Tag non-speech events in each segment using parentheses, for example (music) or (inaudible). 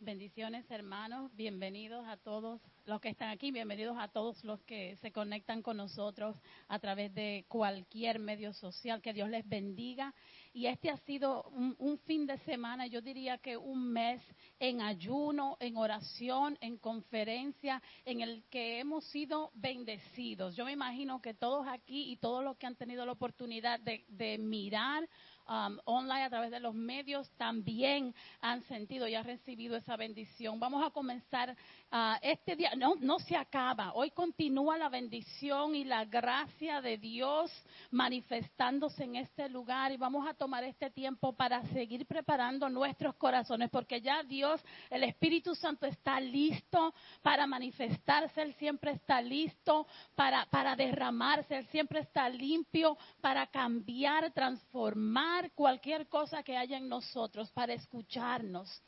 Bendiciones, hermanos. Bienvenidos a todos los que están aquí. Bienvenidos a todos los que se conectan con nosotros a través de cualquier medio social. Que Dios les bendiga. Y este ha sido un, un fin de semana, yo diría que un mes en ayuno, en oración, en conferencia, en el que hemos sido bendecidos. Yo me imagino que todos aquí y todos los que han tenido la oportunidad de, de mirar um, online a través de los medios también han sentido y han recibido esa bendición. Vamos a comenzar uh, este día, no, no se acaba, hoy continúa la bendición y la gracia de Dios manifestándose en este lugar y vamos a tomar este tiempo para seguir preparando nuestros corazones porque ya Dios, el Espíritu Santo está listo para manifestarse, Él siempre está listo para, para derramarse, Él siempre está limpio para cambiar, transformar cualquier cosa que haya en nosotros para escucharnos.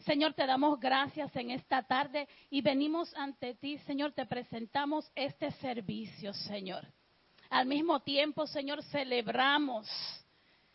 Señor, te damos gracias en esta tarde y venimos ante ti, Señor, te presentamos este servicio, Señor. Al mismo tiempo, Señor, celebramos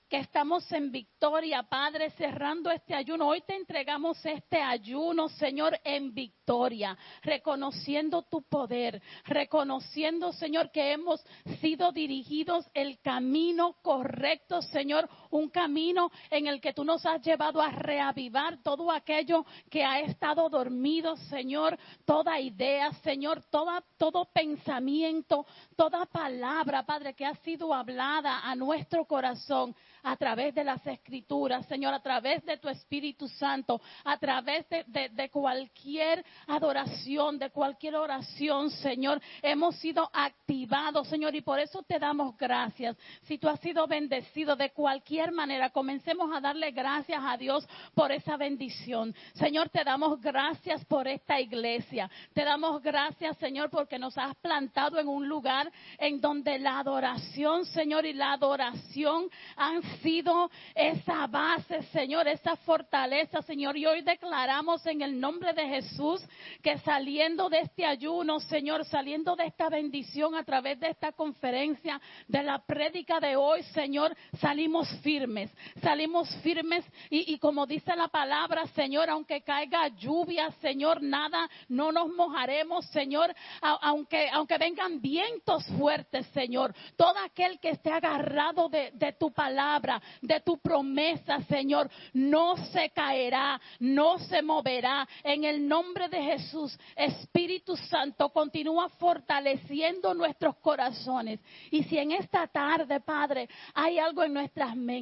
que estamos en victoria, Padre, cerrando este ayuno. Hoy te entregamos este ayuno, Señor, en victoria, reconociendo tu poder, reconociendo, Señor, que hemos sido dirigidos el camino correcto, Señor, un camino en el que tú nos has llevado a reavivar todo aquello que ha estado dormido, Señor, toda idea, Señor, toda, todo pensamiento, toda palabra, Padre, que ha sido hablada a nuestro corazón a través de las escrituras, Señor, a través de tu Espíritu Santo, a través de, de, cualquier adoración, de cualquier oración, Señor. Hemos sido activados, Señor, y por eso te damos gracias. Si tú has sido bendecido de cualquier manera, comencemos a darle gracias a Dios por esa bendición. Señor, te damos gracias por esta iglesia. Te damos gracias, Señor, porque nos has plantado en un lugar en donde la adoración, Señor, y la adoración han sido esa base, Señor, esa fortaleza, Señor. Y hoy declaramos en el nombre de Jesús que saliendo de este ayuno, Señor, saliendo de esta bendición a través de esta conferencia, de la prédica de hoy, Señor, salimos firmes, salimos firmes y, como dice la palabra, Señor, aunque caiga lluvia, Señor, nada, no nos mojaremos, Señor, aunque, aunque vengan vientos fuertes, Señor, todo aquel que esté agarrado de, de tu palabra, de tu promesa, Señor, no se caerá, no se moverá. En el nombre de Jesús, Espíritu Santo, continúa fortaleciendo nuestros corazones. Y si en esta tarde, Padre, hay algo en nuestras mentes,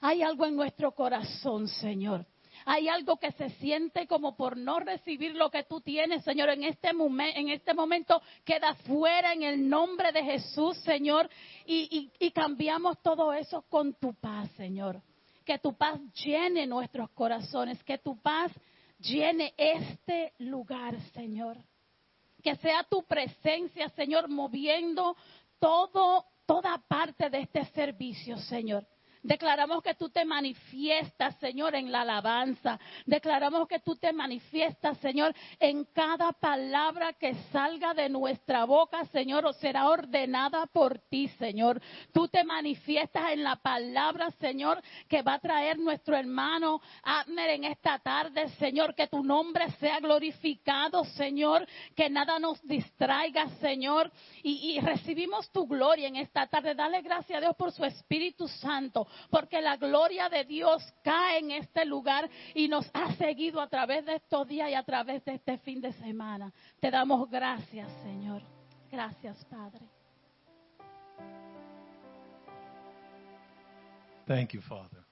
hay algo en nuestro corazón, Señor. Hay algo que se siente como por no recibir lo que tú tienes, Señor, en este, este momento queda fuera en el nombre de Jesús, Señor, y, y cambiamos todo eso con tu paz, Señor. Que tu paz llene nuestros corazones, que tu paz llene este lugar, Señor. Que sea tu presencia, Señor, moviendo todo, toda parte de este servicio, Señor. Declaramos que tú te manifiestas, Señor, en la alabanza. Declaramos que tú te manifiestas, Señor, en cada palabra que salga de nuestra boca, Señor, o será ordenada por ti, Señor. Tú te manifiestas en la palabra, Señor, que va a traer nuestro hermano Abner en esta tarde, Señor. Que tu nombre sea glorificado, Señor. Que nada nos distraiga, Señor. Y, y recibimos tu gloria en esta tarde. Dale gracias a Dios por su Espíritu Santo porque la gloria de Dios cae en este lugar y nos ha seguido a través de estos días y a través de este fin de semana. Te damos gracias, Señor. Gracias, Padre. Thank you, Father.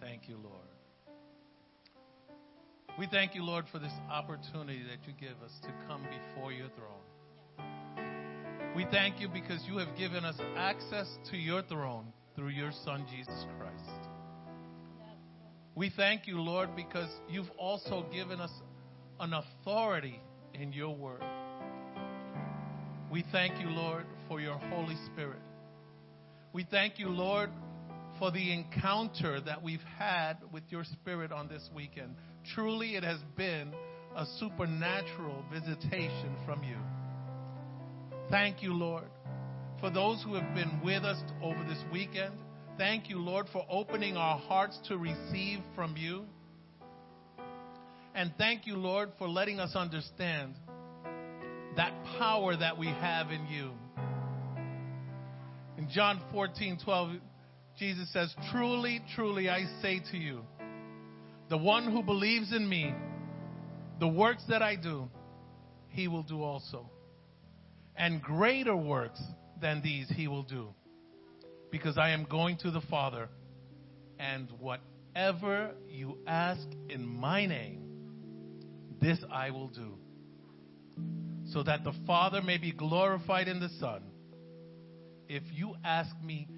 Thank you, Lord. We thank you, Lord, for this opportunity that you give us to come before your throne. We thank you because you have given us access to your throne through your Son, Jesus Christ. We thank you, Lord, because you've also given us an authority in your word. We thank you, Lord, for your Holy Spirit. We thank you, Lord, for the encounter that we've had with your Spirit on this weekend. Truly, it has been a supernatural visitation from you. Thank you, Lord, for those who have been with us over this weekend. Thank you, Lord, for opening our hearts to receive from you. And thank you, Lord, for letting us understand that power that we have in you. In John 14, 12, Jesus says, Truly, truly, I say to you, the one who believes in me, the works that I do, he will do also. And greater works than these he will do. Because I am going to the Father, and whatever you ask in my name, this I will do. So that the Father may be glorified in the Son. If you ask me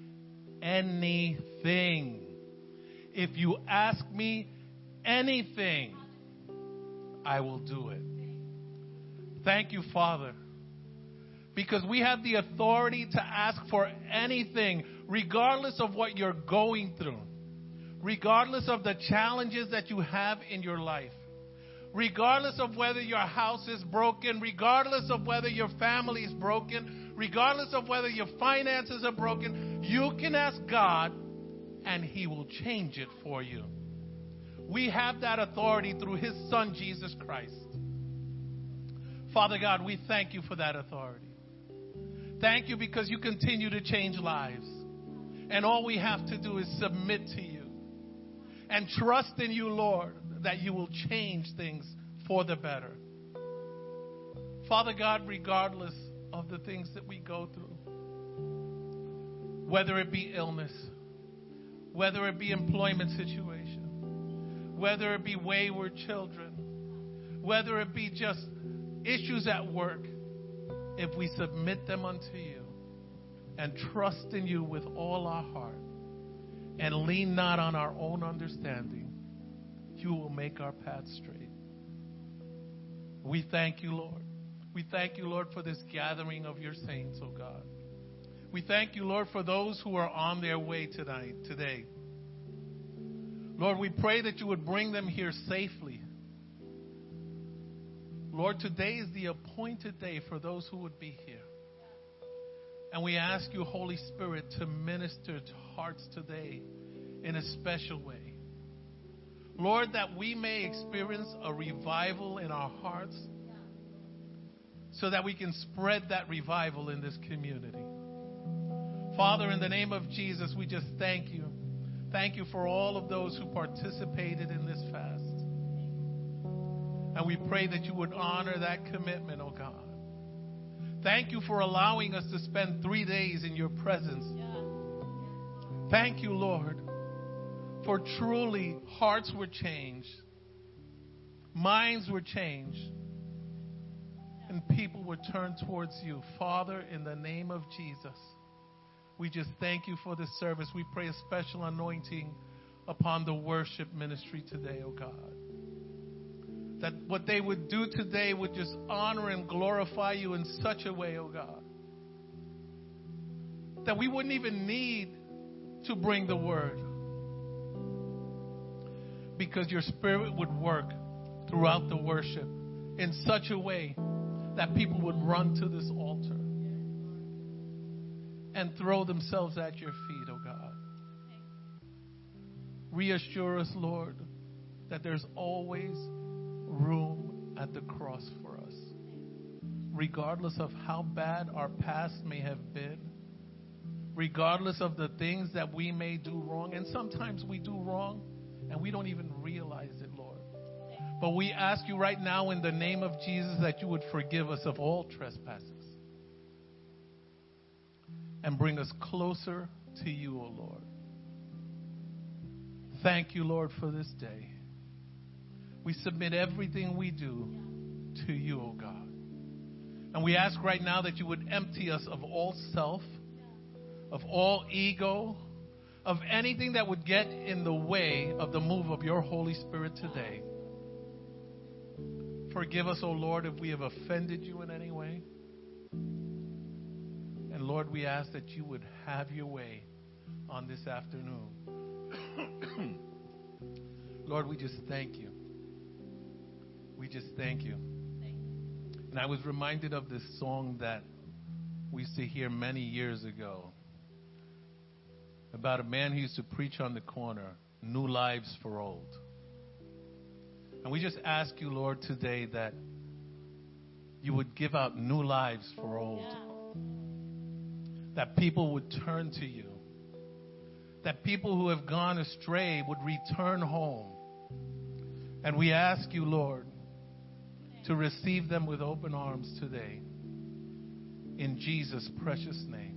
anything, if you ask me anything, I will do it. Thank you, Father because we have the authority to ask for anything, regardless of what you're going through, regardless of the challenges that you have in your life, regardless of whether your house is broken, regardless of whether your family is broken, regardless of whether your finances are broken, you can ask God and He will change it for you. We have that authority through His Son, Jesus Christ. Father God, we thank you for that authority. Thank you because you continue to change lives. And all we have to do is submit to you and trust in you, Lord, that you will change things for the better. Father God, regardless of the things that we go through, whether it be illness, whether it be employment situation, whether it be wayward children, whether it be just issues at work, if we submit them unto you and trust in you with all our heart and lean not on our own understanding, you will make our path straight. We thank you, Lord. We thank you, Lord, for this gathering of your saints, oh God. We thank you, Lord, for those who are on their way tonight, today. Lord, we pray that you would bring them here safely. Lord, today is the appointed day for those who would be here. And we ask you, Holy Spirit, to minister to hearts today in a special way. Lord, that we may experience a revival in our hearts so that we can spread that revival in this community. Father, in the name of Jesus, we just thank you. Thank you for all of those who participated in this fast. And we pray that you would honor that commitment, oh God. Thank you for allowing us to spend three days in your presence. Thank you, Lord, for truly hearts were changed, minds were changed, and people were turned towards you. Father, in the name of Jesus, we just thank you for this service. We pray a special anointing upon the worship ministry today, oh God that what they would do today would just honor and glorify you in such a way, oh God, that we wouldn't even need to bring the word because your spirit would work throughout the worship in such a way that people would run to this altar and throw themselves at your feet, oh God. Reassure us, Lord, that there's always room at the cross for us. Regardless of how bad our past may have been, regardless of the things that we may do wrong, and sometimes we do wrong and we don't even realize it, Lord. But we ask you right now in the name of Jesus that you would forgive us of all trespasses and bring us closer to you, O oh Lord. Thank you, Lord, for this day. We submit everything we do to you, O oh God. And we ask right now that you would empty us of all self, of all ego, of anything that would get in the way of the move of your Holy Spirit today. Forgive us, O oh Lord, if we have offended you in any way. And Lord, we ask that you would have your way on this afternoon. (coughs) Lord, we just thank you. We just thank you. And I was reminded of this song that we used to hear many years ago about a man who used to preach on the corner, New Lives for Old. And we just ask you, Lord, today that you would give out new lives for old. Yeah. That people would turn to you. That people who have gone astray would return home. And we ask you, Lord, to receive them with open arms today. In Jesus' precious name.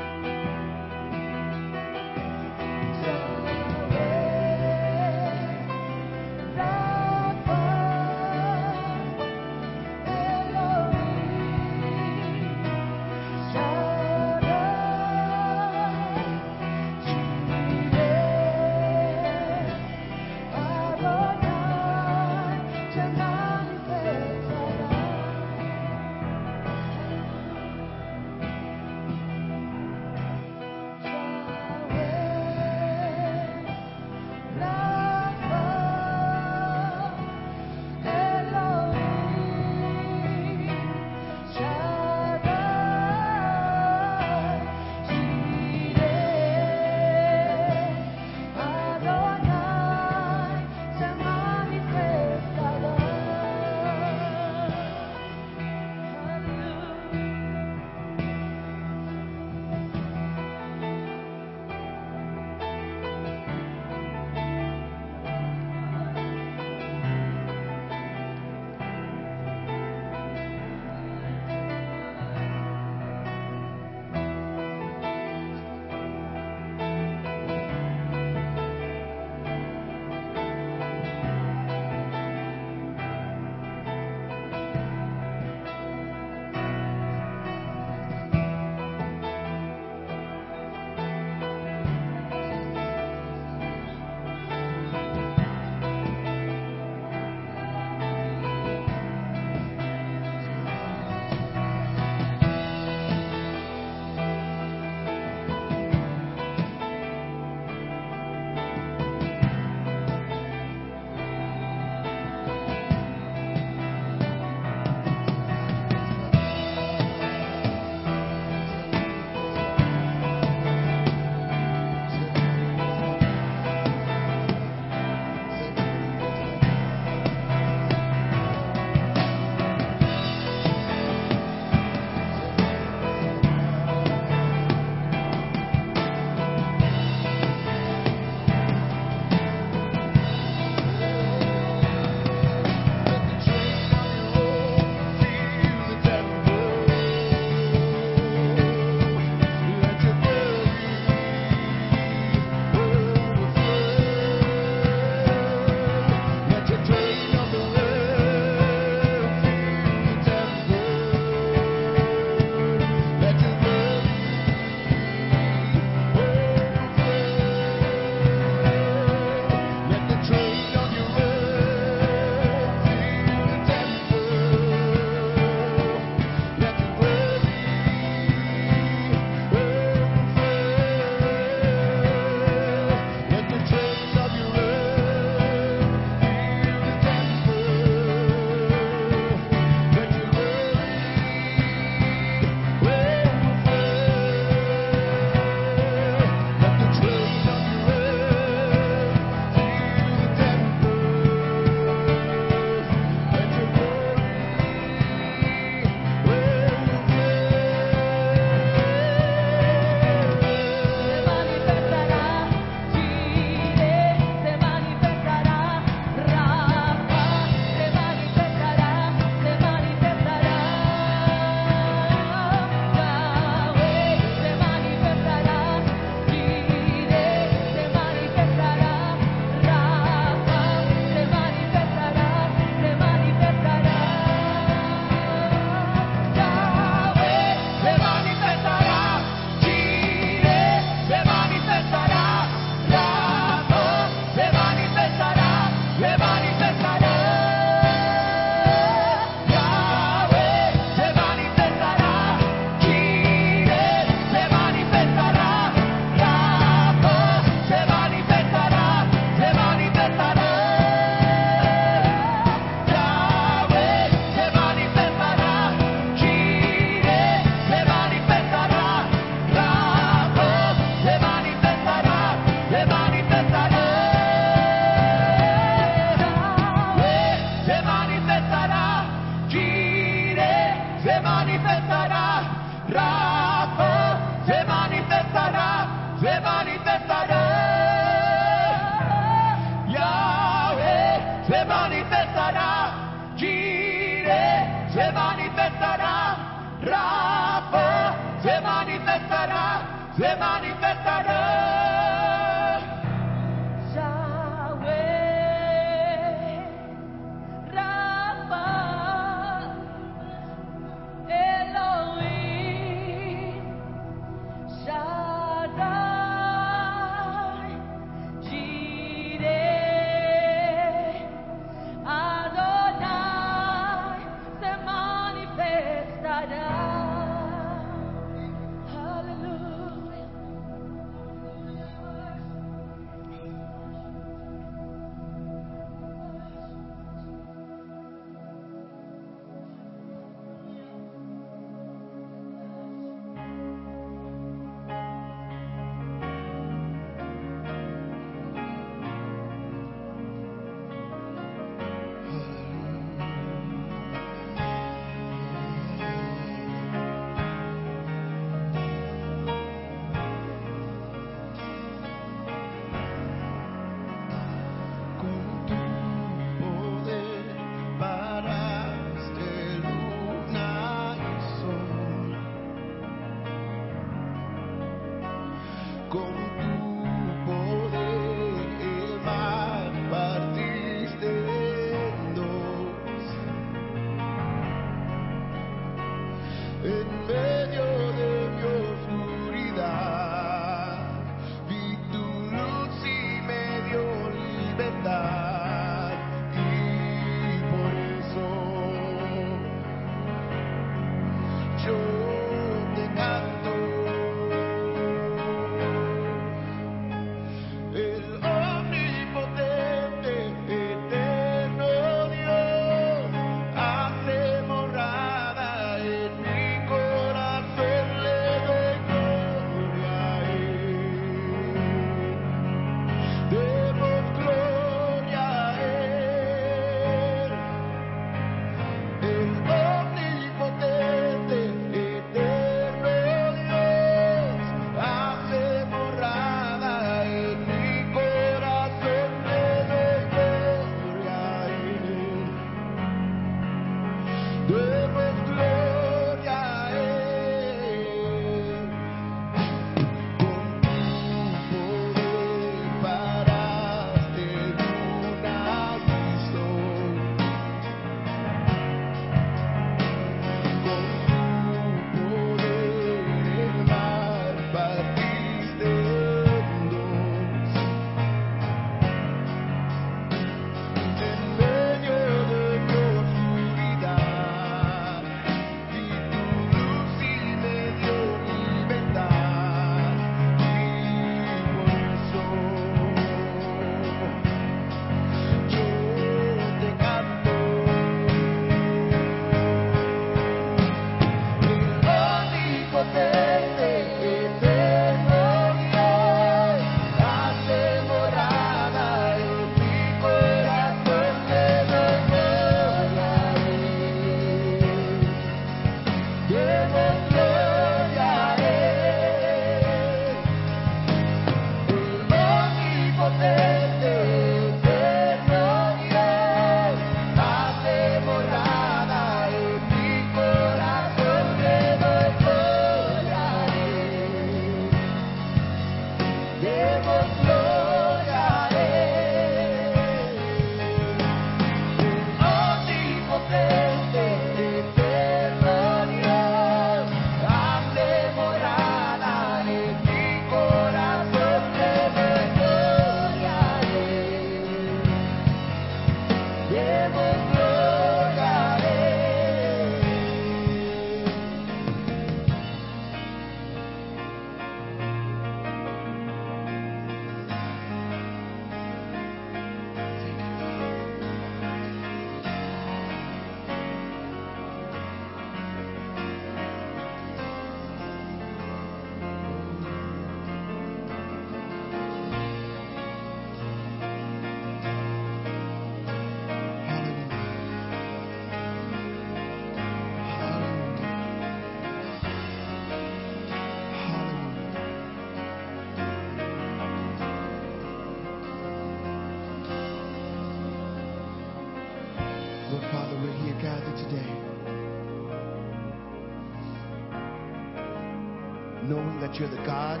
You're the God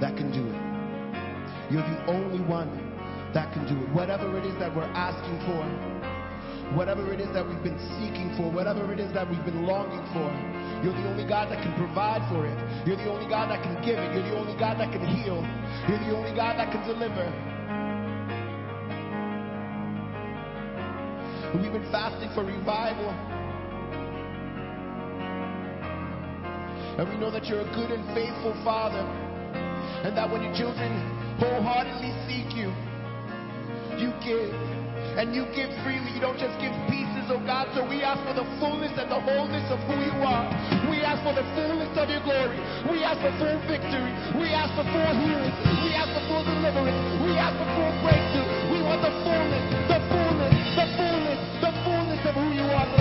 that can do it. You're the only one that can do it. Whatever it is that we're asking for, whatever it is that we've been seeking for, whatever it is that we've been longing for, you're the only God that can provide for it. You're the only God that can give it. You're the only God that can heal. You're the only God that can deliver. We've been fasting for revival. And we know that you're a good and faithful Father. And that when your children wholeheartedly seek you, you give. And you give freely. You don't just give pieces, oh God. So we ask for the fullness and the wholeness of who you are. We ask for the fullness of your glory. We ask for full victory. We ask for full healing. We ask for full deliverance. We ask for full breakthrough. We want the fullness, the fullness, the fullness, the fullness of who you are.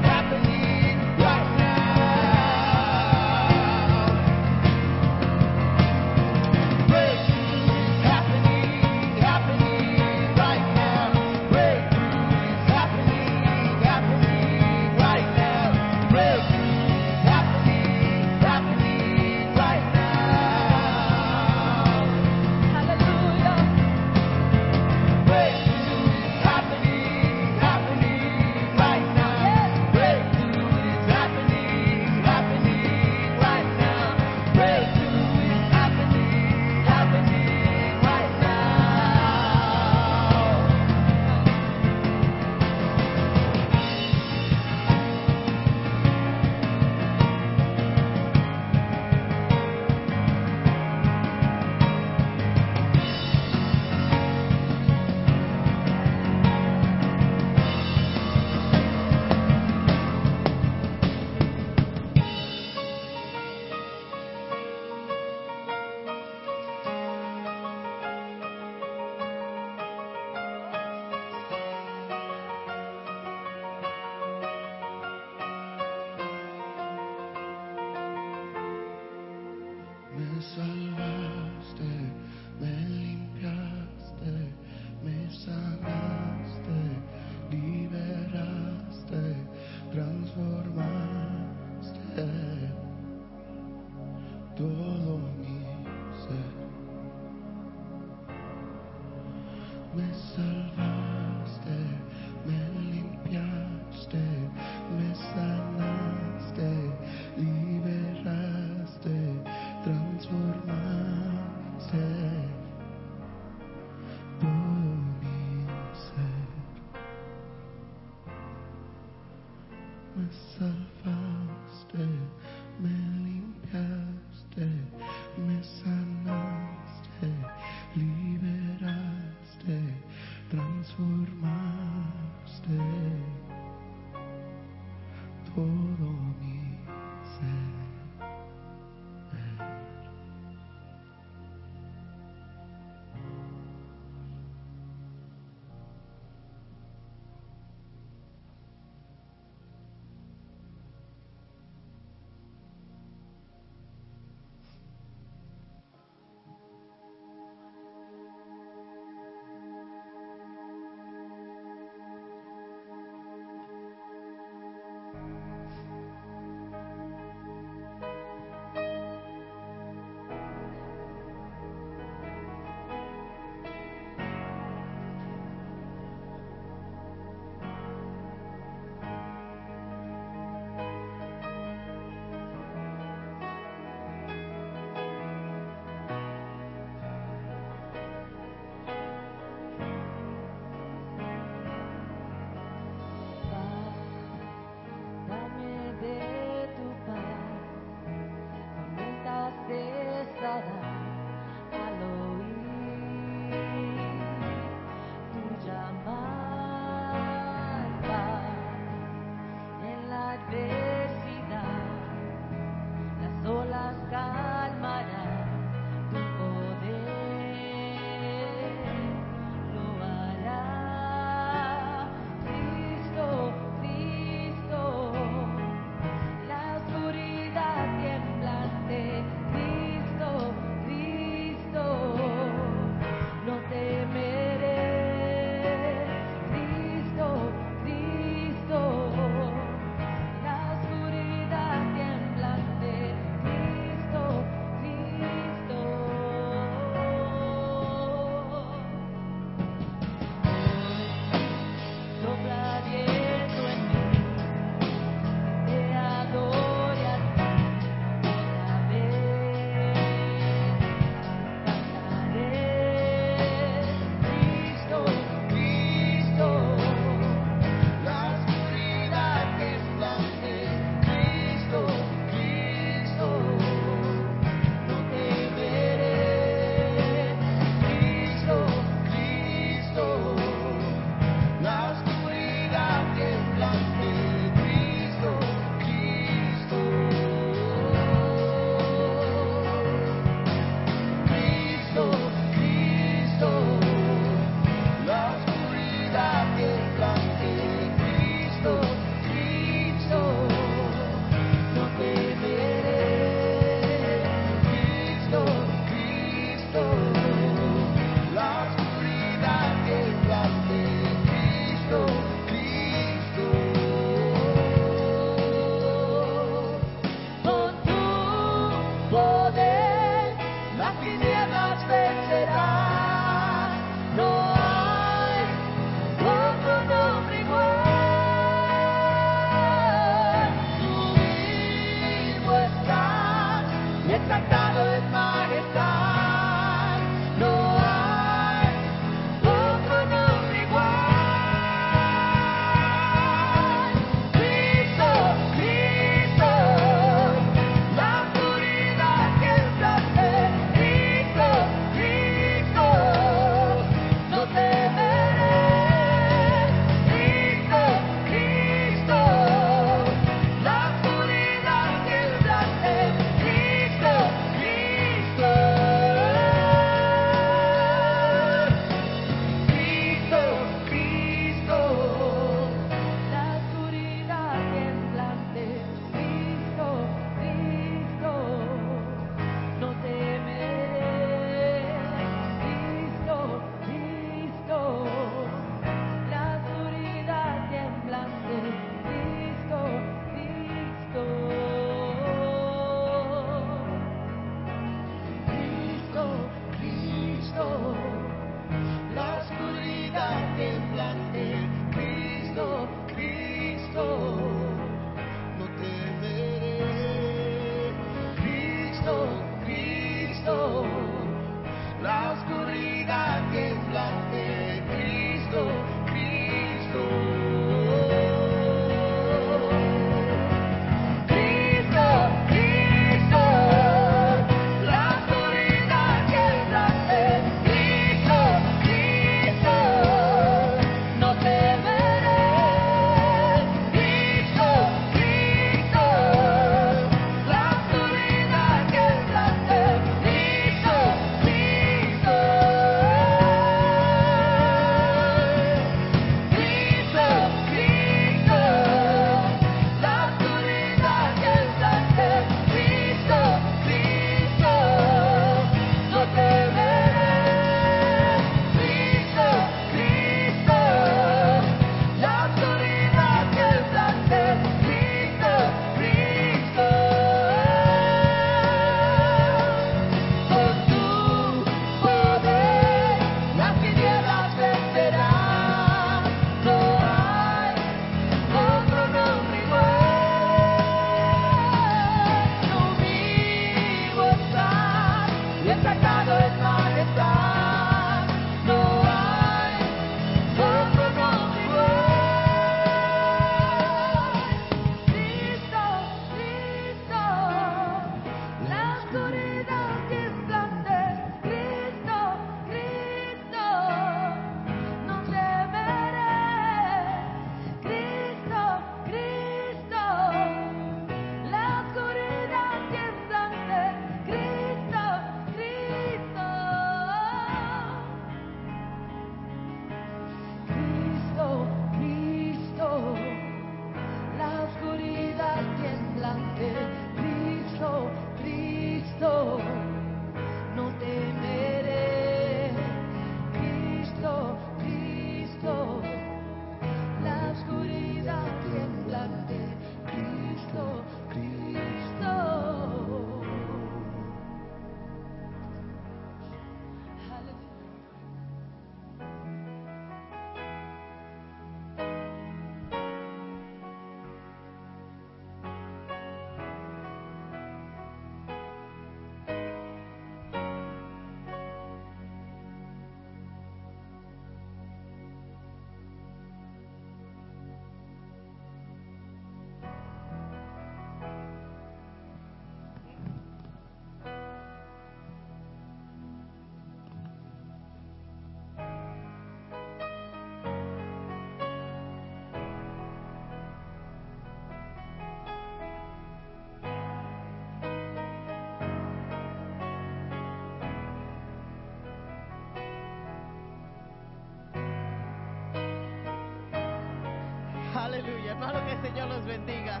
Hermano, que el Señor los bendiga.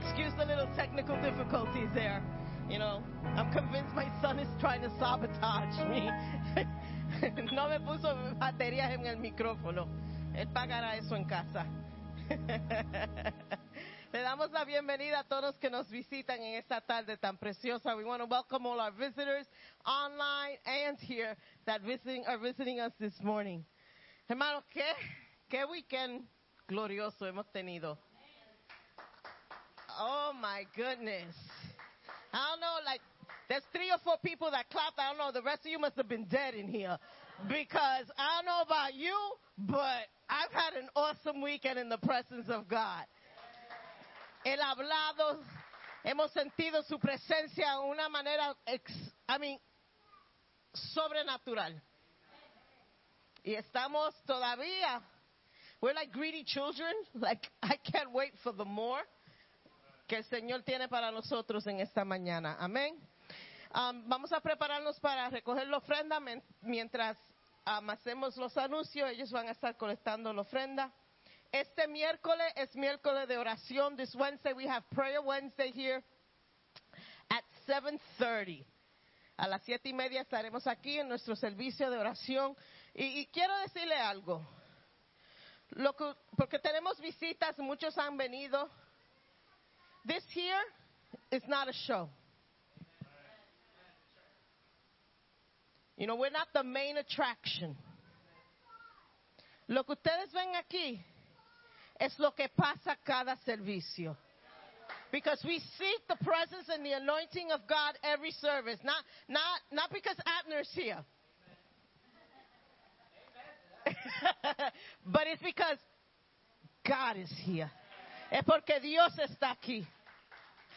Excuse the little technical difficulties there. You know, I'm convinced my son is trying to sabotage me. (laughs) no me puso baterías en el micrófono. Él pagará eso en casa. (laughs) Le damos la bienvenida a todos que nos visitan en esta tarde tan preciosa. We want to welcome all our visitors online and here that visiting, are visiting us this morning. Hermanos, ¿qué, qué weekend glorioso hemos tenido. Oh my goodness. I don't know, like, there's three or four people that clapped. I don't know, the rest of you must have been dead in here. Because I don't know about you, but I've had an awesome weekend in the presence of God. El hablado, hemos sentido su presencia de una manera, ex, I mean, sobrenatural. Y estamos todavía, we're like greedy children, (laughs) like I can't wait for the more que el Señor tiene para nosotros en esta mañana. Amén. Um, vamos a prepararnos para recoger la ofrenda mientras um, hacemos los anuncios. Ellos van a estar colectando la ofrenda. Este miércoles es miércoles de oración. This Wednesday we have prayer Wednesday here at 7:30. A las siete y media estaremos aquí en nuestro servicio de oración. Y quiero decirle algo. Lo que- porque tenemos visitas, muchos han venido. This here is not a show. You know, we're not the main attraction. Lo que ustedes ven aquí es lo que pasa cada servicio. Because we seek the presence and the anointing of God every service. Not, not, not because Abner's here. (laughs) but it's because God is here. Es porque Dios está aquí.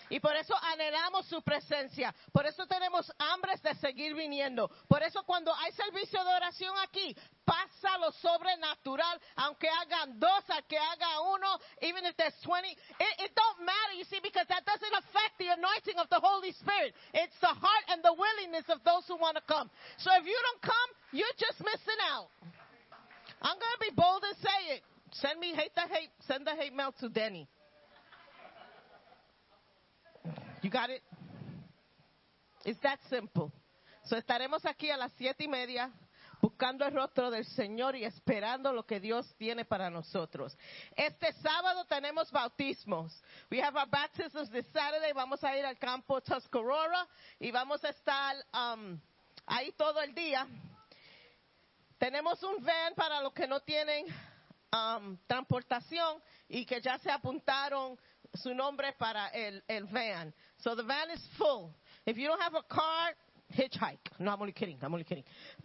Y por eso anhelamos su presencia. Por eso tenemos hambres de seguir viniendo. Por eso cuando hay servicio de oración aquí, pasa lo sobrenatural. Aunque hagan dos, aunque haga uno, even if there's 20. It, it don't matter, you see, because that doesn't affect the anointing of the Holy Spirit. It's the heart and the willingness of those who want to come. So if you don't come, you're just missing out. I'm going to be bold and say it. Send me hate the hate, send the hate mail to Denny. You got it? It's that simple. So estaremos aquí a las siete y media buscando el rostro del Señor y esperando lo que Dios tiene para nosotros. Este sábado tenemos bautismos. We have our baptisms this Saturday. Vamos a ir al campo Tuscarora y vamos a estar um, ahí todo el día. Tenemos un van para los que no tienen um, transportación y que ya se apuntaron su nombre para el, el van. So the van is full. If you don't have a car, hitchhike. No, I'm only kidding, I'm only kidding.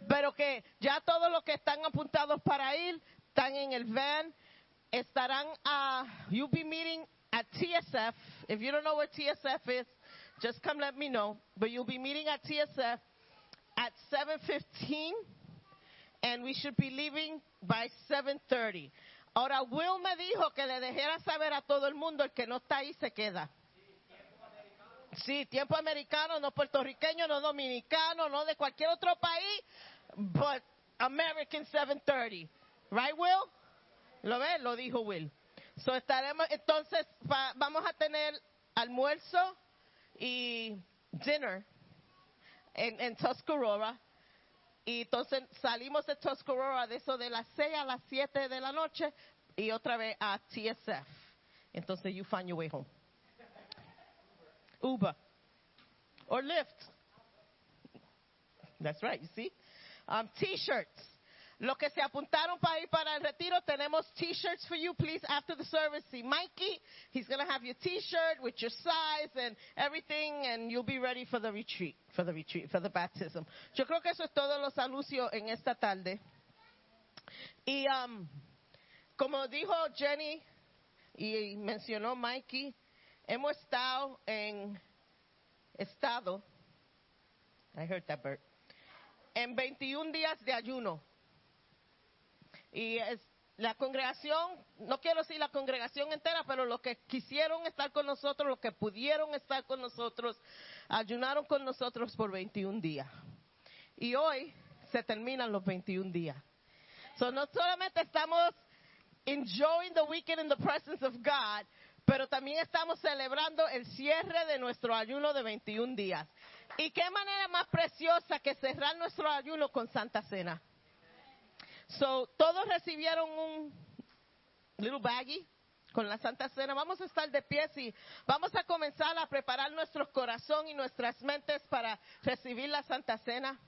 Pero que ya todos los que están apuntados para ir están en el van. Estarán, uh, you'll be meeting at TSF. If you don't know where TSF is, just come let me know. But you'll be meeting at TSF at 7.15 and we should be leaving by 7.30. Ahora, Will me dijo que le dejara saber a todo el mundo, el que no está ahí se queda. Sí, tiempo americano, no puertorriqueño, no dominicano, no de cualquier otro país, but American 7.30. Right, Will? ¿Lo ves? Lo dijo Will. So estaremos, entonces, va- vamos a tener almuerzo y dinner en Tuscarora. Y entonces salimos de Tuscarora de eso de las 6 a las 7 de la noche y otra vez a TSF. Entonces you find your way home. Uber. Or Lyft. That's right, you see? Um, t-shirts. Los que se apuntaron para ir para el retiro, tenemos t-shirts for you, please, after the service. See Mikey, he's going to have your t-shirt with your size and everything, and you'll be ready for the retreat, for the retreat, for the baptism. Yo creo que eso es todos los anuncios en esta tarde. Y um, como dijo Jenny y mencionó Mikey, hemos estado en estado, I heard that Bert, en 21 días de ayuno. Y es, la congregación, no quiero decir la congregación entera, pero los que quisieron estar con nosotros, los que pudieron estar con nosotros, ayunaron con nosotros por 21 días. Y hoy se terminan los 21 días. So, no solamente estamos enjoying the weekend in the presence of God, pero también estamos celebrando el cierre de nuestro ayuno de 21 días. ¿Y qué manera más preciosa que cerrar nuestro ayuno con Santa Cena? So, todos recibieron un little baggy con la Santa Cena. Vamos a estar de pies y vamos a comenzar a preparar nuestro corazón y nuestras mentes para recibir la Santa Cena.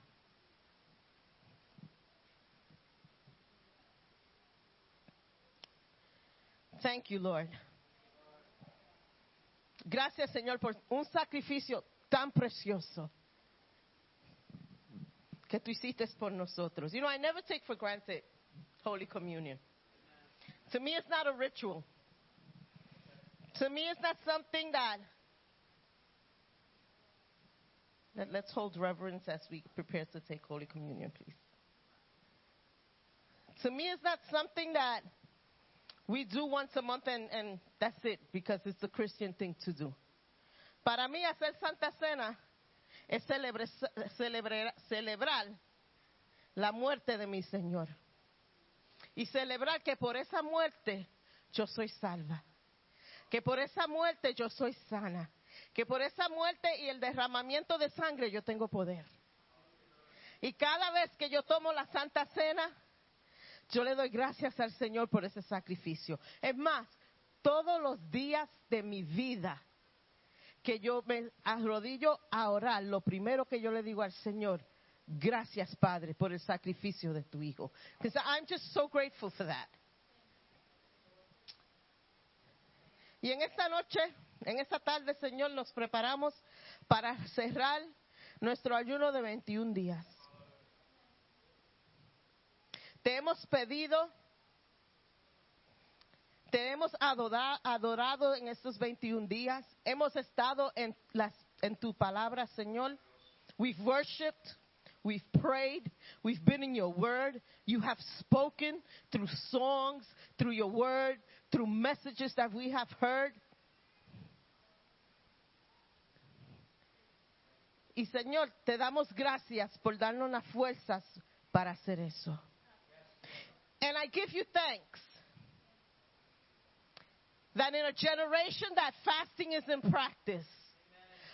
Thank you, Lord. Gracias, Señor, por un sacrificio tan precioso que tú hiciste por nosotros. You know, I never take for granted Holy Communion. To me, it's not a ritual. To me, it's not something that. Let, let's hold reverence as we prepare to take Holy Communion, please. To me, it's not something that we do once a month and, and that's it because it's the Christian thing to do. Para mí, hacer Santa Cena es celebrar, celebrar la muerte de mi Señor. Y celebrar que por esa muerte yo soy salva. Que por esa muerte yo soy sana. Que por esa muerte y el derramamiento de sangre yo tengo poder. Y cada vez que yo tomo la Santa Cena, yo le doy gracias al Señor por ese sacrificio. Es más, todos los días de mi vida que yo me arrodillo a orar, lo primero que yo le digo al Señor, gracias Padre por el sacrificio de tu Hijo. I'm just so grateful for that. Y en esta noche, en esta tarde, Señor, nos preparamos para cerrar nuestro ayuno de 21 días. Te hemos pedido, te hemos adora- adorado en estos 21 días. Hemos estado en, las, en tu palabra, Señor. We've worshiped. We've prayed. We've been in your word. You have spoken through songs, through your word, through messages that we have heard. Y Señor, te damos gracias por darnos las fuerzas para hacer eso. And I give you thanks that in a generation that fasting is in practice,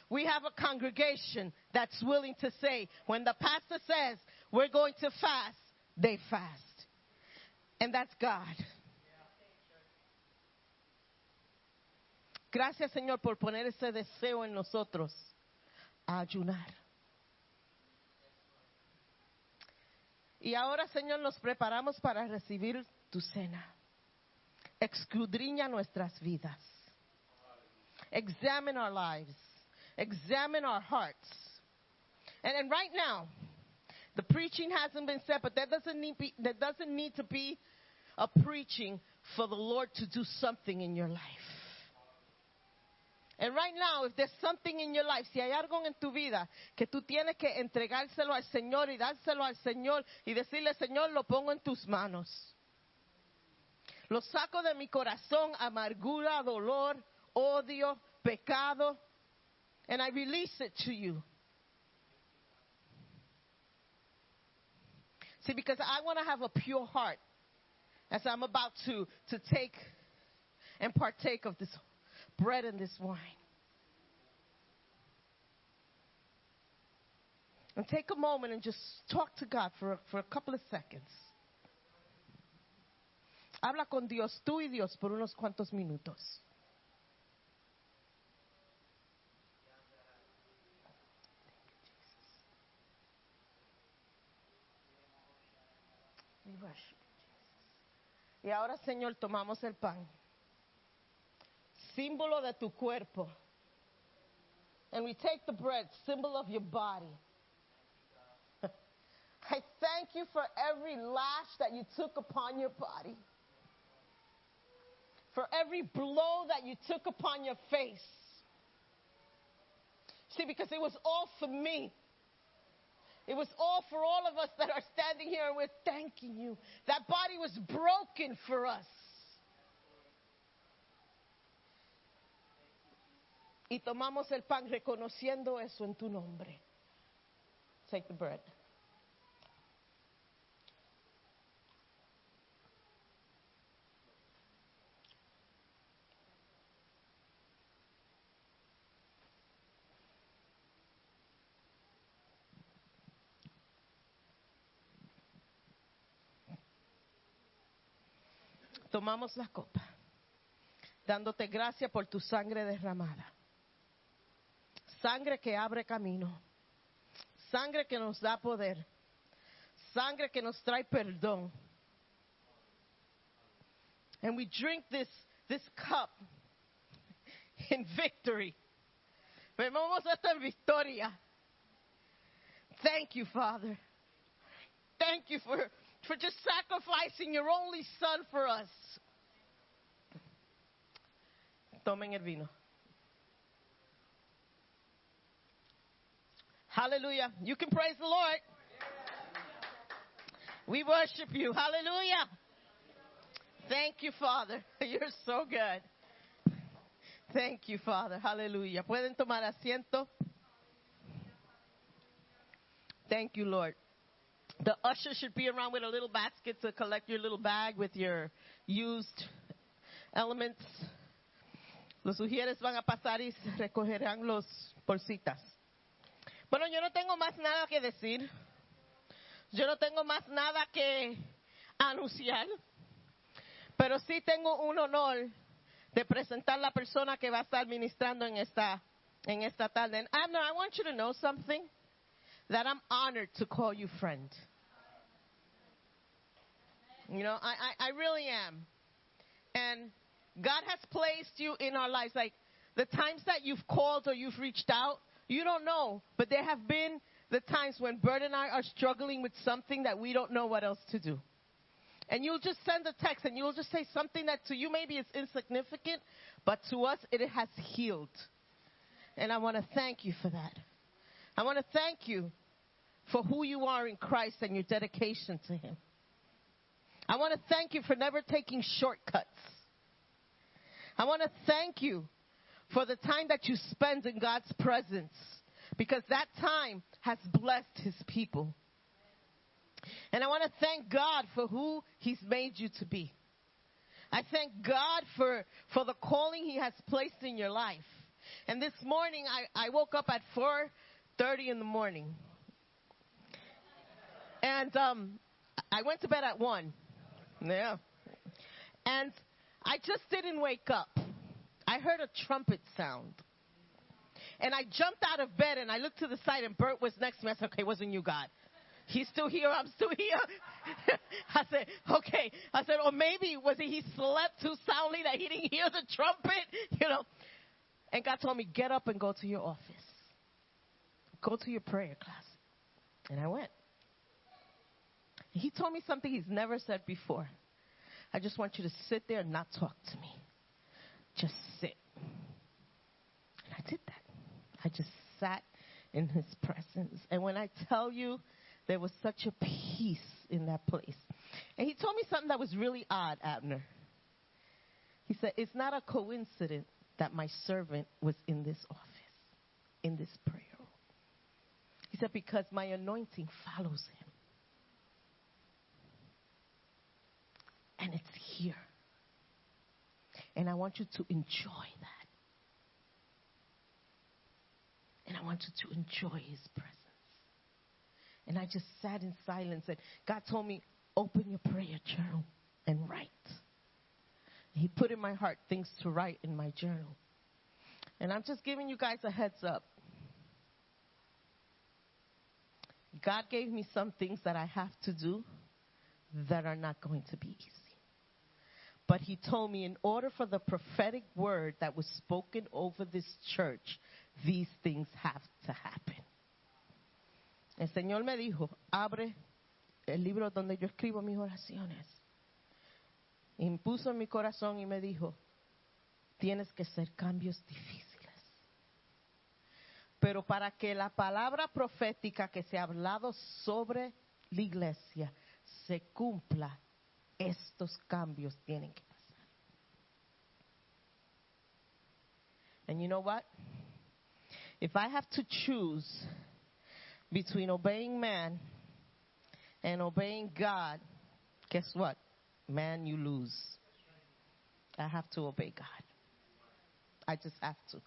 we have a congregation that's willing to say, when the pastor says we're going to fast, they fast. And that's God. Gracias, Señor, por poner ese deseo en nosotros a ayunar. Y ahora, Señor, nos preparamos para recibir tu cena. Escudriña nuestras vidas. Examine our lives. Examine our hearts. And, and right now, the preaching hasn't been said, but that doesn't need be, there doesn't need to be a preaching for the Lord to do something in your life. And right now, if there's something in your life, si hay algo en tu vida que tú tienes que entregárselo al Señor y dárselo al Señor y decirle, Señor, lo pongo en tus manos. Lo saco de mi corazón, amargura, dolor, odio, pecado, and I release it to you. See, because I want to have a pure heart as I'm about to, to take and partake of this bread and this wine. And take a moment and just talk to God for, for a couple of seconds. Habla con Dios, tú y Dios, por unos cuantos minutos. Y ahora, Señor, tomamos el pan, símbolo de tu cuerpo. And we take the bread, symbol of your body. (laughs) I thank you for every lash that you took upon your body, for every blow that you took upon your face. See, because it was all for me. It was all for all of us that are standing here and we're thanking you. That body was broken for us. Y tomamos el pan reconociendo eso en tu nombre. Take the bread. Tomamos la copa, dándote gracias por tu sangre derramada. Sangre que abre camino. Sangre que nos da poder. Sangre que nos trae perdón. And we drink this, this cup (laughs) in victory. Bebemos esta victoria. Thank you, Father. Thank you for, for just sacrificing your only son for us. Tomen el vino. Hallelujah. You can praise the Lord. We worship you. Hallelujah. Thank you, Father. (laughs) You're so good. Thank you, Father. Hallelujah. Pueden tomar asiento. Thank you, Lord. The usher should be around with a little basket to collect your little bag with your used elements. Los ujieres van a pasar y recogerán los bolsitas. Bueno, yo no tengo más nada que decir. Yo no tengo más nada que anunciar. Pero sí tengo un honor de presentar la persona que va a estar ministrando en esta, en esta tarde. And I want you to know something. That I'm honored to call you friend. You know, I, I, I really am. And God has placed you in our lives. Like the times that you've called or you've reached out, you don't know. But there have been the times when Bert and I are struggling with something that we don't know what else to do. And you'll just send a text and you'll just say something that to you maybe is insignificant, but to us it has healed. And I want to thank you for that. I want to thank you for who you are in Christ and your dedication to Him. I want to thank you for never taking shortcuts. I want to thank you for the time that you spend in God's presence because that time has blessed His people. And I want to thank God for who He's made you to be. I thank God for, for the calling He has placed in your life. And this morning, I, I woke up at 4.30 in the morning. And um, I went to bed at 1. Yeah. And I just didn't wake up. I heard a trumpet sound. And I jumped out of bed and I looked to the side and Bert was next to me. I said, okay, wasn't you, God. He's still here. I'm still here. (laughs) I said, okay. I said, or maybe was it he slept too soundly that he didn't hear the trumpet? (laughs) You know. And God told me, get up and go to your office. Go to your prayer class. And I went. He told me something he's never said before. I just want you to sit there and not talk to me. Just sit. And I did that. I just sat in his presence. And when I tell you, there was such a peace in that place. And he told me something that was really odd, Abner. He said, It's not a coincidence that my servant was in this office, in this prayer room. He said, Because my anointing follows him. And it's here. And I want you to enjoy that. And I want you to enjoy his presence. And I just sat in silence and God told me, open your prayer journal and write. He put in my heart things to write in my journal. And I'm just giving you guys a heads up. God gave me some things that I have to do that are not going to be easy. But He told me in order for the prophetic word that was spoken over this church, these things have to happen. El Señor me dijo, abre el libro donde yo escribo mis oraciones. Impuso en mi corazón y me dijo, tienes que hacer cambios difíciles. Pero para que la palabra profética que se ha hablado sobre la iglesia se cumpla, estos cambios tienen que pasar. And you know what? If I have to choose between obeying man and obeying God, guess what? Man, you lose. I have to obey God. I just have to.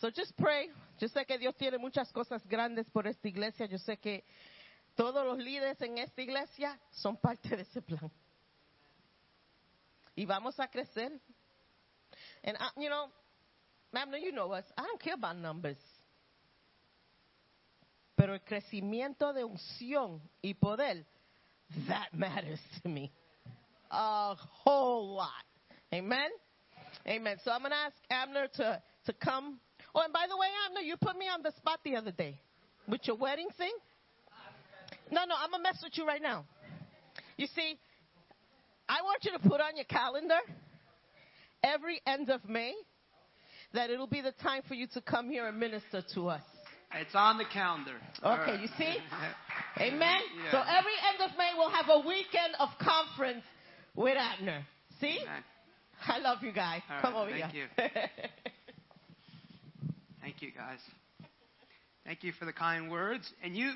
So just pray. Yo sé que Dios tiene muchas cosas grandes por esta iglesia. Yo sé que todos los líderes en esta iglesia son parte de ese plan. Y vamos a crecer. And, I, you know, Abner, you know us. I don't care about numbers. Pero el crecimiento de unción y poder, that matters to me. A whole lot. Amen? Amen. So I'm going to ask Abner to, to come. Oh, and by the way, Abner, you put me on the spot the other day with your wedding thing. No, no, I'm going to mess with you right now. You see, I want you to put on your calendar every end of May that it'll be the time for you to come here and minister to us. It's on the calendar. Okay, right. you see? (laughs) Amen? Yeah. So every end of May we'll have a weekend of conference with Abner. See? Amen. I love you guys. All right, Come over thank here. Thank you. (laughs) thank you, guys. Thank you for the kind words. And you,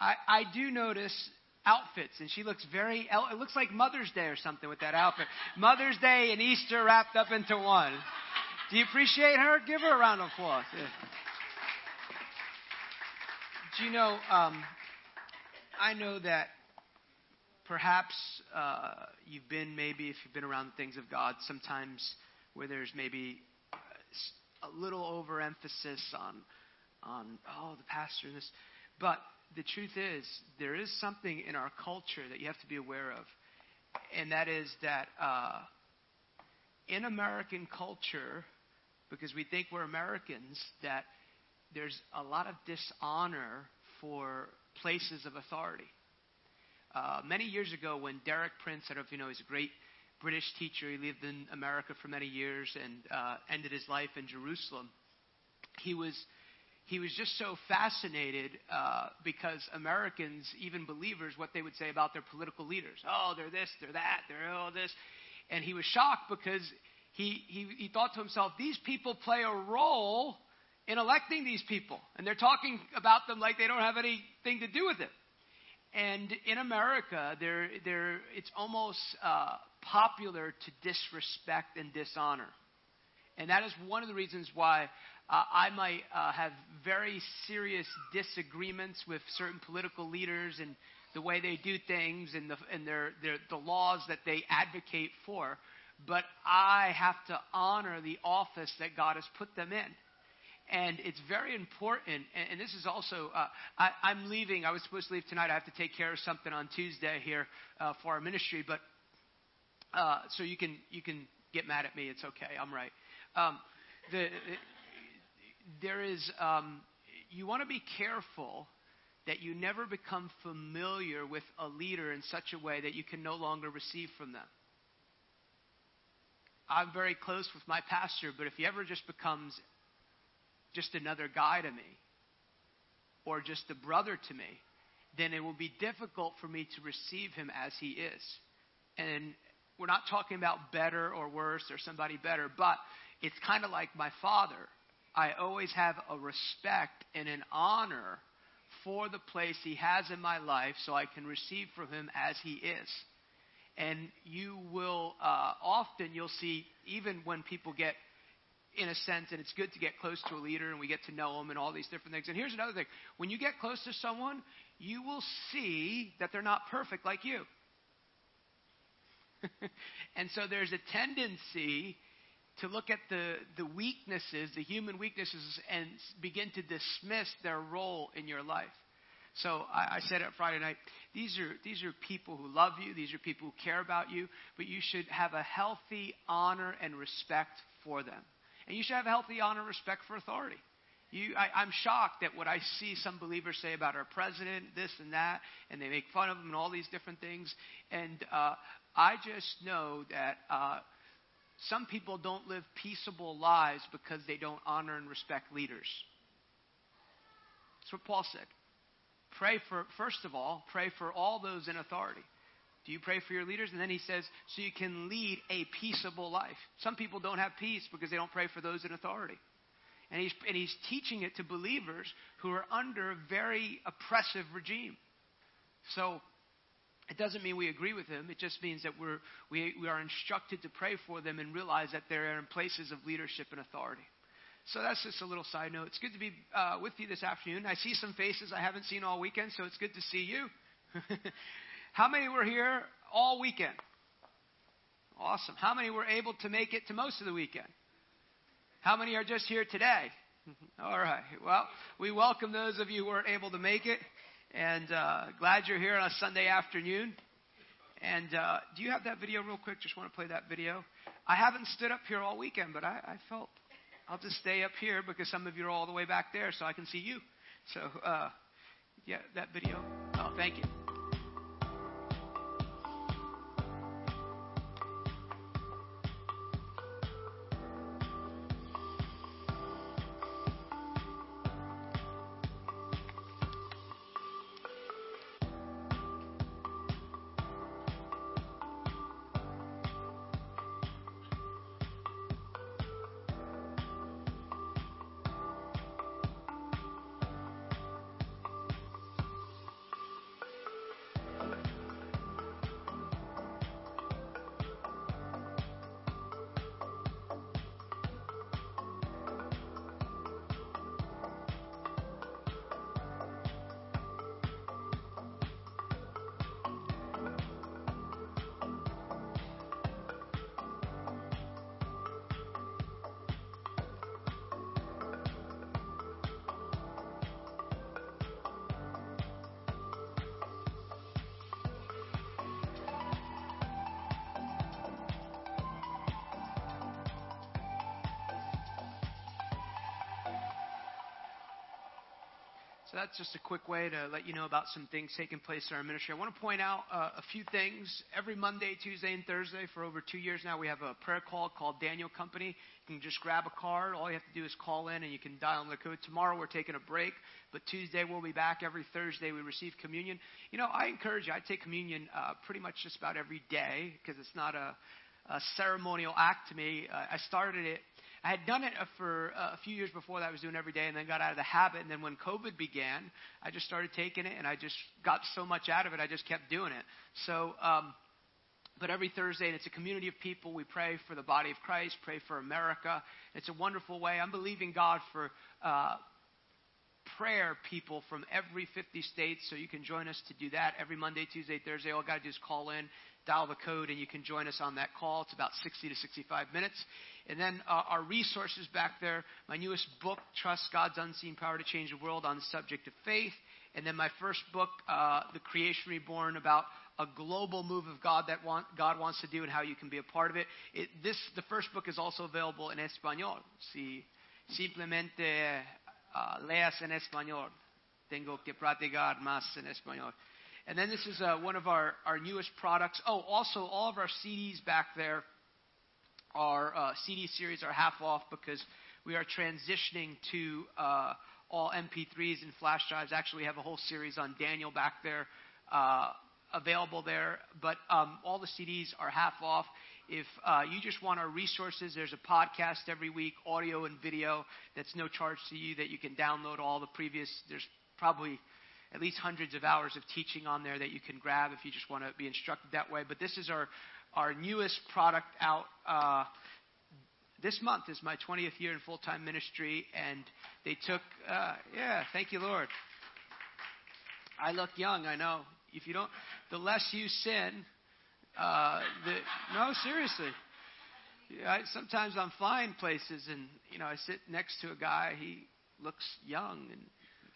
I, I do notice outfits, and she looks very. It looks like Mother's Day or something with that outfit. Mother's Day and Easter wrapped up into one. Do you appreciate her? Give her a round of applause. Yeah. Do you know? Um, I know that perhaps uh, you've been maybe if you've been around the things of God, sometimes where there's maybe a little overemphasis on on oh the pastor and this, but the truth is there is something in our culture that you have to be aware of, and that is that uh, in American culture, because we think we're Americans, that there's a lot of dishonor for places of authority. Uh, many years ago, when Derek Prince, I don't know if you know, he's a great British teacher. He lived in America for many years and uh, ended his life in Jerusalem. He was he was just so fascinated uh, because Americans, even believers, what they would say about their political leaders. Oh, they're this, they're that, they're all this. And he was shocked because he, he, he thought to himself, these people play a role in electing these people. And they're talking about them like they don't have anything to do with it. And in America, there, there, it's almost uh, popular to disrespect and dishonor. And that is one of the reasons why uh, I might uh, have very serious disagreements with certain political leaders and the way they do things and, the, and their, their, the laws that they advocate for. But I have to honor the office that God has put them in. And it's very important. And, and this is also, uh, I, I'm leaving. I was supposed to leave tonight. I have to take care of something on Tuesday here uh, for our ministry. But uh, so you can you can get mad at me. It's okay. I'm right. Um, the, there is um, you want to be careful that you never become familiar with a leader in such a way that you can no longer receive from them. I'm very close with my pastor, but if he ever just becomes just another guy to me or just a brother to me, then it will be difficult for me to receive him as he is. And we're not talking about better or worse or somebody better, but it's kind of like my father. I always have a respect and an honor for the place he has in my life so I can receive from him as he is. And you will, uh, often you'll see, even when people get in a sense, and it's good to get close to a leader and we get to know them and all these different things. And here's another thing when you get close to someone, you will see that they're not perfect like you. (laughs) and so there's a tendency to look at the, the weaknesses, the human weaknesses, and begin to dismiss their role in your life. So I, I said it Friday night. These are these are people who love you. These are people who care about you. But you should have a healthy honor and respect for them, and you should have a healthy honor and respect for authority. You, I, I'm shocked at what I see some believers say about our president, this and that, and they make fun of him and all these different things. And uh, I just know that uh, some people don't live peaceable lives because they don't honor and respect leaders. That's what Paul said. Pray for, first of all, pray for all those in authority. Do you pray for your leaders? And then he says, so you can lead a peaceable life. Some people don't have peace because they don't pray for those in authority. And he's, and he's teaching it to believers who are under a very oppressive regime. So it doesn't mean we agree with them. It just means that we're, we, we are instructed to pray for them and realize that they're in places of leadership and authority. So that's just a little side note. It's good to be uh, with you this afternoon. I see some faces I haven't seen all weekend, so it's good to see you. (laughs) How many were here all weekend? Awesome. How many were able to make it to most of the weekend? How many are just here today? (laughs) All right. Well, we welcome those of you who weren't able to make it, and uh, glad you're here on a Sunday afternoon. And uh, do you have that video real quick? Just want to play that video. I haven't stood up here all weekend, but I, I felt I'll just stay up here because some of you are all the way back there, so I can see you. So, uh, yeah, that video. Oh, thank you. Just a quick way to let you know about some things taking place in our ministry. I want to point out uh, a few things. Every Monday, Tuesday, and Thursday for over two years now, we have a prayer call called Daniel Company. You can just grab a card. All you have to do is call in and you can dial in the code. Tomorrow, we're taking a break, but Tuesday, we'll be back. Every Thursday, we receive communion. You know, I encourage you, I take communion uh, pretty much just about every day because it's not a, a ceremonial act to me. Uh, I started it I had done it uh, for uh, a few years before that. I was doing every day and then got out of the habit. And then when COVID began, I just started taking it and I just got so much out of it, I just kept doing it. So, um, but every Thursday, and it's a community of people. We pray for the body of Christ, pray for America. It's a wonderful way. I'm believing God for uh, prayer people from every 50 states, so you can join us to do that every Monday, Tuesday, Thursday. All you got to do is call in, dial the code, and you can join us on that call. It's about 60 to 65 minutes. And then uh, our resources back there, my newest book, Trust God's Unseen Power to Change the World on the subject of faith. And then my first book, uh, The Creation Reborn, about a global move of God that want, God wants to do and how you can be a part of it. it. This, the first book is also available in español. Si simplemente uh, leas en español, tengo que practicar más en español. And then this is uh, one of our, our newest products. Oh, also all of our CDs back there our uh, CD series are half off because we are transitioning to uh, all MP3s and flash drives. Actually, we have a whole series on Daniel back there uh, available there. But um, all the CDs are half off. If uh, you just want our resources, there's a podcast every week, audio and video, that's no charge to you that you can download all the previous. There's probably at least hundreds of hours of teaching on there that you can grab if you just want to be instructed that way. But this is our our newest product out uh, this month is my 20th year in full time ministry, and they took, uh, yeah, thank you, Lord. I look young, I know. If you don't, the less you sin, uh, the, no, seriously. I, sometimes I'm flying places, and you know, I sit next to a guy. He looks young, and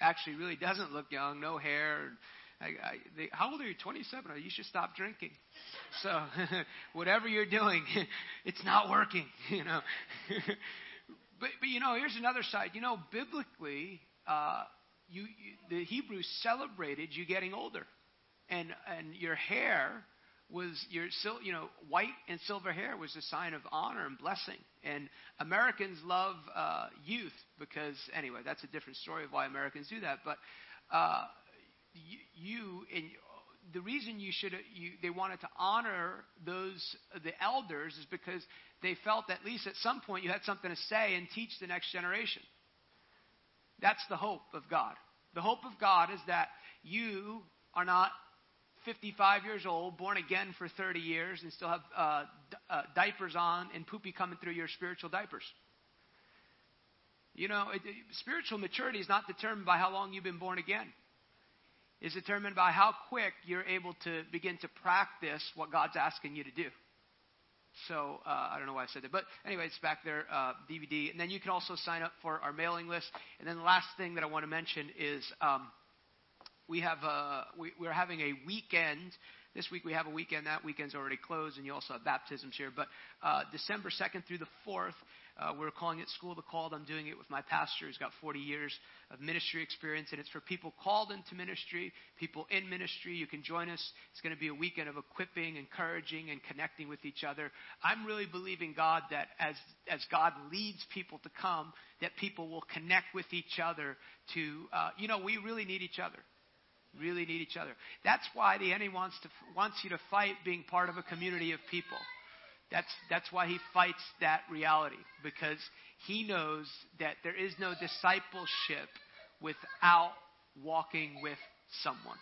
actually really doesn't look young. No hair. I, I, they, how old are you? 27. Oh, you should stop drinking. So, (laughs) whatever you're doing, (laughs) it's not working, (laughs) you know. but, but, you know, here's another side. You know, biblically, uh, you, you, the Hebrews celebrated you getting older. And, and your hair was your you know white and silver hair was a sign of honor and blessing and americans love uh, youth because anyway that's a different story of why americans do that but uh, you, you and the reason you should you, they wanted to honor those the elders is because they felt at least at some point you had something to say and teach the next generation. That's the hope of God. The hope of God is that you are not 55 years old, born again for 30 years, and still have uh, d- uh, diapers on and poopy coming through your spiritual diapers. You know, it, it, spiritual maturity is not determined by how long you've been born again is determined by how quick you're able to begin to practice what God's asking you to do. So uh, I don't know why I said that, but anyway, it's back there, uh, DVD. And then you can also sign up for our mailing list. And then the last thing that I want to mention is um, we have a, we, we're having a weekend. This week we have a weekend. That weekend's already closed, and you also have baptisms here. But uh, December 2nd through the 4th, uh, we're calling it School of the Called. I'm doing it with my pastor who's got 40 years of ministry experience, and it's for people called into ministry, people in ministry. You can join us. It's going to be a weekend of equipping, encouraging, and connecting with each other. I'm really believing God that as, as God leads people to come, that people will connect with each other to, uh, you know, we really need each other really need each other. That's why the enemy wants to wants you to fight being part of a community of people. That's, that's why he fights that reality, because he knows that there is no discipleship without walking with someone.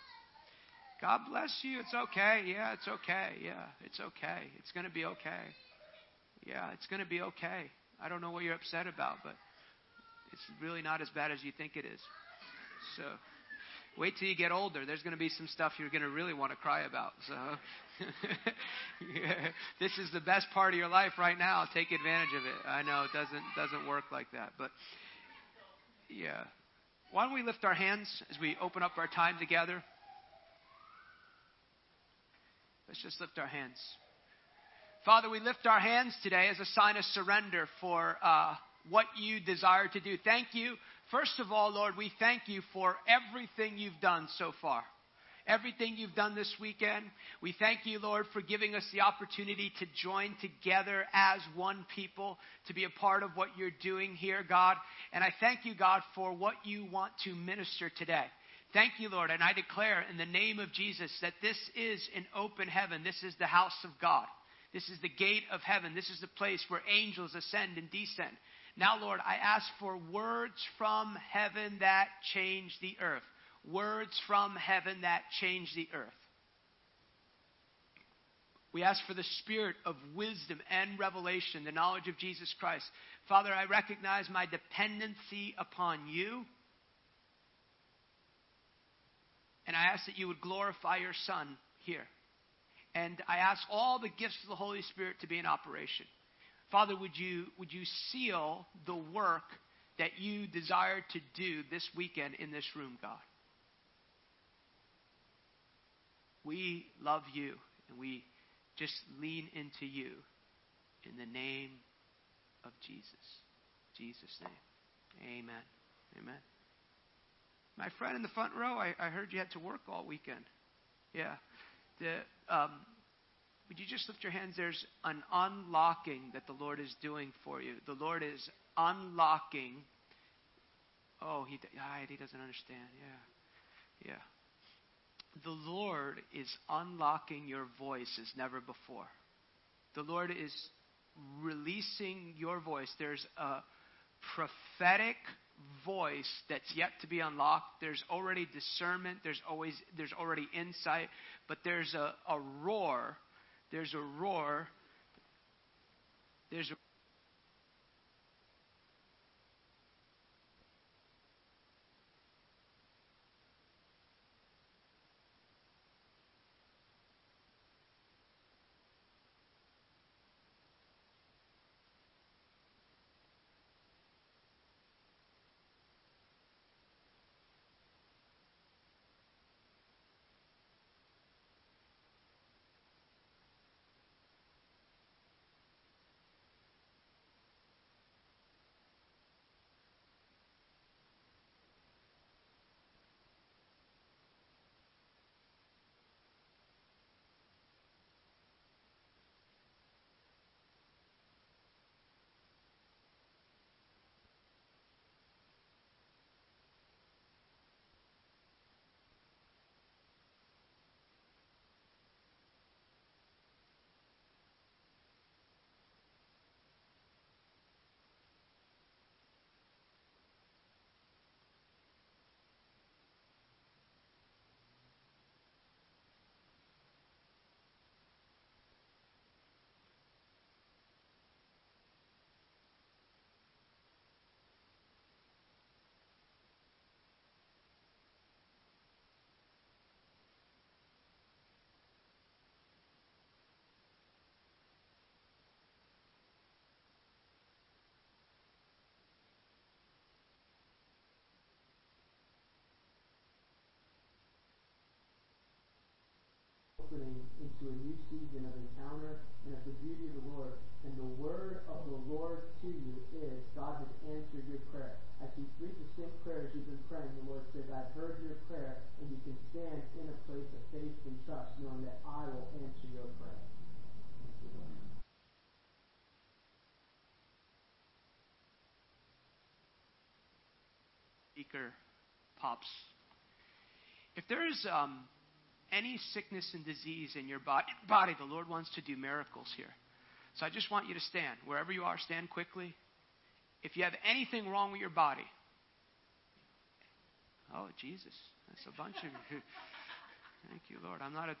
God bless you. It's okay. Yeah, it's okay. Yeah, it's okay. It's going to be okay. Yeah, it's going to be okay. I don't know what you're upset about, but it's really not as bad as you think it is. So. Wait till you get older. There's going to be some stuff you're going to really want to cry about. So, yeah. (laughs) this is the best part of your life right now. Take advantage of it. I know it doesn't doesn't work like that, but yeah. Why don't we lift our hands as we open up our time together? Let's just lift our hands. Father, we lift our hands today as a sign of surrender for uh, what you desire to do. Thank you First of all, Lord, we thank you for everything you've done so far. Everything you've done this weekend. We thank you, Lord, for giving us the opportunity to join together as one people, to be a part of what you're doing here, God. And I thank you, God, for what you want to minister today. Thank you, Lord. And I declare in the name of Jesus that this is an open heaven. This is the house of God. This is the gate of heaven. This is the place where angels ascend and descend. Now, Lord, I ask for words from heaven that change the earth. Words from heaven that change the earth. We ask for the spirit of wisdom and revelation, the knowledge of Jesus Christ. Father, I recognize my dependency upon you. And I ask that you would glorify your Son here. And I ask all the gifts of the Holy Spirit to be in operation. Father, would you, would you seal the work that you desire to do this weekend in this room, God? We love you and we just lean into you in the name of Jesus. Jesus' name. Amen. Amen. My friend in the front row, I, I heard you had to work all weekend. Yeah. The, um, would you just lift your hands? There's an unlocking that the Lord is doing for you. The Lord is unlocking. Oh, he, he doesn't understand. Yeah. Yeah. The Lord is unlocking your voice as never before. The Lord is releasing your voice. There's a prophetic voice that's yet to be unlocked. There's already discernment. There's always there's already insight, but there's a, a roar there's a roar. There's a into a new season of encounter and of the beauty of the Lord. And the word of the Lord to you is God has answered your prayer. I see three distinct prayers you've been praying. The Lord says, I've heard your prayer, and you can stand in a place of faith and trust, knowing that I will answer your prayer. Speaker pops. If there is um, any sickness and disease in your body, body, the Lord wants to do miracles here. So I just want you to stand. Wherever you are, stand quickly. If you have anything wrong with your body, oh, Jesus, that's a bunch of you. (laughs) Thank you, Lord. I'm not a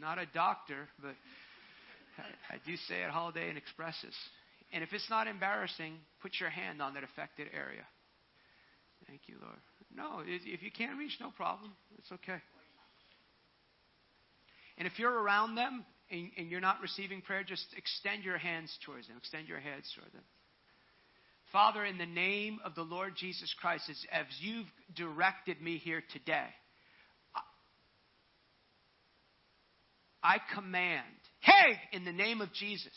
not a doctor, but I, I do say it Holiday Inn Expresses. And if it's not embarrassing, put your hand on that affected area. Thank you, Lord. No, if you can't reach, no problem. It's okay. And if you're around them and, and you're not receiving prayer, just extend your hands towards them. Extend your hands towards them. Father, in the name of the Lord Jesus Christ, as, as you've directed me here today, I command, hey, in the name of Jesus,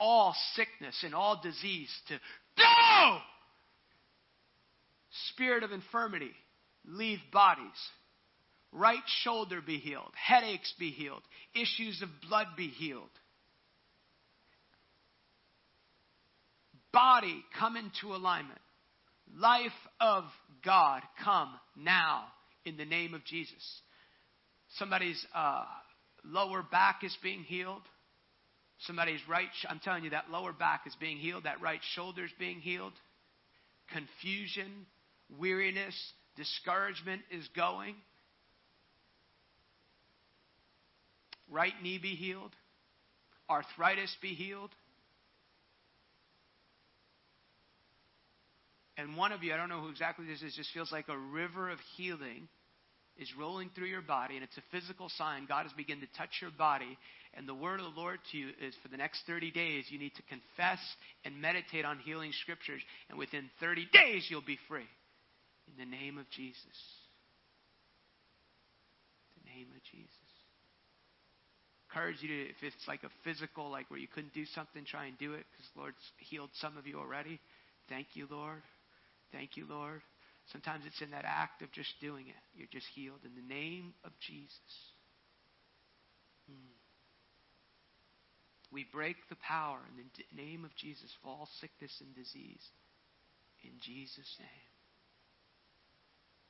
all sickness and all disease to go! Spirit of infirmity, leave bodies. Right shoulder be healed. Headaches be healed. Issues of blood be healed. Body come into alignment. Life of God come now in the name of Jesus. Somebody's uh, lower back is being healed. Somebody's right, I'm telling you, that lower back is being healed. That right shoulder is being healed. Confusion, weariness, discouragement is going. Right knee be healed. Arthritis be healed. And one of you, I don't know who exactly this is, just feels like a river of healing is rolling through your body, and it's a physical sign. God has begun to touch your body. And the word of the Lord to you is for the next 30 days, you need to confess and meditate on healing scriptures. And within 30 days, you'll be free. In the name of Jesus. In The name of Jesus. Encourage you to, if it's like a physical, like where you couldn't do something, try and do it because the Lord's healed some of you already. Thank you, Lord. Thank you, Lord. Sometimes it's in that act of just doing it. You're just healed in the name of Jesus. Hmm. We break the power in the name of Jesus of all sickness and disease. In Jesus' name.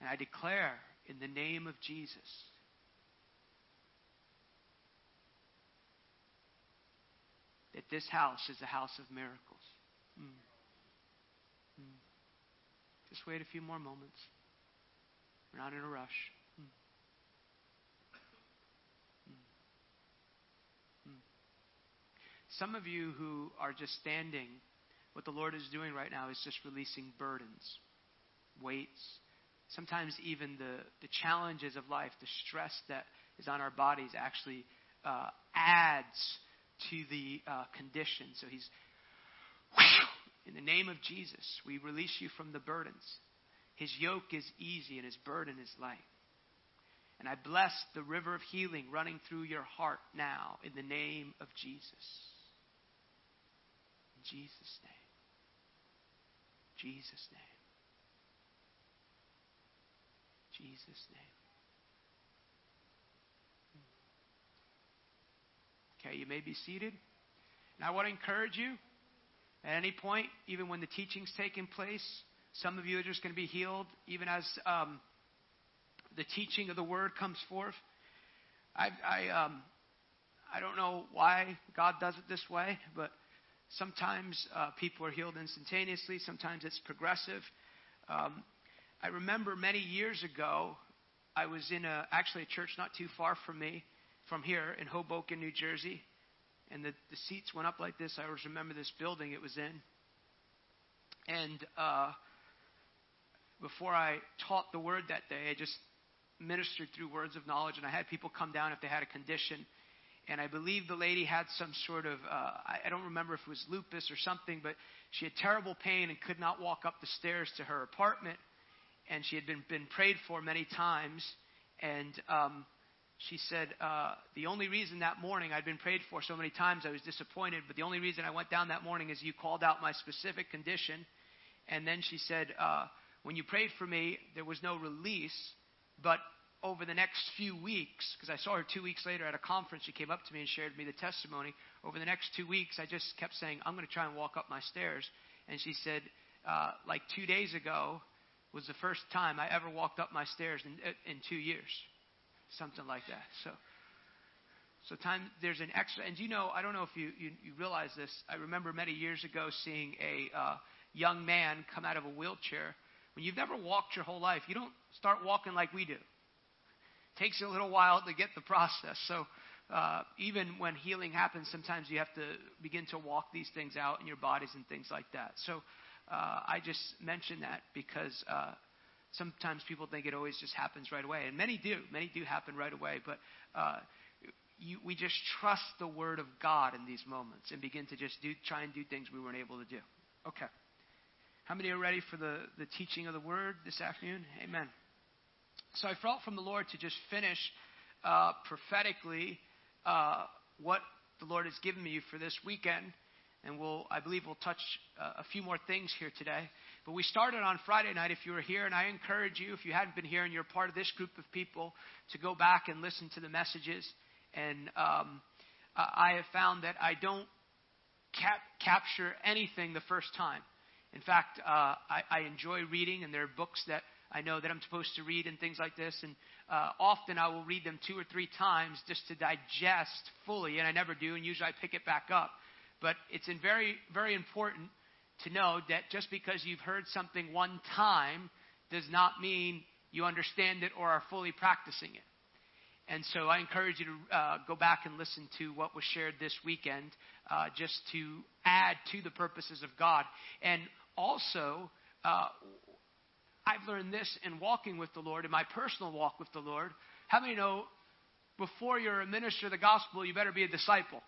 And I declare in the name of Jesus that this house is a house of miracles. Mm. Mm. Just wait a few more moments. We're not in a rush. Mm. Some of you who are just standing, what the Lord is doing right now is just releasing burdens, weights, sometimes even the, the challenges of life, the stress that is on our bodies actually uh, adds to the uh, condition. So he's, in the name of Jesus, we release you from the burdens. His yoke is easy and his burden is light. And I bless the river of healing running through your heart now in the name of Jesus. In Jesus' name. Jesus' name. Jesus' name. Okay, you may be seated. And I want to encourage you at any point, even when the teaching's taking place, some of you are just going to be healed, even as um, the teaching of the word comes forth. I, I, um, I don't know why God does it this way, but sometimes uh, people are healed instantaneously, sometimes it's progressive. Um, I remember many years ago, I was in a, actually a church not too far from me, from here in Hoboken, New Jersey, and the, the seats went up like this. I always remember this building it was in. And uh, before I taught the word that day, I just ministered through words of knowledge, and I had people come down if they had a condition. And I believe the lady had some sort of, uh, I don't remember if it was lupus or something, but she had terrible pain and could not walk up the stairs to her apartment and she had been, been prayed for many times. And um, she said, uh, the only reason that morning I'd been prayed for so many times, I was disappointed, but the only reason I went down that morning is you called out my specific condition. And then she said, uh, when you prayed for me, there was no release, but over the next few weeks, because I saw her two weeks later at a conference, she came up to me and shared me the testimony. Over the next two weeks, I just kept saying, I'm going to try and walk up my stairs. And she said, uh, like two days ago was the first time I ever walked up my stairs in, in two years something like that. So, so time there's an extra. And you know, I don't know if you you, you realize this. I remember many years ago seeing a uh, young man come out of a wheelchair. When you've never walked your whole life, you don't start walking like we do. It takes a little while to get the process. So. Uh, even when healing happens, sometimes you have to begin to walk these things out in your bodies and things like that. So uh, I just mention that because uh, sometimes people think it always just happens right away, and many do. Many do happen right away, but uh, you, we just trust the word of God in these moments and begin to just do, try and do things we weren't able to do. Okay. How many are ready for the, the teaching of the word this afternoon? Amen. So I felt from the Lord to just finish uh, prophetically uh, what the Lord has given me for this weekend. And we'll, I believe we'll touch uh, a few more things here today. But we started on Friday night if you were here, and I encourage you, if you hadn't been here and you're part of this group of people, to go back and listen to the messages. And um, I have found that I don't cap- capture anything the first time. In fact, uh, I, I enjoy reading, and there are books that I know that I'm supposed to read and things like this. And uh, often I will read them two or three times just to digest fully, and I never do, and usually I pick it back up. But it's in very, very important to know that just because you've heard something one time does not mean you understand it or are fully practicing it. And so I encourage you to uh, go back and listen to what was shared this weekend uh, just to add to the purposes of God. And also, uh, I've learned this in walking with the Lord, in my personal walk with the Lord. How many know before you're a minister of the gospel, you better be a disciple?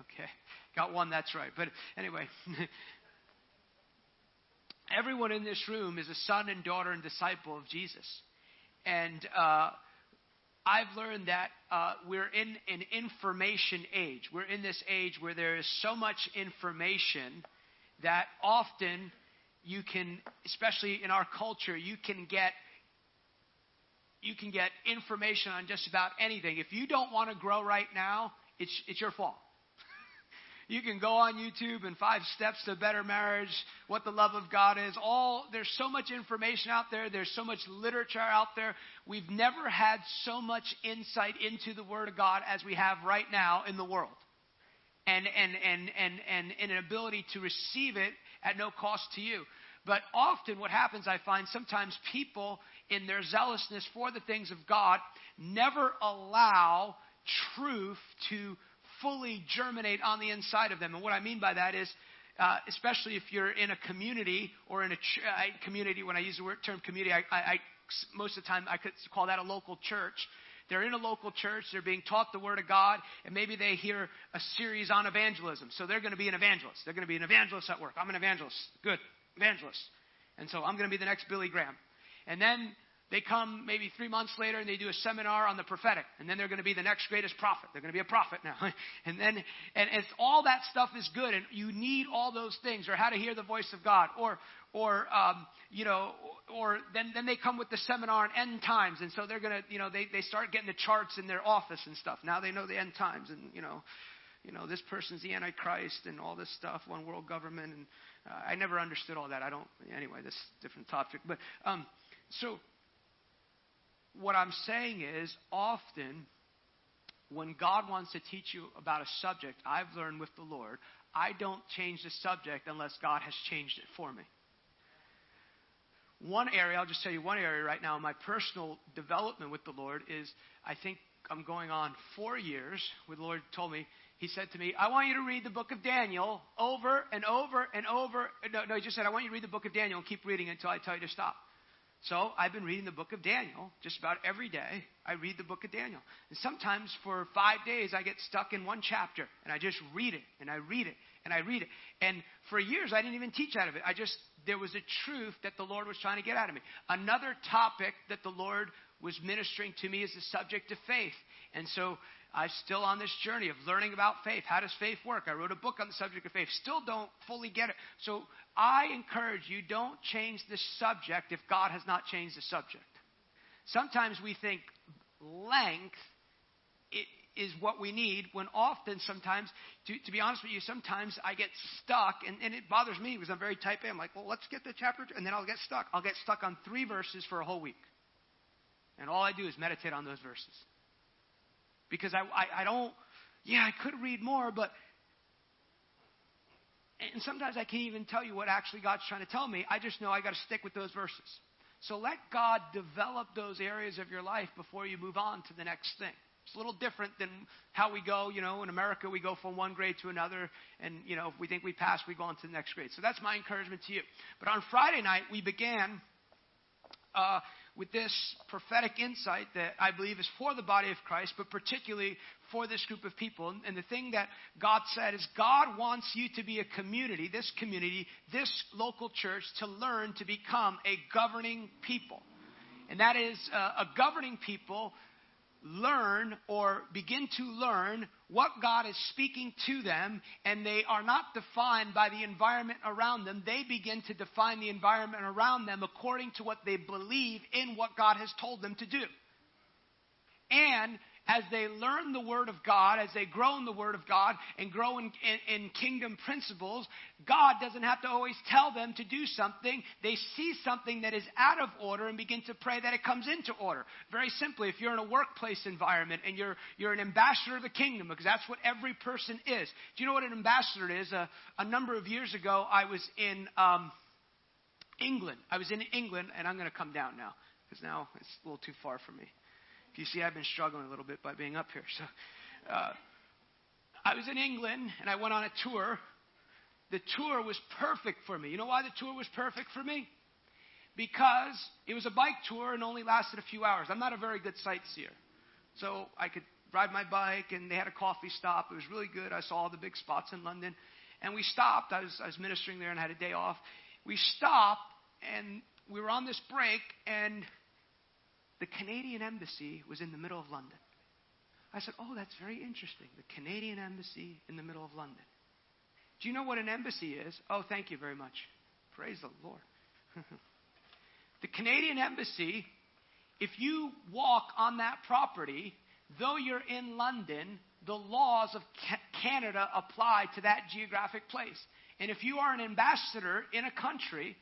Okay. Got one, that's right. But anyway, (laughs) everyone in this room is a son and daughter and disciple of Jesus. And uh, I've learned that uh, we're in an information age. We're in this age where there is so much information that often you can, especially in our culture, you can get you can get information on just about anything. If you don't want to grow right now, it's, it's your fault. You can go on YouTube and five steps to better marriage, what the love of God is. All there's so much information out there. There's so much literature out there. We've never had so much insight into the Word of God as we have right now in the world. And and and and and, and an ability to receive it at no cost to you. But often what happens, I find sometimes people in their zealousness for the things of God never allow truth to fully germinate on the inside of them. And what I mean by that is, uh, especially if you're in a community or in a ch- uh, community, when I use the word, term community, I, I, most of the time I could call that a local church. They're in a local church, they're being taught the Word of God, and maybe they hear a series on evangelism. So they're going to be an evangelist. They're going to be an evangelist at work. I'm an evangelist. Good. Evangelist. And so I'm going to be the next Billy Graham. And then they come maybe three months later and they do a seminar on the prophetic, and then they're going to be the next greatest prophet. They're going to be a prophet now, (laughs) and then and it's all that stuff is good, and you need all those things, or how to hear the voice of God, or or um, you know, or then then they come with the seminar on end times, and so they're going to you know they they start getting the charts in their office and stuff. Now they know the end times, and you know. You know, this person's the Antichrist and all this stuff, one world government, and uh, I never understood all that. I don't. Anyway, this different topic, but um, so what I'm saying is often when God wants to teach you about a subject, I've learned with the Lord, I don't change the subject unless God has changed it for me. One area, I'll just tell you one area right now my personal development with the Lord is I think I'm going on four years where the Lord told me, He said to me, I want you to read the book of Daniel over and over and over. No, no, He just said, I want you to read the book of Daniel and keep reading until I tell you to stop. So I've been reading the book of Daniel just about every day. I read the book of Daniel. And sometimes for five days I get stuck in one chapter and I just read it and I read it and I read it. And for years I didn't even teach out of it. I just, there was a truth that the Lord was trying to get out of me. Another topic that the Lord was ministering to me is the subject of faith. And so I'm still on this journey of learning about faith. How does faith work? I wrote a book on the subject of faith. Still don't fully get it. So I encourage you don't change the subject if God has not changed the subject. Sometimes we think length is what we need when often sometimes to, to be honest with you sometimes i get stuck and, and it bothers me because i'm very type a. I'm like well let's get the chapter and then i'll get stuck. I'll get stuck on three verses for a whole week. And all i do is meditate on those verses. Because i, I, I don't yeah i could read more but and sometimes i can't even tell you what actually god's trying to tell me i just know i got to stick with those verses so let god develop those areas of your life before you move on to the next thing it's a little different than how we go, you know, in America we go from one grade to another and, you know, if we think we pass, we go on to the next grade. So that's my encouragement to you. But on Friday night, we began uh, with this prophetic insight that I believe is for the body of Christ, but particularly for this group of people. And the thing that God said is God wants you to be a community, this community, this local church, to learn to become a governing people. And that is uh, a governing people learn or begin to learn what God is speaking to them, and they are not defined by the environment around them. They begin to define the environment around them according to what they believe in what God has told them to do. And as they learn the Word of God, as they grow in the Word of God and grow in, in, in, kingdom principles, God doesn't have to always tell them to do something. They see something that is out of order and begin to pray that it comes into order. Very simply, if you're in a workplace environment and you're, you're an ambassador of the kingdom, because that's what every person is. Do you know what an ambassador is? A, a number of years ago, I was in um, England. I was in England, and I'm going to come down now, because now it's a little too far for me. If you see, I've been struggling a little bit by being up here. So, uh, I was in England and I went on a tour. The tour was perfect for me. You know why the tour was perfect for me? Because it was a bike tour and only lasted a few hours. I'm not a very good sightseer. So I could ride my bike and they had a coffee stop. It was really good. I saw all the big spots in London. And we stopped. I was, I was ministering there and had a day off. We stopped and we were on this break and the Canadian embassy was in the middle of London. I said, Oh, that's very interesting. The Canadian embassy in the middle of London. Do you know what an embassy is? Oh, thank you very much. Praise the Lord. (laughs) the Canadian embassy, if you walk on that property, though you're in London, the laws of Canada apply to that geographic place. And if you are an ambassador in a country,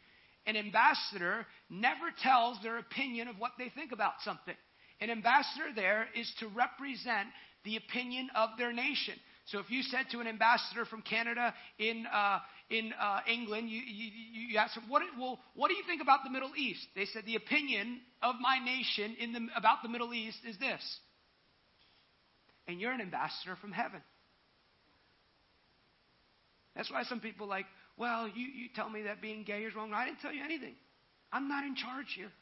an ambassador never tells their opinion of what they think about something. An ambassador there is to represent the opinion of their nation. So if you said to an ambassador from Canada in, uh, in uh, England, you, you, you asked them, what, well, what do you think about the Middle East? They said, the opinion of my nation in the, about the Middle East is this. And you're an ambassador from heaven. That's why some people like, well, you, you tell me that being gay is wrong. I didn't tell you anything. I'm not in charge here.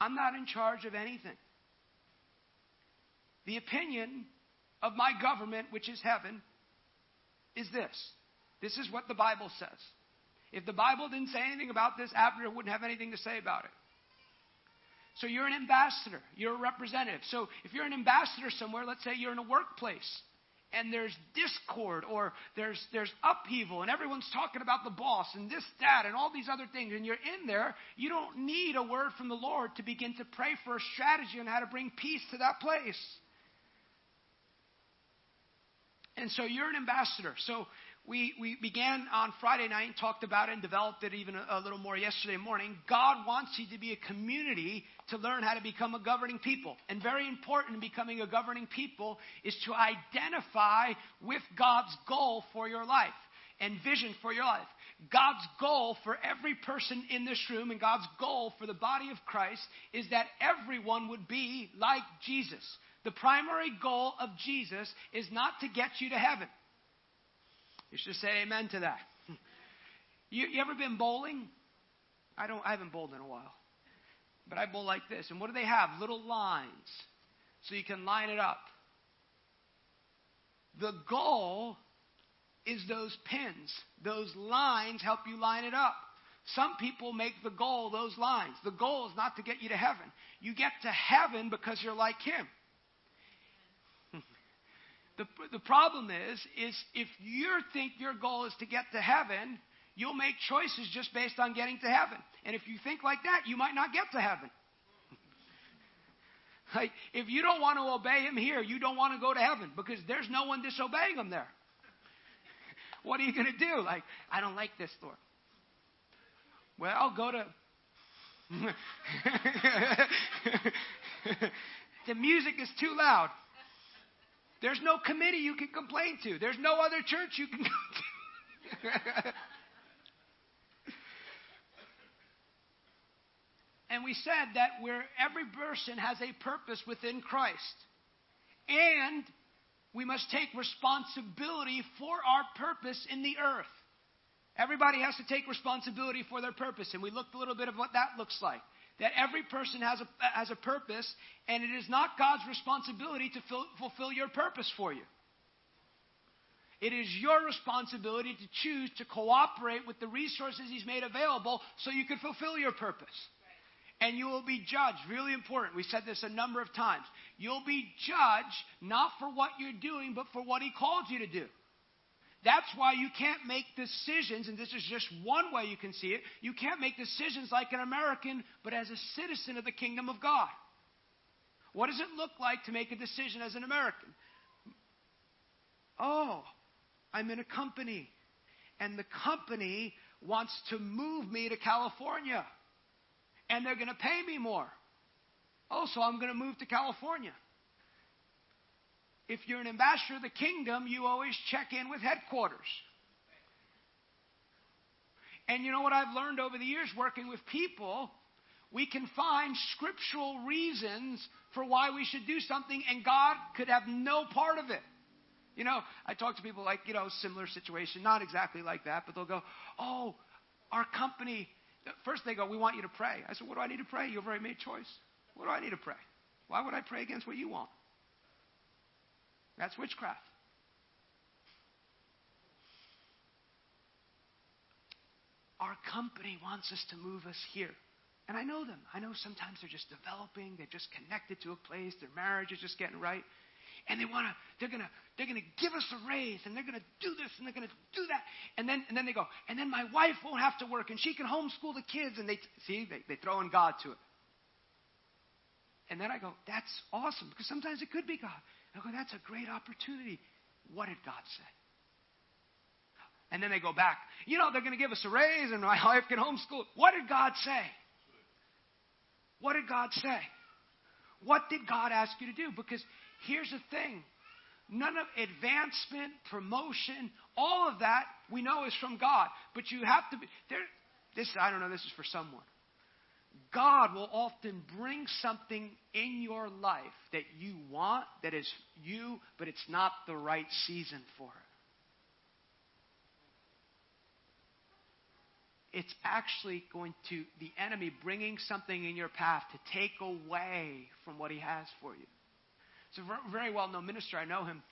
I'm not in charge of anything. The opinion of my government, which is heaven, is this. This is what the Bible says. If the Bible didn't say anything about this, Abner wouldn't have anything to say about it. So you're an ambassador. You're a representative. So if you're an ambassador somewhere, let's say you're in a workplace and there's discord or there's, there's upheaval and everyone's talking about the boss and this, that, and all these other things, and you're in there, you don't need a word from the Lord to begin to pray for a strategy on how to bring peace to that place. And so you're an ambassador. So we, we began on Friday night and talked about it and developed it even a, a, little more yesterday morning. God wants you to be a community to learn how to become a governing people. And very important in becoming a governing people is to identify with God's goal for your life and vision for your life. God's goal for every person in this room and God's goal for the body of Christ is that everyone would be like Jesus. The primary goal of Jesus is not to get you to heaven. You should say amen to that. You, you ever been bowling? I don't. I haven't bowled in a while, but I bowl like this. And what do they have? Little lines, so you can line it up. The goal is those pins. Those lines help you line it up. Some people make the goal those lines. The goal is not to get you to heaven. You get to heaven because you're like him. The, the problem is, is if you think your goal is to get to heaven, you'll make choices just based on getting to heaven. And if you think like that, you might not get to heaven. (laughs) like, if you don't want to obey him here, you don't want to go to heaven because there's no one disobeying him there. (laughs) what are you going to do? Like, I don't like this, Lord. Well, I'll go to. (laughs) the music is too loud. There's no committee you can complain to. There's no other church you can go to. (laughs) and we said that where every person has a purpose within Christ. And we must take responsibility for our purpose in the earth. Everybody has to take responsibility for their purpose. And we looked a little bit of what that looks like. That every person has a, has a purpose, and it is not God's responsibility to fill, fulfill your purpose for you. It is your responsibility to choose to cooperate with the resources He's made available so you can fulfill your purpose. And you will be judged. Really important. We said this a number of times. You'll be judged not for what you're doing, but for what He called you to do. That's why you can't make decisions, and this is just one way you can see it. You can't make decisions like an American, but as a citizen of the kingdom of God. What does it look like to make a decision as an American? Oh, I'm in a company, and the company wants to move me to California, and they're going to pay me more. Oh, so I'm going to move to California if you're an ambassador of the kingdom, you always check in with headquarters. And you know what I've learned over the years working with people? We can find scriptural reasons for why we should do something, and God could have no part of it. You know, I talk to people like, you know, similar situation, not exactly like that, but they'll go, Oh, our company, first they go, We want you to pray. I said, What do I need to pray? You've already made choice. What do I need to pray? Why would I pray against what you want? That's witchcraft. Our company wants us to move us here. And I know them. I know sometimes they're just developing, they're just connected to a place, their marriage is just getting right. And they wanna, they're gonna, they're gonna give us a raise, and they're gonna do this, and they're gonna do that, and then, and then they go, and then my wife won't have to work, and she can homeschool the kids, and they see, they, they throw in God to it. And then I go, that's awesome, because sometimes it could be God. I go, that's a great opportunity. What did God say? And then they go back. You know, they're going to give us a raise and my (laughs) wife can homeschool. What did God say? What did God say? What did God ask you to do? Because here's the thing none of advancement, promotion, all of that we know is from God. But you have to be there. This I don't know. This is for someone. God will often bring something in your life that you want, that is you, but it's not the right season for it. It's actually going to, the enemy bringing something in your path to take away from what he has for you. It's a very well known minister. I know him.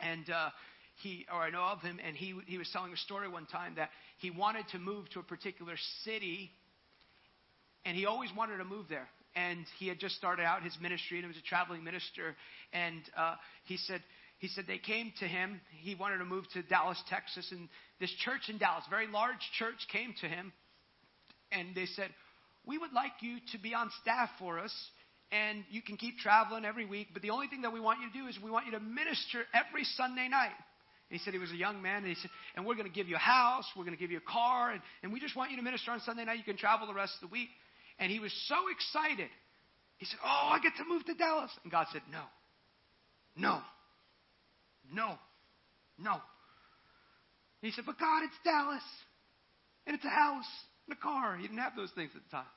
And, uh, he, or I know of him, and he, he was telling a story one time that he wanted to move to a particular city and he always wanted to move there. And he had just started out his ministry, and he was a traveling minister. And uh, he said, he said they came to him. He wanted to move to Dallas, Texas, and this church in Dallas, very large church, came to him, and they said, "We would like you to be on staff for us, and you can keep traveling every week. But the only thing that we want you to do is we want you to minister every Sunday night." And he said he was a young man, and he said, "And we're going to give you a house, we're going to give you a car, and, and we just want you to minister on Sunday night. You can travel the rest of the week." And he was so excited. He said, Oh, I get to move to Dallas. And God said, No, no, no, no. And he said, But God, it's Dallas. And it's a house and a car. He didn't have those things at the time.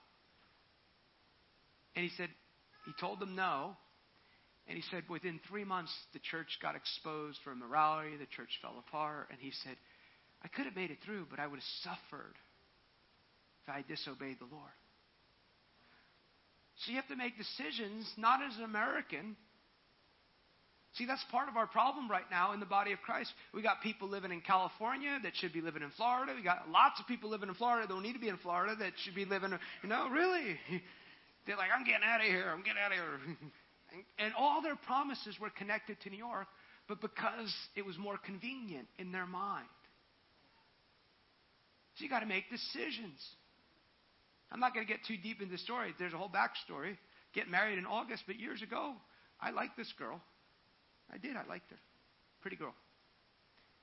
And he said, He told them no. And he said, within three months, the church got exposed for immorality. The church fell apart. And he said, I could have made it through, but I would have suffered if I disobeyed the Lord. So you have to make decisions, not as an American, See, that's part of our problem right now in the body of Christ. We got people living in California that should be living in Florida. We got lots of people living in Florida that don't need to be in Florida that should be living, you know, really. (laughs) They're like, I'm getting out of here. I'm getting out of here. (laughs) And all their promises were connected to New York, but because it was more convenient in their mind. So you got to make decisions. I'm not going to get too deep into the story. There's a whole backstory. Get married in August, but years ago, I liked this girl. I did. I liked her. Pretty girl.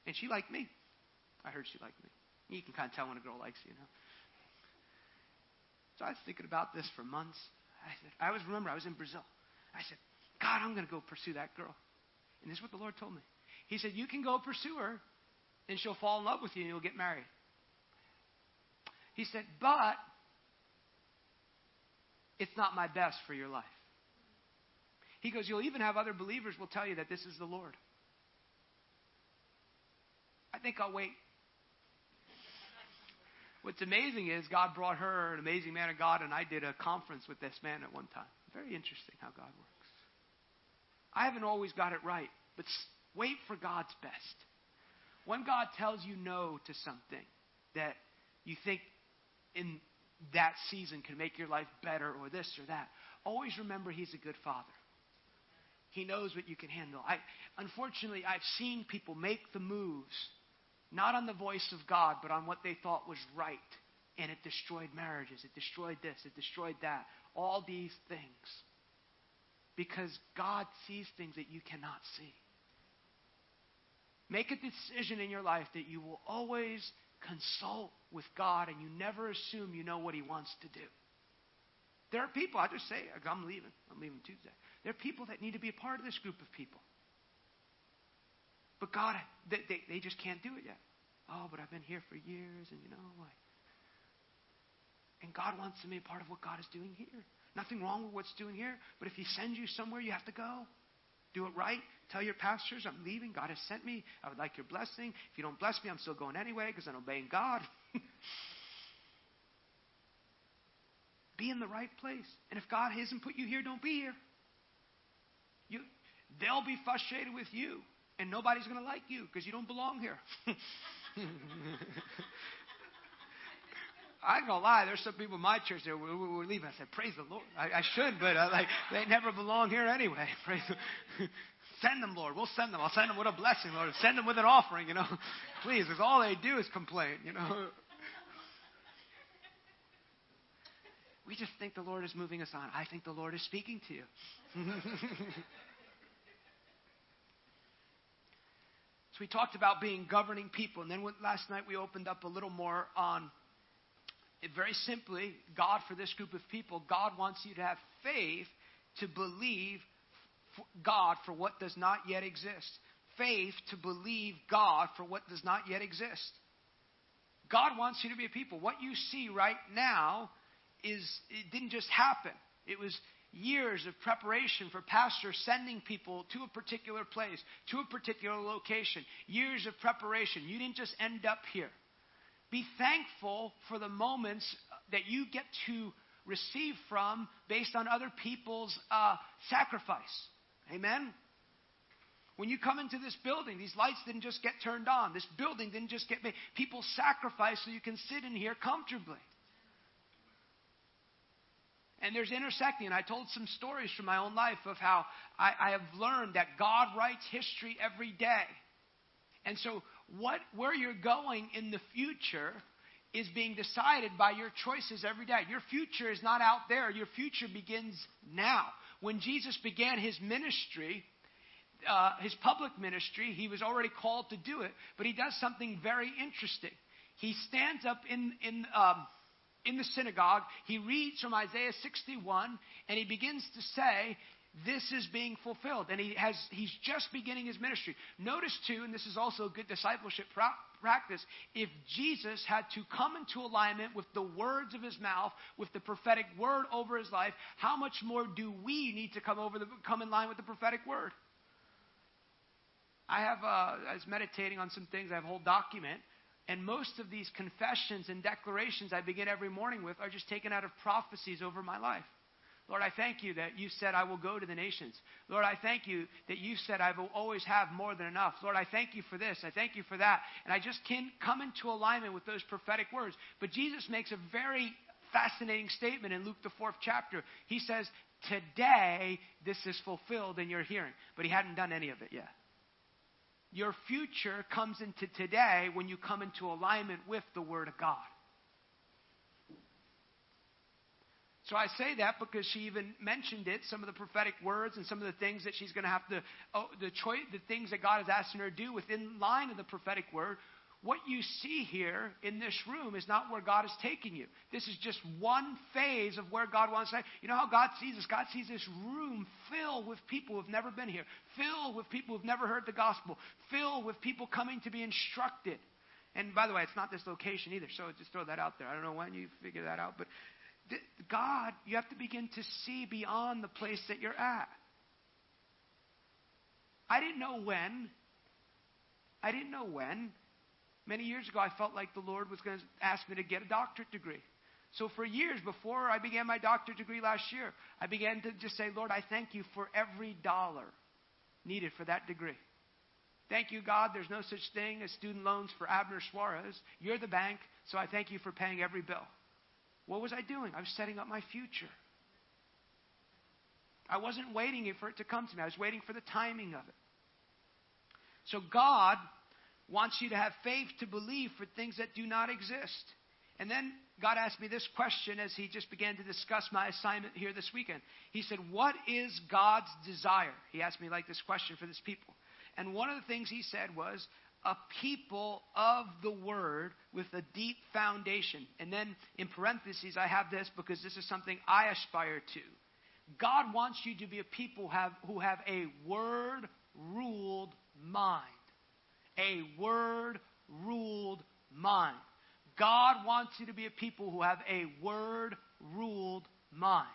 And she liked me. I heard she liked me. You can kind of tell when a girl likes you, you know. So I was thinking about this for months. I said, I always remember I was in Brazil. I said, God, I'm going to go pursue that girl. And this is what the Lord told me. He said, You can go pursue her, and she'll fall in love with you, and you'll get married. He said, But it's not my best for your life. He goes, You'll even have other believers will tell you that this is the Lord. I think I'll wait. What's amazing is God brought her, an amazing man of God, and I did a conference with this man at one time. Very interesting how God works. I haven't always got it right, but wait for God's best. When God tells you no to something that you think in that season can make your life better or this or that, always remember He's a good Father. He knows what you can handle. I, unfortunately, I've seen people make the moves not on the voice of God, but on what they thought was right. And it destroyed marriages. It destroyed this. It destroyed that. All these things. Because God sees things that you cannot see. Make a decision in your life that you will always consult with God and you never assume you know what He wants to do. There are people, I just say, I'm leaving. I'm leaving Tuesday. There are people that need to be a part of this group of people. But God, they, they, they just can't do it yet. Oh, but I've been here for years, and you know, like. And God wants to be a part of what God is doing here. Nothing wrong with what's doing here, but if He sends you somewhere, you have to go. Do it right. Tell your pastors, I'm leaving. God has sent me. I would like your blessing. If you don't bless me, I'm still going anyway because I'm obeying God. (laughs) be in the right place. And if God hasn't put you here, don't be here. You, they'll be frustrated with you, and nobody's going to like you because you don't belong here. (laughs) I ain't gonna lie. There's some people in my church that were, were leaving. I said, "Praise the Lord." I, I should, but uh, like they never belong here anyway. (laughs) Praise. The, (laughs) send them, Lord. We'll send them. I'll send them with a blessing, Lord. Send them with an offering. You know, (laughs) please, because all they do is complain. You know. We just think the Lord is moving us on. I think the Lord is speaking to you. So we talked about being governing people. And then last night we opened up a little more on very simply God, for this group of people, God wants you to have faith to believe God for what does not yet exist. Faith to believe God for what does not yet exist. God wants you to be a people. What you see right now is it didn't just happen. It was years of preparation for pastors sending people to a particular place, to a particular location, years of preparation. You didn't just end up here. Be thankful for the moments that you get to receive from based on other people's uh, sacrifice. Amen? When you come into this building, these lights didn't just get turned on. This building didn't just get made. People sacrificed so you can sit in here comfortably. And there's intersecting. I told some stories from my own life of how I, I have learned that God writes history every day. And so, what, where you're going in the future is being decided by your choices every day. Your future is not out there, your future begins now. When Jesus began his ministry, uh, his public ministry, he was already called to do it, but he does something very interesting. He stands up in, in um, in the synagogue, he reads from Isaiah 61 and he begins to say, this is being fulfilled. And he has, he's just beginning his ministry. Notice, too, and this is also good discipleship practice, if Jesus had to come into alignment with the words of his mouth, with the prophetic word over his life, how much more do we need to come, over the, come in line with the prophetic word? I have, uh, I was meditating on some things. I have a whole document and most of these confessions and declarations I begin every morning with are just taken out of prophecies over my life. Lord, I thank you that you said I will go to the nations. Lord, I thank you that you said I will always have more than enough. Lord, I thank you for this. I thank you for that. And I just can't come into alignment with those prophetic words. But Jesus makes a very fascinating statement in Luke, the fourth chapter. He says, Today, this is fulfilled in your hearing. But he hadn't done any of it yet. Your future comes into today when you come into alignment with the Word of God. So I say that because she even mentioned it, some of the prophetic words and some of the things that she's going to have to, oh, the choice, the things that God is asking her to do within line of the prophetic word. What you see here in this room is not where God is taking you. This is just one phase of where God wants to. You know how God sees us? God sees this room filled with people who've never been here, filled with people who've never heard the gospel, filled with people coming to be instructed. And by the way, it's not this location either, so just throw that out there. I don't know when you figure that out, but God, you have to begin to see beyond the place that you're at. I didn't know when. I didn't know when. Many years ago, I felt like the Lord was going to ask me to get a doctorate degree. So, for years before I began my doctorate degree last year, I began to just say, Lord, I thank you for every dollar needed for that degree. Thank you, God. There's no such thing as student loans for Abner Suarez. You're the bank, so I thank you for paying every bill. What was I doing? I was setting up my future. I wasn't waiting for it to come to me, I was waiting for the timing of it. So, God wants you to have faith to believe for things that do not exist. And then God asked me this question as He just began to discuss my assignment here this weekend. He said, What is God's desire? He asked me like this question for this people. And one of the things He said was, a people of the word with a deep foundation. And then in parentheses, I have this because this is something I aspire to. God wants you to be a people who have, who have a word ruled mind a word ruled mind. God wants you to be a people who have a word ruled mind.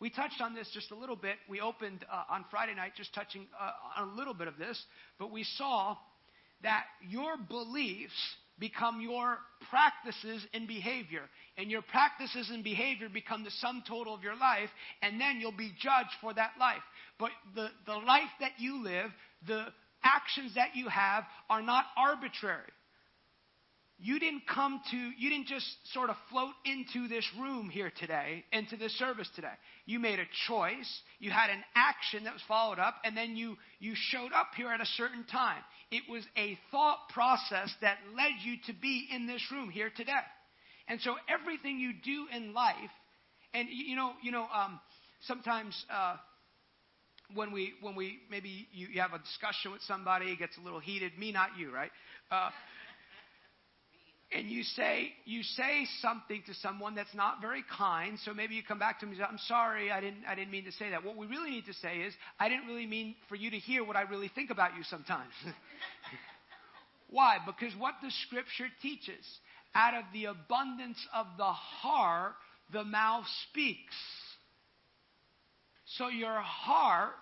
We touched on this just a little bit. We opened uh, on Friday night just touching uh, on a little bit of this, but we saw that your beliefs become your practices and behavior. And your practices and behavior become the sum total of your life, and then you'll be judged for that life. But the, the life that you live, the actions that you have are not arbitrary. You didn't come to, you didn't just sort of float into this room here today, into this service today. You made a choice, you had an action that was followed up, and then you, you showed up here at a certain time. It was a thought process that led you to be in this room here today. And so everything you do in life, and you know, you know, um, sometimes uh, when we when we maybe you, you have a discussion with somebody, it gets a little heated. Me, not you, right? Uh, and you say you say something to someone that's not very kind. So maybe you come back to me and say, "I'm sorry, I didn't I didn't mean to say that." What we really need to say is, "I didn't really mean for you to hear what I really think about you sometimes." (laughs) Why? Because what the Scripture teaches, out of the abundance of the heart, the mouth speaks. So your heart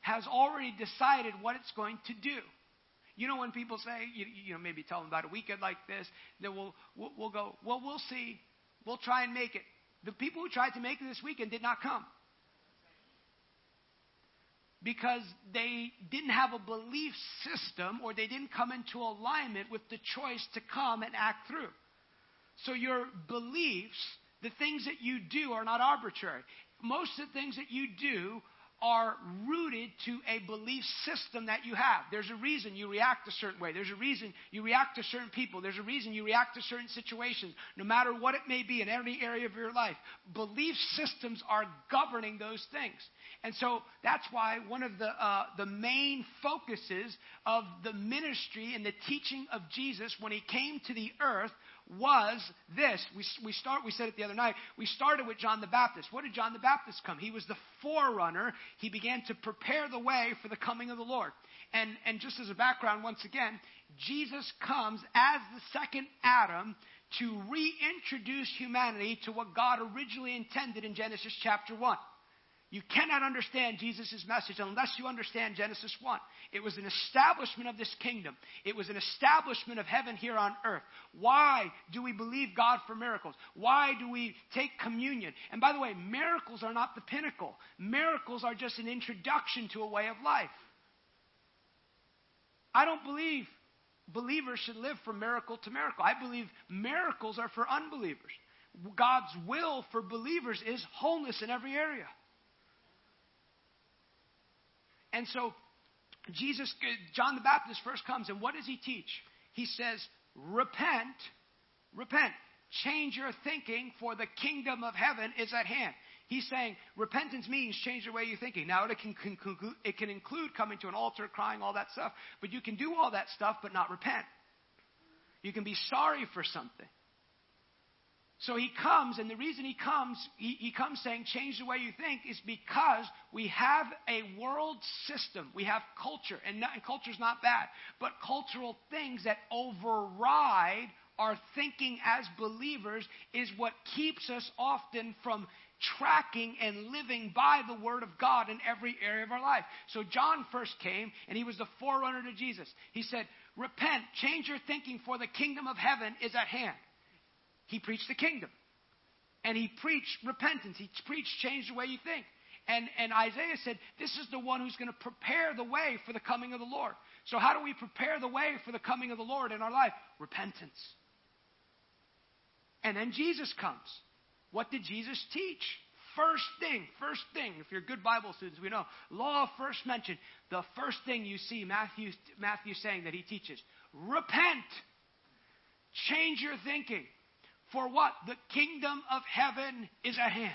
has already decided what it's going to do. You know, when people say, you, you know, maybe tell them about a weekend like this, then we'll, we'll, we'll go, well, we'll see. We'll try and make it. The people who tried to make it this weekend did not come. Because they didn't have a belief system or they didn't come into alignment with the choice to come and act through. So your beliefs, the things that you do, are not arbitrary most of the things that you do are rooted to a belief system that you have. There's a reason you react a certain way. There's a reason you react to certain people. There's a reason you react to certain situations, no matter what it may be in every area of your life. Belief systems are governing those things. And so that's why one of the, uh, the main focuses of the ministry and the teaching of Jesus when he came to the earth was this. We, we, start, we said it the other night. We started with John the Baptist. What did John the Baptist come? He was the forerunner. He began to prepare the way for the coming of the Lord. And, and just as a background, once again, Jesus comes as the second Adam to reintroduce humanity to what God originally intended in Genesis chapter 1. You cannot understand Jesus' message unless you understand Genesis 1. It was an establishment of this kingdom. It was an establishment of heaven here on earth. Why do we believe God for miracles? Why do we take communion? And by the way, miracles are not the pinnacle. Miracles are just an introduction to a way of life. I don't believe believers should live from miracle to miracle. I believe miracles are for unbelievers. God's will for believers is wholeness in every area. And so, Jesus, John the Baptist first comes, and what does he teach? He says, Repent, repent, change your thinking, for the kingdom of heaven is at hand. He's saying repentance means change the way you're thinking. Now, it can, conclude, it can include coming to an altar, crying, all that stuff, but you can do all that stuff but not repent. You can be sorry for something. So he comes, and the reason he comes, he, he, comes saying, change the way you think, is because we have a world system. We have culture, and, not, and culture's not bad, but cultural things that override our thinking as believers is what keeps us often from tracking and living by the Word of God in every area of our life. So John first came, and he was the forerunner to Jesus. He said, Repent, change your thinking, for the kingdom of heaven is at hand. He preached the kingdom. And he preached repentance. He preached change the way you think. And, and Isaiah said, This is the one who's going to prepare the way for the coming of the Lord. So, how do we prepare the way for the coming of the Lord in our life? Repentance. And then Jesus comes. What did Jesus teach? First thing, first thing, if you're good Bible students, we know law first mention. The first thing you see Matthew, Matthew saying that he teaches repent, change your thinking. For what? The kingdom of heaven is at hand.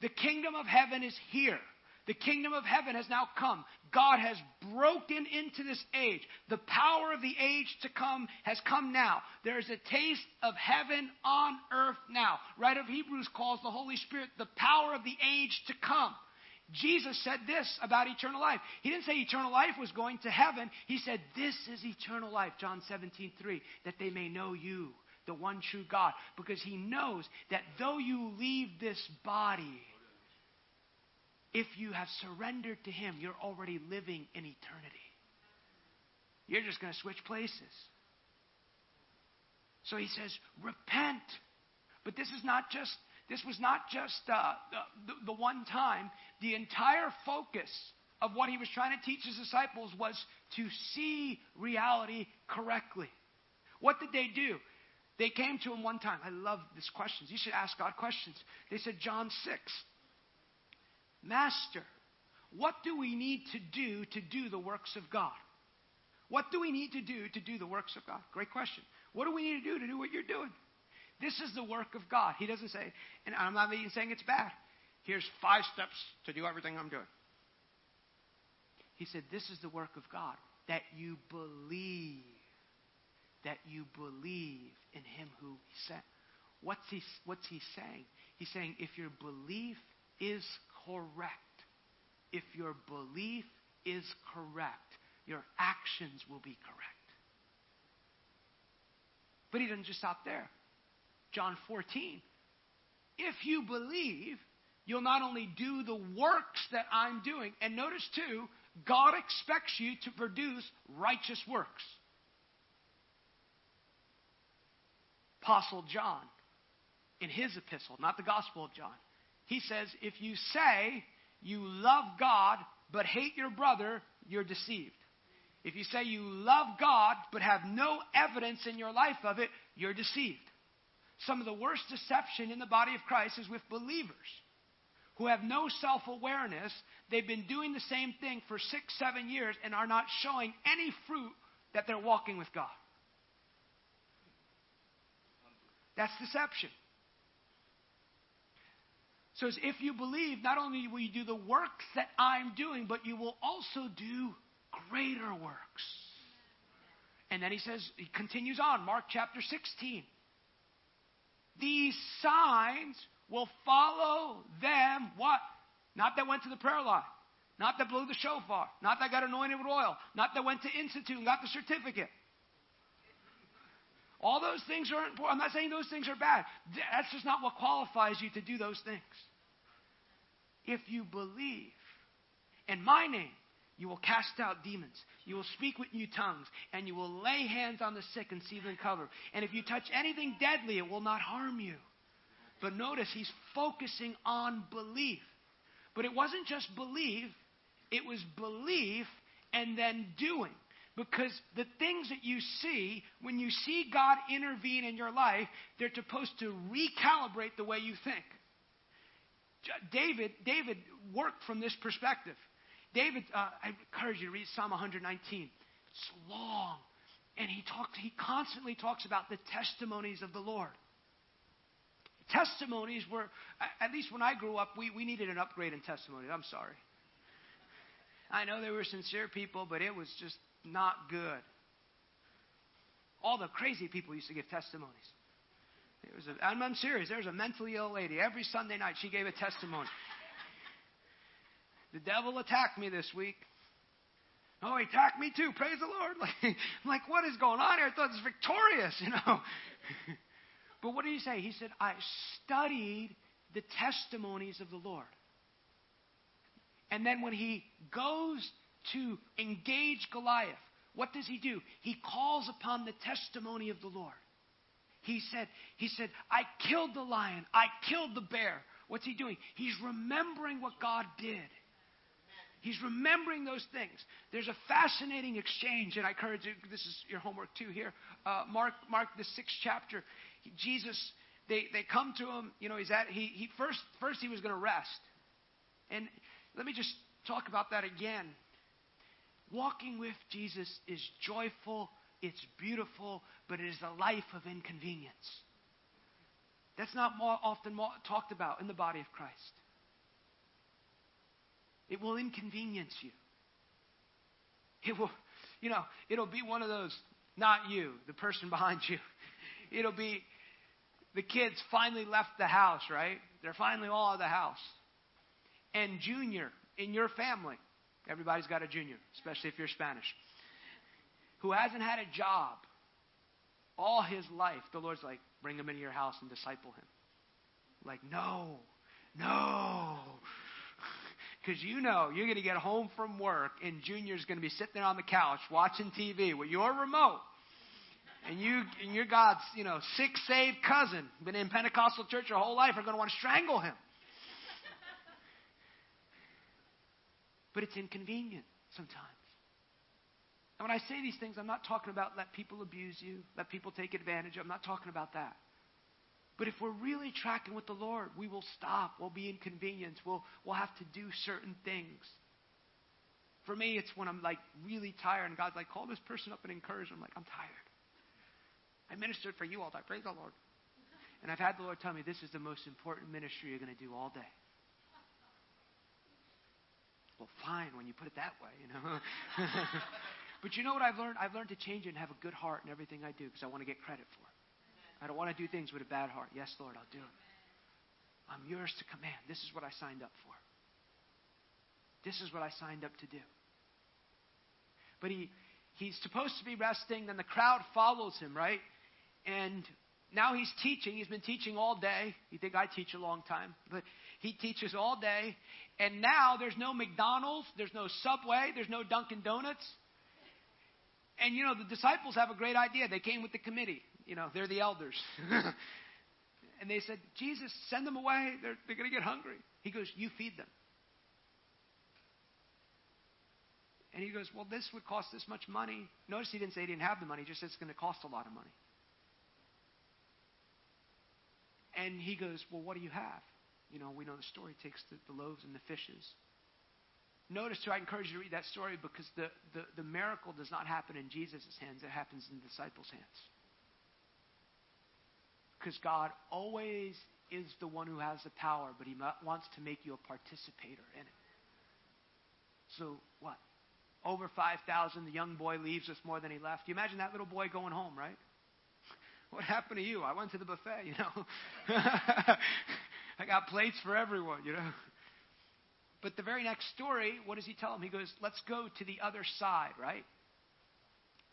The kingdom of heaven is here. The kingdom of heaven has now come. God has broken into this age. The power of the age to come has come now. There is a taste of heaven on earth now. Writer of Hebrews calls the Holy Spirit the power of the age to come. Jesus said this about eternal life. He didn't say eternal life was going to heaven. He said, This is eternal life, John 17, 3, that they may know you, the one true God, because he knows that though you leave this body, if you have surrendered to him, you're already living in eternity. You're just going to switch places. So he says, repent. But this is not just this was not just uh, the, the one time. The entire focus of what he was trying to teach his disciples was to see reality correctly. What did they do? They came to him one time. I love these questions. You should ask God questions. They said, John 6, Master, what do we need to do to do the works of God? What do we need to do to do the works of God? Great question. What do we need to do to do what you're doing? This is the work of God. He doesn't say, and I'm not even saying it's bad. Here's five steps to do everything I'm doing. He said, This is the work of God, that you believe that you believe in him who he sent. What's he, what's he saying? He's saying if your belief is correct, if your belief is correct, your actions will be correct. But he doesn't just stop there. John 14. If you believe, you'll not only do the works that I'm doing, and notice too, God expects you to produce righteous works. Apostle John, in his epistle, not the Gospel of John, he says, If you say you love God but hate your brother, you're deceived. If you say you love God but have no evidence in your life of it, you're deceived. Some of the worst deception in the body of Christ is with believers who have no self awareness. They've been doing the same thing for six, seven years and are not showing any fruit that they're walking with God. That's deception. So if you believe, not only will you do the works that I'm doing, but you will also do greater works. And then he says, he continues on, Mark chapter 16. These signs will follow them, what? Not that went to the prayer line. Not that blew the shofar. Not that got anointed with oil. Not that went to institute and got the certificate. All those things are important. I'm not saying those things are bad. That's just not what qualifies you to do those things. if you believe in my name, you will cast out demons. You will speak with new tongues, and you will lay hands on the sick and see them recover. And if you touch anything deadly, it will not harm you. But notice he's focusing on belief. But it wasn't just belief, it was belief and then doing. Because the things that you see, when you see God intervene in your life, they're supposed to recalibrate the way you think. David, David worked from this perspective. David, uh, I encourage you to read Psalm 119. It's long, and he talks. He constantly talks about the testimonies of the Lord. Testimonies were, at least when I grew up, we, we needed an upgrade in testimonies. I'm sorry. I know they were sincere people, but it was just not good. All the crazy people used to give testimonies. It was a, I'm, I'm serious. There was a mentally ill lady. Every Sunday night, she gave a testimony. The devil attacked me this week. Oh, he attacked me too. Praise the Lord. (laughs) Like, I'm like, what is going on here? I thought it was victorious, you know. (laughs) but what did he say? He said, I studied the testimonies of the Lord. And then when he goes to engage Goliath, what does he do? He calls upon the testimony of the Lord. He said, he said, I killed the lion, I killed the bear. What's he doing? He's remembering what God did. He's remembering those things. There's a fascinating exchange, and I encourage you, this is your homework too here. Uh, Mark, Mark, the sixth chapter. Jesus, they, they come to him, you know, he's at, he, he first, first he was going to rest. And let me just talk about that again. Walking with Jesus is joyful, it's beautiful, but it is a life of inconvenience. That's not more often more talked about in the body of Christ. It will inconvenience you. It will, you know, it'll be one of those, not you, the person (laughs) behind you. It'll be the kids finally left the house, right? They're finally all out of the house. And Junior in your family, everybody's got a Junior, especially if you're Spanish, who hasn't had a job all his life, the Lord's like, bring him into your house and disciple him. Like, no, no. (laughs) Because you know you're going to get home from work and Junior's going to be sitting there on the couch watching TV with your remote. And you and your God's, you know, sick saved cousin, been in Pentecostal church your whole life, are going to want to strangle him. But it's inconvenient sometimes. And when I say these things, I'm not talking about let people abuse you, let people take advantage. I'm not talking about that. But if we're really tracking with the Lord, we will stop. We'll be inconvenienced. We'll, we'll have to do certain things. For me, it's when I'm like really tired and God's like, call this person up and encourage them. I'm like, I'm tired. I ministered for you all day. Praise the Lord. And I've had the Lord tell me this is the most important ministry you're going to do all day. Well, fine when you put it that way, you know. (laughs) But you know what I've learned? I've learned to change it and have a good heart in everything I do because I want to get credit for it. I don't want to do things with a bad heart. Yes, Lord, I'll do it. I'm yours to command. This is what I signed up for. This is what I signed up to do. But he, he's supposed to be resting, then the crowd follows him, right? And now he's teaching. He's been teaching all day. You think I teach a long time, but he teaches all day. And now there's no McDonald's, there's no Subway, there's no Dunkin' Donuts. And you know, the disciples have a great idea. They came with the committee. You know, they're the elders. (laughs) and they said, Jesus, send them away. They're, they're going to get hungry. He goes, You feed them. And he goes, Well, this would cost this much money. Notice he didn't say he didn't have the money, he just said it's going to cost a lot of money. And he goes, Well, what do you have? You know, we know the story takes the, the loaves and the fishes. Notice, too, I encourage you to read that story because the, the, the miracle does not happen in Jesus' hands, it happens in the disciples' hands. Because God always is the one who has the power, but He wants to make you a participator in it. So, what? Over 5,000, the young boy leaves with more than he left. You imagine that little boy going home, right? (laughs) What happened to you? I went to the buffet, you know. (laughs) I got plates for everyone, you know. But the very next story, what does he tell them? He goes, Let's go to the other side, right?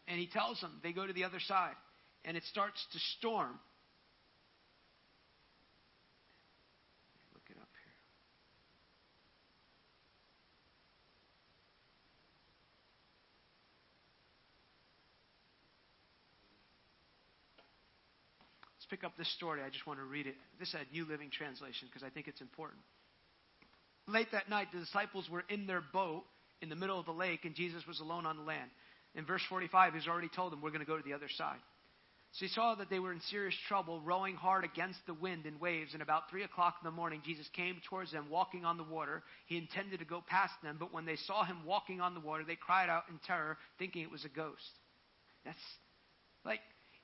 And he tells them they go to the other side. And it starts to storm. Look it up here. Let's pick up this story. I just want to read it. This is a New Living Translation because I think it's important. Late that night, the disciples were in their boat in the middle of the lake, and Jesus was alone on the land. In verse 45, he's already told them, We're going to go to the other side. So he saw that they were in serious trouble, rowing hard against the wind and waves. And about 3 o'clock in the morning, Jesus came towards them, walking on the water. He intended to go past them, but when they saw him walking on the water, they cried out in terror, thinking it was a ghost. That's like,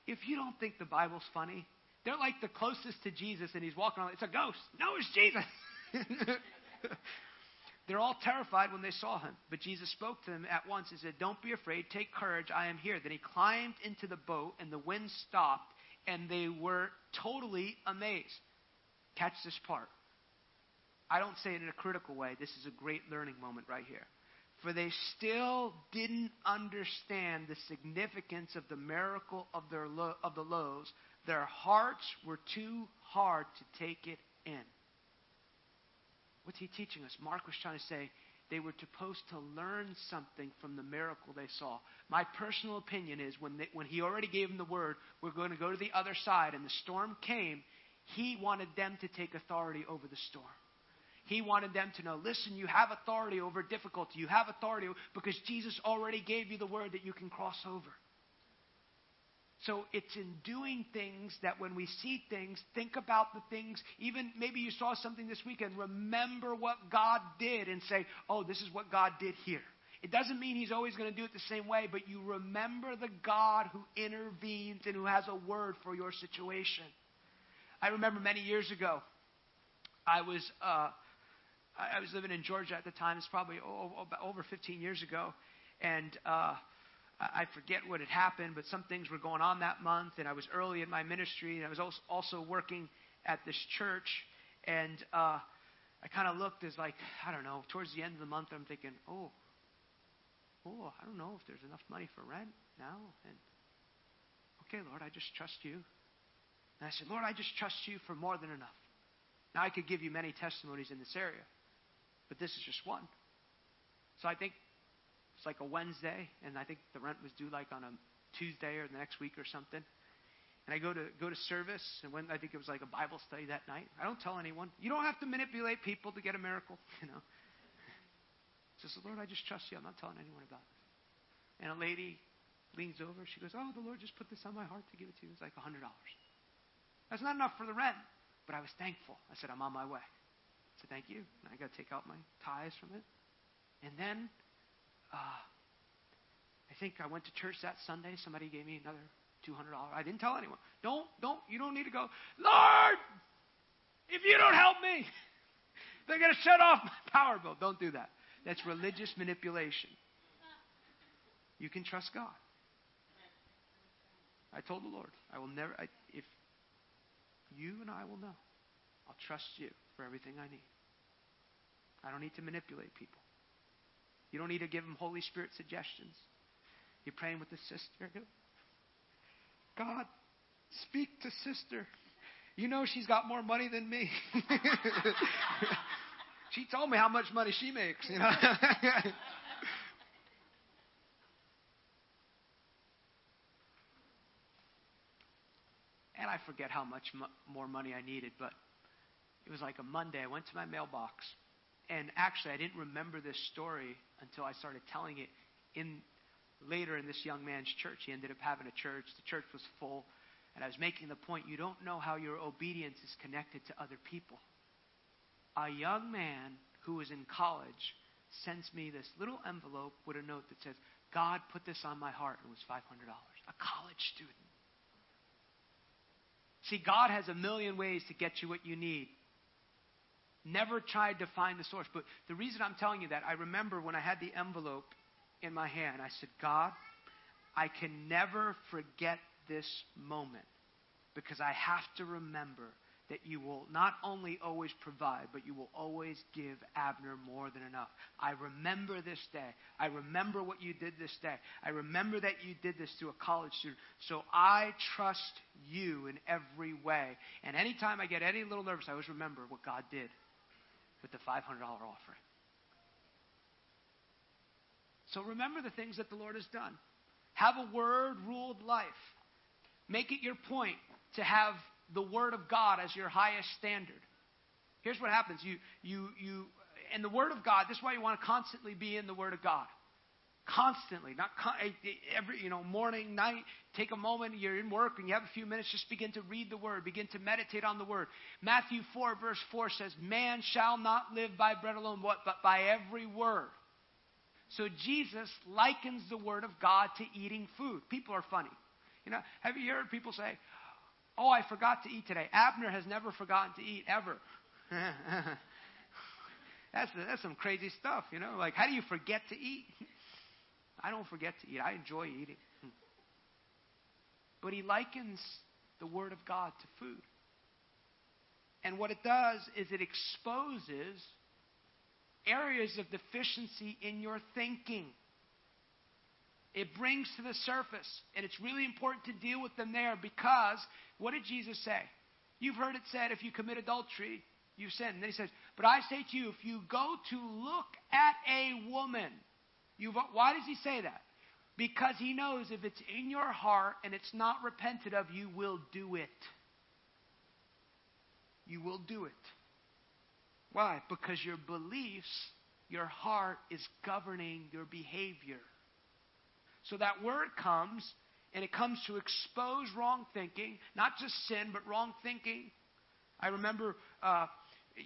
if you don't think the Bible's funny, they're like the closest to Jesus, and he's walking on. It's a ghost. No, it's Jesus. (laughs) They're all terrified when they saw him. But Jesus spoke to them at once and said, Don't be afraid. Take courage. I am here. Then he climbed into the boat, and the wind stopped, and they were totally amazed. Catch this part. I don't say it in a critical way. This is a great learning moment right here. For they still didn't understand the significance of the miracle of, their lo- of the loaves. Their hearts were too hard to take it in. What's he teaching us? Mark was trying to say they were supposed to learn something from the miracle they saw. My personal opinion is when, they, when he already gave them the word, we're going to go to the other side, and the storm came, he wanted them to take authority over the storm. He wanted them to know, listen, you have authority over difficulty. You have authority because Jesus already gave you the word that you can cross over. So it's in doing things that when we see things, think about the things. Even maybe you saw something this weekend, remember what God did and say, oh, this is what God did here. It doesn't mean He's always going to do it the same way, but you remember the God who intervenes and who has a word for your situation. I remember many years ago, I was. Uh, I was living in Georgia at the time. It's probably over 15 years ago, and uh, I forget what had happened, but some things were going on that month, and I was early in my ministry, and I was also working at this church, and uh, I kind of looked as like I don't know. Towards the end of the month, I'm thinking, oh, oh, I don't know if there's enough money for rent now, and okay, Lord, I just trust you. And I said, Lord, I just trust you for more than enough. Now I could give you many testimonies in this area, but this is just one. So I think it's like a Wednesday, and I think the rent was due like on a Tuesday or the next week or something. And I go to go to service, and when I think it was like a Bible study that night. I don't tell anyone. You don't have to manipulate people to get a miracle, (laughs) you know. Just Lord, I just trust you. I'm not telling anyone about this. And a lady leans over. She goes, "Oh, the Lord just put this on my heart to give it to you. It's like a hundred dollars. That's not enough for the rent, but I was thankful. I said, I'm on my way. I said, thank you. And I got to take out my tithes from it. And then uh, I think I went to church that Sunday. Somebody gave me another two hundred dollars. I didn't tell anyone. Don't, don't. You don't need to go, Lord. If you don't help me, (laughs) they're going to shut off my power bill. Don't do that. That's religious manipulation. You can trust God. I told the Lord, I will never. I, if you and I will know, I'll trust you for everything I need. I don't need to manipulate people. You don't need to give them Holy Spirit suggestions. You're praying with the sister. God, speak to sister. You know she's got more money than me. (laughs) she told me how much money she makes, you know. (laughs) and I forget how much mo- more money I needed, but it was like a Monday. I went to my mailbox and actually, I didn't remember this story until I started telling it in later in this young man's church. He ended up having a church. The church was full. And I was making the point you don't know how your obedience is connected to other people. A young man who was in college sends me this little envelope with a note that says, God put this on my heart, it was $500. A college student. See, God has a million ways to get you what you need. Never tried to find the source. But the reason I'm telling you that, I remember when I had the envelope in my hand, I said, God, I can never forget this moment because I have to remember that you will not only always provide, but you will always give Abner more than enough. I remember this day. I remember what you did this day. I remember that you did this to a college student. So I trust you in every way. And anytime I get any little nervous, I always remember what God did with the $500 offering. So remember the things that the Lord has done. Have a word ruled life. Make it your point to have the Word of God as your highest standard. Here's what happens. You, you, you, and the Word of God, this is why you want to constantly be in the Word of God. Constantly, not con- eh, eh, every, you know, morning, night. Take a moment. You're in work and you have a few minutes. Just begin to read the Word. Begin to meditate on the Word. Matthew 4, verse 4 says, "Man shall not live by bread alone, but by every word." So Jesus likens the Word of God to eating food. People are funny. You know, have you heard people say, "Oh, I forgot to eat today." Abner has never forgotten to eat ever. (laughs) that's that's some crazy stuff, you know. Like, how do you forget to eat? (laughs) I don't forget to eat. I enjoy eating. Hmm. But he likens the Word of God to food. And what it does is it exposes areas of deficiency in your thinking. It brings to the surface. And it's really important to deal with them there because what did Jesus say? You've heard it said if you commit adultery, you sin. And then he says, But I say to you, if you go to look at a woman, you why does he say that? Because he knows if it's in your heart and it's not repented of, you will do it. You will do it. Why? Because your beliefs, your heart is governing your behavior. So that word comes, and it comes to expose wrong thinking, not just sin, but wrong thinking. I remember uh,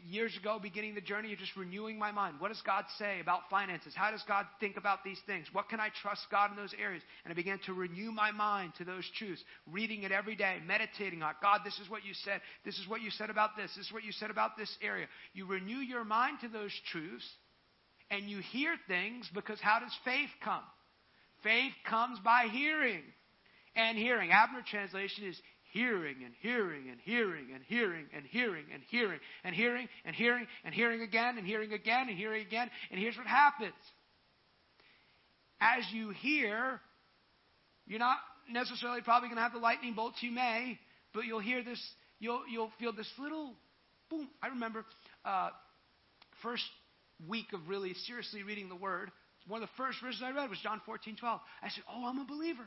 years ago, beginning the journey of just renewing my mind. What does God say about finances? How does God think about these things? What can I trust God in those areas? And I began to renew my mind to those truths, reading it every day, meditating on God, this is what you said. This is what you said about this. This is what you said about this area. You renew your mind to those truths, and you hear things because how does faith come? Faith comes by hearing. And hearing. Abner translation is hearing and hearing and hearing and hearing and hearing and hearing and hearing and hearing and hearing again and hearing again and hearing again. And here's what happens. As you hear, you're not necessarily probably going to have the lightning bolts you may, but you'll hear this, you'll, you'll feel this little boom. I remember uh, first week of really seriously reading the Word, one of the first verses I read was John 14, 12. I said, Oh, I'm a believer.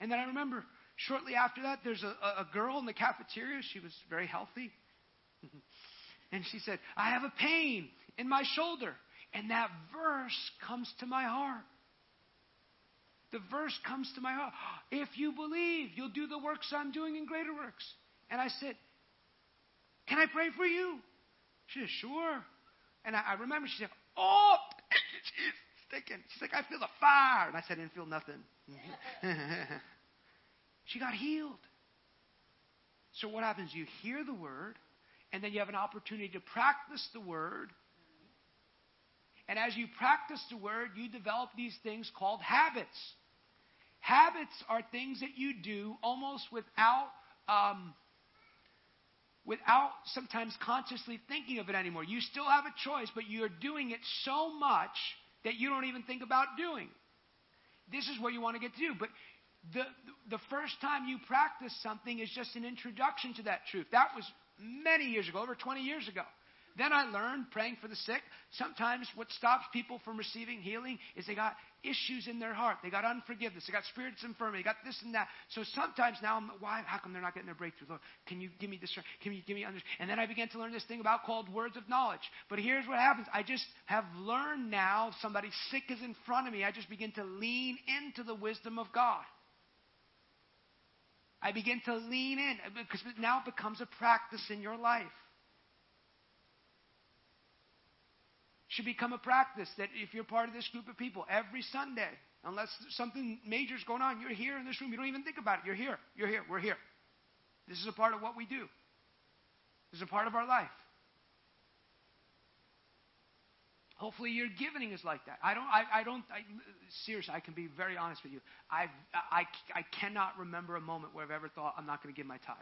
And then I remember Shortly after that, there's a, a girl in the cafeteria. She was very healthy. (laughs) and she said, I have a pain in my shoulder. And that verse comes to my heart. The verse comes to my heart. (gasps) If you believe, you'll do the works I'm doing in greater works. And I said, Can I pray for you? She said, Sure. And I, I remember she said, Oh, (laughs) she's sticking. She's like, I feel the fire. And I said, I didn't feel nothing. (laughs) She got healed. So what happens? You hear the word, and then you have an opportunity to practice the word. And as you practice the word, you develop these things called habits. Habits are things that you do almost without um, without sometimes consciously thinking of it anymore. You still have a choice, but you're doing it so much that you don't even think about doing. This is where you want to get to. But the, the first time you practice something is just an introduction to that truth. That was many years ago, over 20 years ago. Then I learned praying for the sick. Sometimes what stops people from receiving healing is they got issues in their heart. They got unforgiveness. They got spirits infirmity. They got this and that. So sometimes now, I'm, why? How come they're not getting their breakthrough? Lord, can you give me this? Can you give me under? And then I began to learn this thing about called words of knowledge. But here's what happens. I just have learned now. Somebody sick is in front of me. I just begin to lean into the wisdom of God. I begin to lean in uh, because now it becomes a practice in your life. Should become a practice that if you're part of this group of people every Sunday, unless something major is going on, you're here in this room. You don't even think about it. You're here. You're here. We're here. This is a part of what we do. This is a part of our life. Hopefully, your giving is like that. I don't. I, I don't. I, seriously, I can be very honest with you. I've, I, I cannot remember a moment where I've ever thought I'm not going to give my tithe.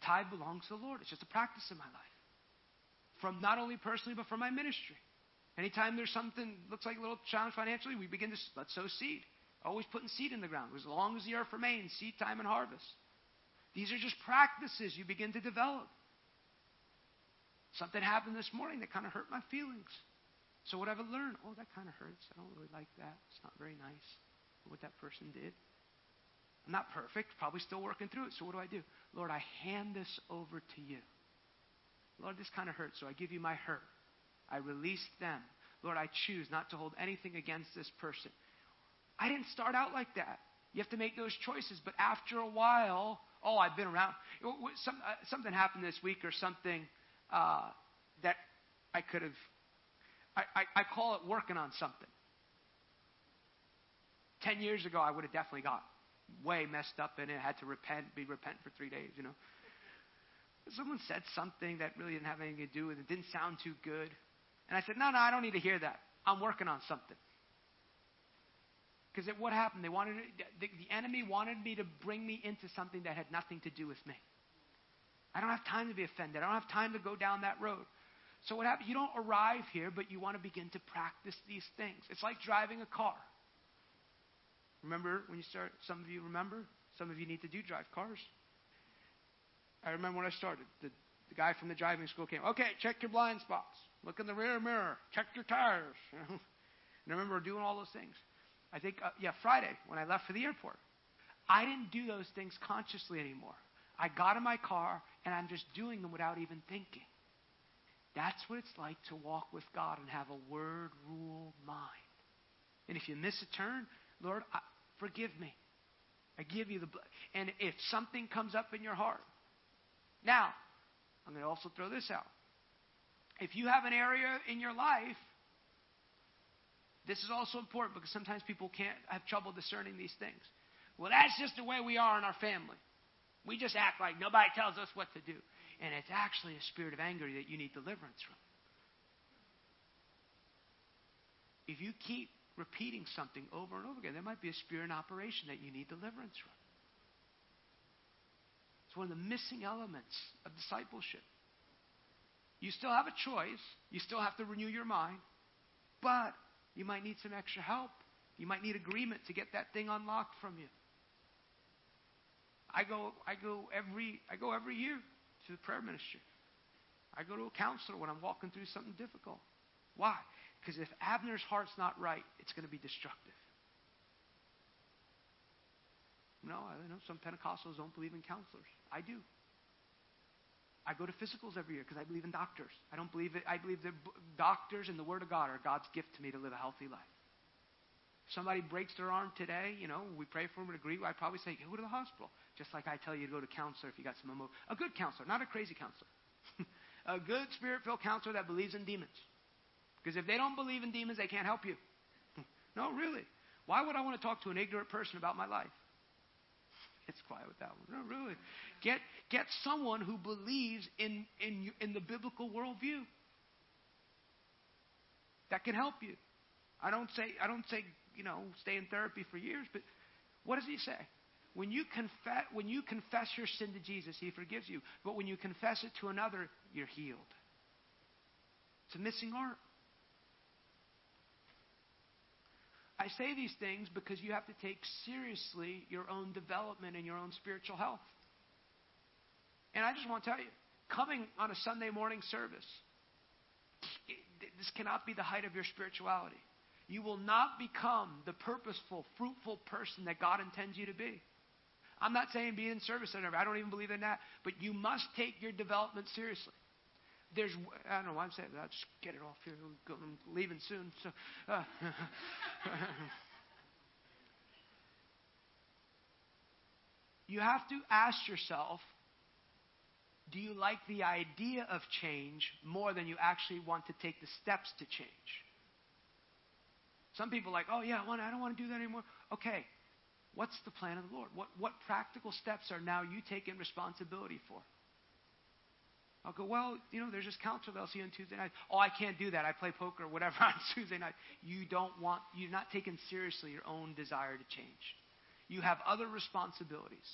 The tithe belongs to the Lord. It's just a practice in my life, from not only personally but from my ministry. Anytime there's something looks like a little challenge financially, we begin to let's sow seed. Always putting seed in the ground. As long as the earth remains, seed time and harvest. These are just practices you begin to develop. Something happened this morning that kind of hurt my feelings. So what I've learned, oh, that kind of hurts. I don't really like that. It's not very nice what that person did. I'm not perfect, probably still working through it. So what do I do? Lord, I hand this over to you. Lord, this kind of hurts, so I give you my hurt. I release them. Lord, I choose not to hold anything against this person. I didn't start out like that. You have to make those choices. But after a while, oh, I've been around. Some, uh, something happened this week or something uh, that I could have. I, I, I call it working on something. Ten years ago, I would have definitely got way messed up in it. Had to repent, be repent for three days, you know. Someone said something that really didn't have anything to do with it. Didn't sound too good. And I said, no, no, I don't need to hear that. I'm working on something. Because what happened? They wanted the, the enemy wanted me to bring me into something that had nothing to do with me. I don't have time to be offended. I don't have time to go down that road. So what happens? You don't arrive here, but you want to begin to practice these things. It's like driving a car. Remember when you start? Some of you remember. Some of you need to do drive cars. I remember when I started. The, the guy from the driving school came. Okay, check your blind spots. Look in the rear mirror. Check your tires. (laughs) and I remember doing all those things. I think, uh, yeah, Friday when I left for the airport. I didn't do those things consciously anymore. I got in my car and I'm just doing them without even thinking. That's what it's like to walk with God and have a word rule mind. And if you miss a turn, Lord, I, forgive me. I give you the blood. And if something comes up in your heart, now, I'm going to also throw this out. If you have an area in your life, this is also important because sometimes people can't have trouble discerning these things. Well, that's just the way we are in our family. We just act like nobody tells us what to do. And it's actually a spirit of anger that you need deliverance from. If you keep repeating something over and over again, there might be a spirit in operation that you need deliverance from. It's one of the missing elements of discipleship. You still have a choice. You still have to renew your mind. But you might need some extra help. You might need agreement to get that thing unlocked from you. I go, I go every, I go every year to the prayer ministry. I go to a counselor when I'm walking through something difficult. Why? Because if Abner's heart's not right, it's going to be destructive. No, I know some Pentecostals don't believe in counselors. I do. I go to physicals every year because I believe in doctors. I don't believe it. I believe that doctors and the Word of God are God's gift to me to live a healthy life. If somebody breaks their arm today, you know, we pray for them and agree. I'd probably say, go to the hospital. Just like I tell you to go to counselor if you got some emo- A good counselor, not a crazy counselor. (laughs) a good spirit-filled counselor that believes in demons. Because if they don't believe in demons, they can't help you. (laughs) no, really. Why would I want to talk to an ignorant person about my life? (laughs) It's quiet with that one. No, really. Get, get someone who believes in, in, in the biblical worldview that can help you. I don't say, I don't say, you know, stay in therapy for years, but what does he say? When you confess, when you confess your sin to Jesus, he forgives you. But when you confess it to another, you're healed. It's a missing art. I say these things because you have to take seriously your own development and your own spiritual health. And I just want to tell you, coming on a Sunday morning service, this cannot be the height of your spirituality. You will not become the purposeful, fruitful person that God intends you to be. I'm not saying be in service center. I don't even believe in that. But you must take your development seriously. There's, I don't know why I'm saying that. I'll just get it off here. I'm leaving soon. So, uh, (laughs) you have to ask yourself do you like the idea of change more than you actually want to take the steps to change? Some people are like, oh, yeah, I, want, I don't want to do that anymore. Okay, what's the plan of the Lord? What, what practical steps are now you taking responsibility for? I'll go, well, you know, there's this counselor that I'll see on Tuesday night. Oh, I can't do that. I play poker or whatever (laughs) on Tuesday night. You don't want, you're not taking seriously your own desire to change. You have other responsibilities.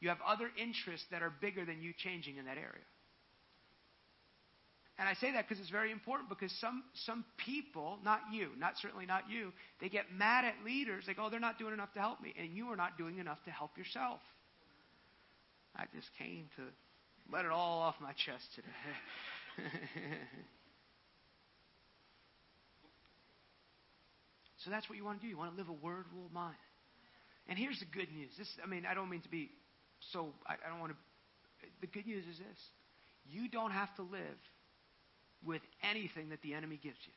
You have other interests that are bigger than you changing in that area. And I say that because it's very important because some, some people, not you, not certainly not you, they get mad at leaders. They go, oh, they're not doing enough to help me. And you are not doing enough to help yourself. I just came to let it all off my chest today. (laughs) so that's what you want to do. You want to live a word rule mind. And here's the good news. This, I mean, I don't mean to be so, I, I don't want to. The good news is this you don't have to live with anything that the enemy gives you.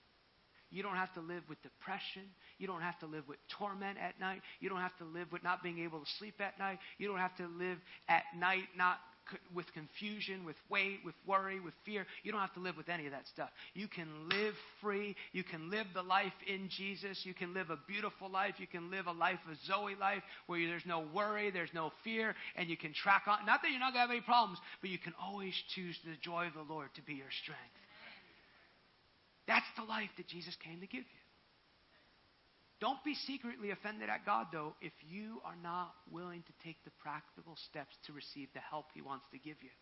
You don't have to live with depression. You don't have to live with torment at night. You don't have to live with not being able to sleep at night. You don't have to live at night not with confusion, with weight, with worry, with fear. You don't have to live with any of that stuff. You can live free. You can live the life in Jesus. You can live a beautiful life. You can live a life of Zoe life where there's no worry, there's no fear, and you can track on. Not that you're not going to have any problems, but you can always choose the joy of the Lord to be your strength. That's the life that Jesus came to give you. Don't be secretly offended at God, though, if you are not willing to take the practical steps to receive the help He wants to give you.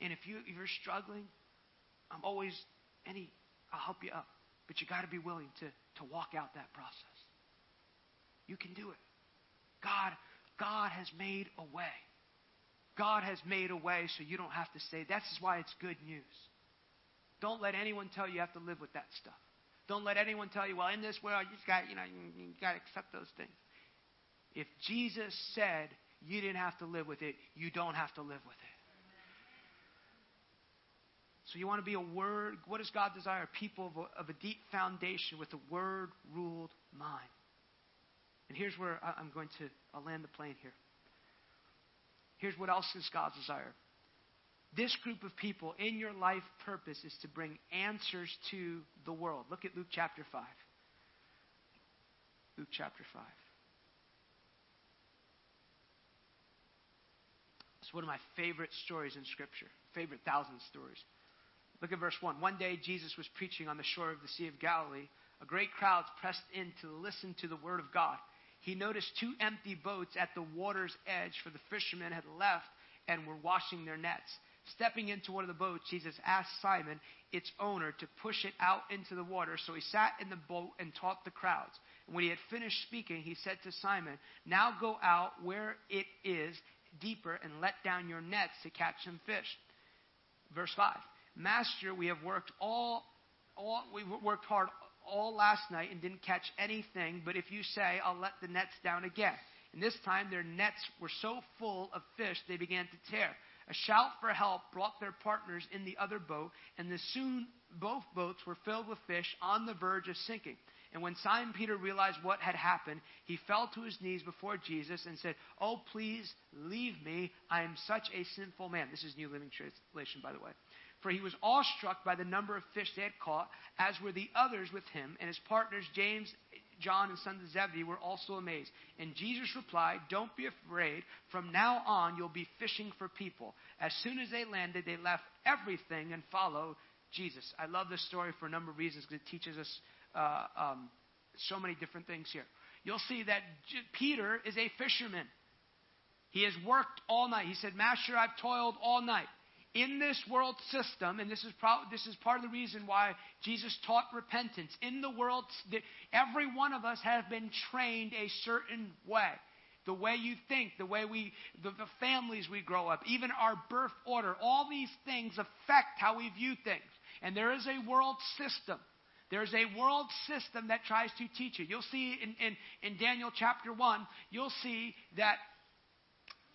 And if, you, if you're struggling, I'm always any, I'll help you up. But you got to be willing to, to walk out that process. You can do it. God, God has made a way. God has made a way so you don't have to say, that's why it's good news. Don't let anyone tell you you have to live with that stuff. Don't let anyone tell you, well, in this world, you got, you know, you, got to accept those things. If Jesus said you didn't have to live with it, you don't have to live with it. So you want to be a word. What does God desire? People of a, of a deep foundation with a word ruled mind. And here's where I'm going to I'll land the plane here. Here's what else is God's desire. This group of people in your life purpose is to bring answers to the world. Look at Luke chapter 5. Luke chapter 5. It's one of my favorite stories in Scripture, favorite thousand stories. Look at verse 1. One day Jesus was preaching on the shore of the Sea of Galilee. A great crowd pressed in to listen to the word of God. He noticed two empty boats at the water's edge, for the fishermen had left and were washing their nets. Stepping into one of the boats, Jesus asked Simon, its owner, to push it out into the water. So he sat in the boat and taught the crowds. And when he had finished speaking, he said to Simon, Now go out where it is deeper and let down your nets to catch some fish. Verse 5. Master, we have worked all, all we worked hard all last night and didn't catch anything, but if you say, I'll let the nets down again. And this time their nets were so full of fish they began to tear. A shout for help brought their partners in the other boat, and soon both boats were filled with fish on the verge of sinking. And when Simon Peter realized what had happened, he fell to his knees before Jesus and said, Oh, please leave me. I am such a sinful man. This is New Living Translation, by the way. For he was awestruck by the number of fish they had caught, as were the others with him, and his partners, James, John, and sons of Zebedee, were also amazed. And Jesus replied, Don't be afraid. From now on, you'll be fishing for people. As soon as they landed, they left everything and followed Jesus. I love this story for a number of reasons because it teaches us uh, um, so many different things here. You'll see that J- Peter is a fisherman. He has worked all night. He said, Master, I've toiled all night in this world system, and this is, pro- this is part of the reason why Jesus taught repentance. In the world, every one of us has been trained a certain way. The way you think, the way we, the, the families we grow up, even our birth order, all these things affect how we view things. And there is a world system. There's a world system that tries to teach you. You'll see in, in, in Daniel chapter 1, you'll see that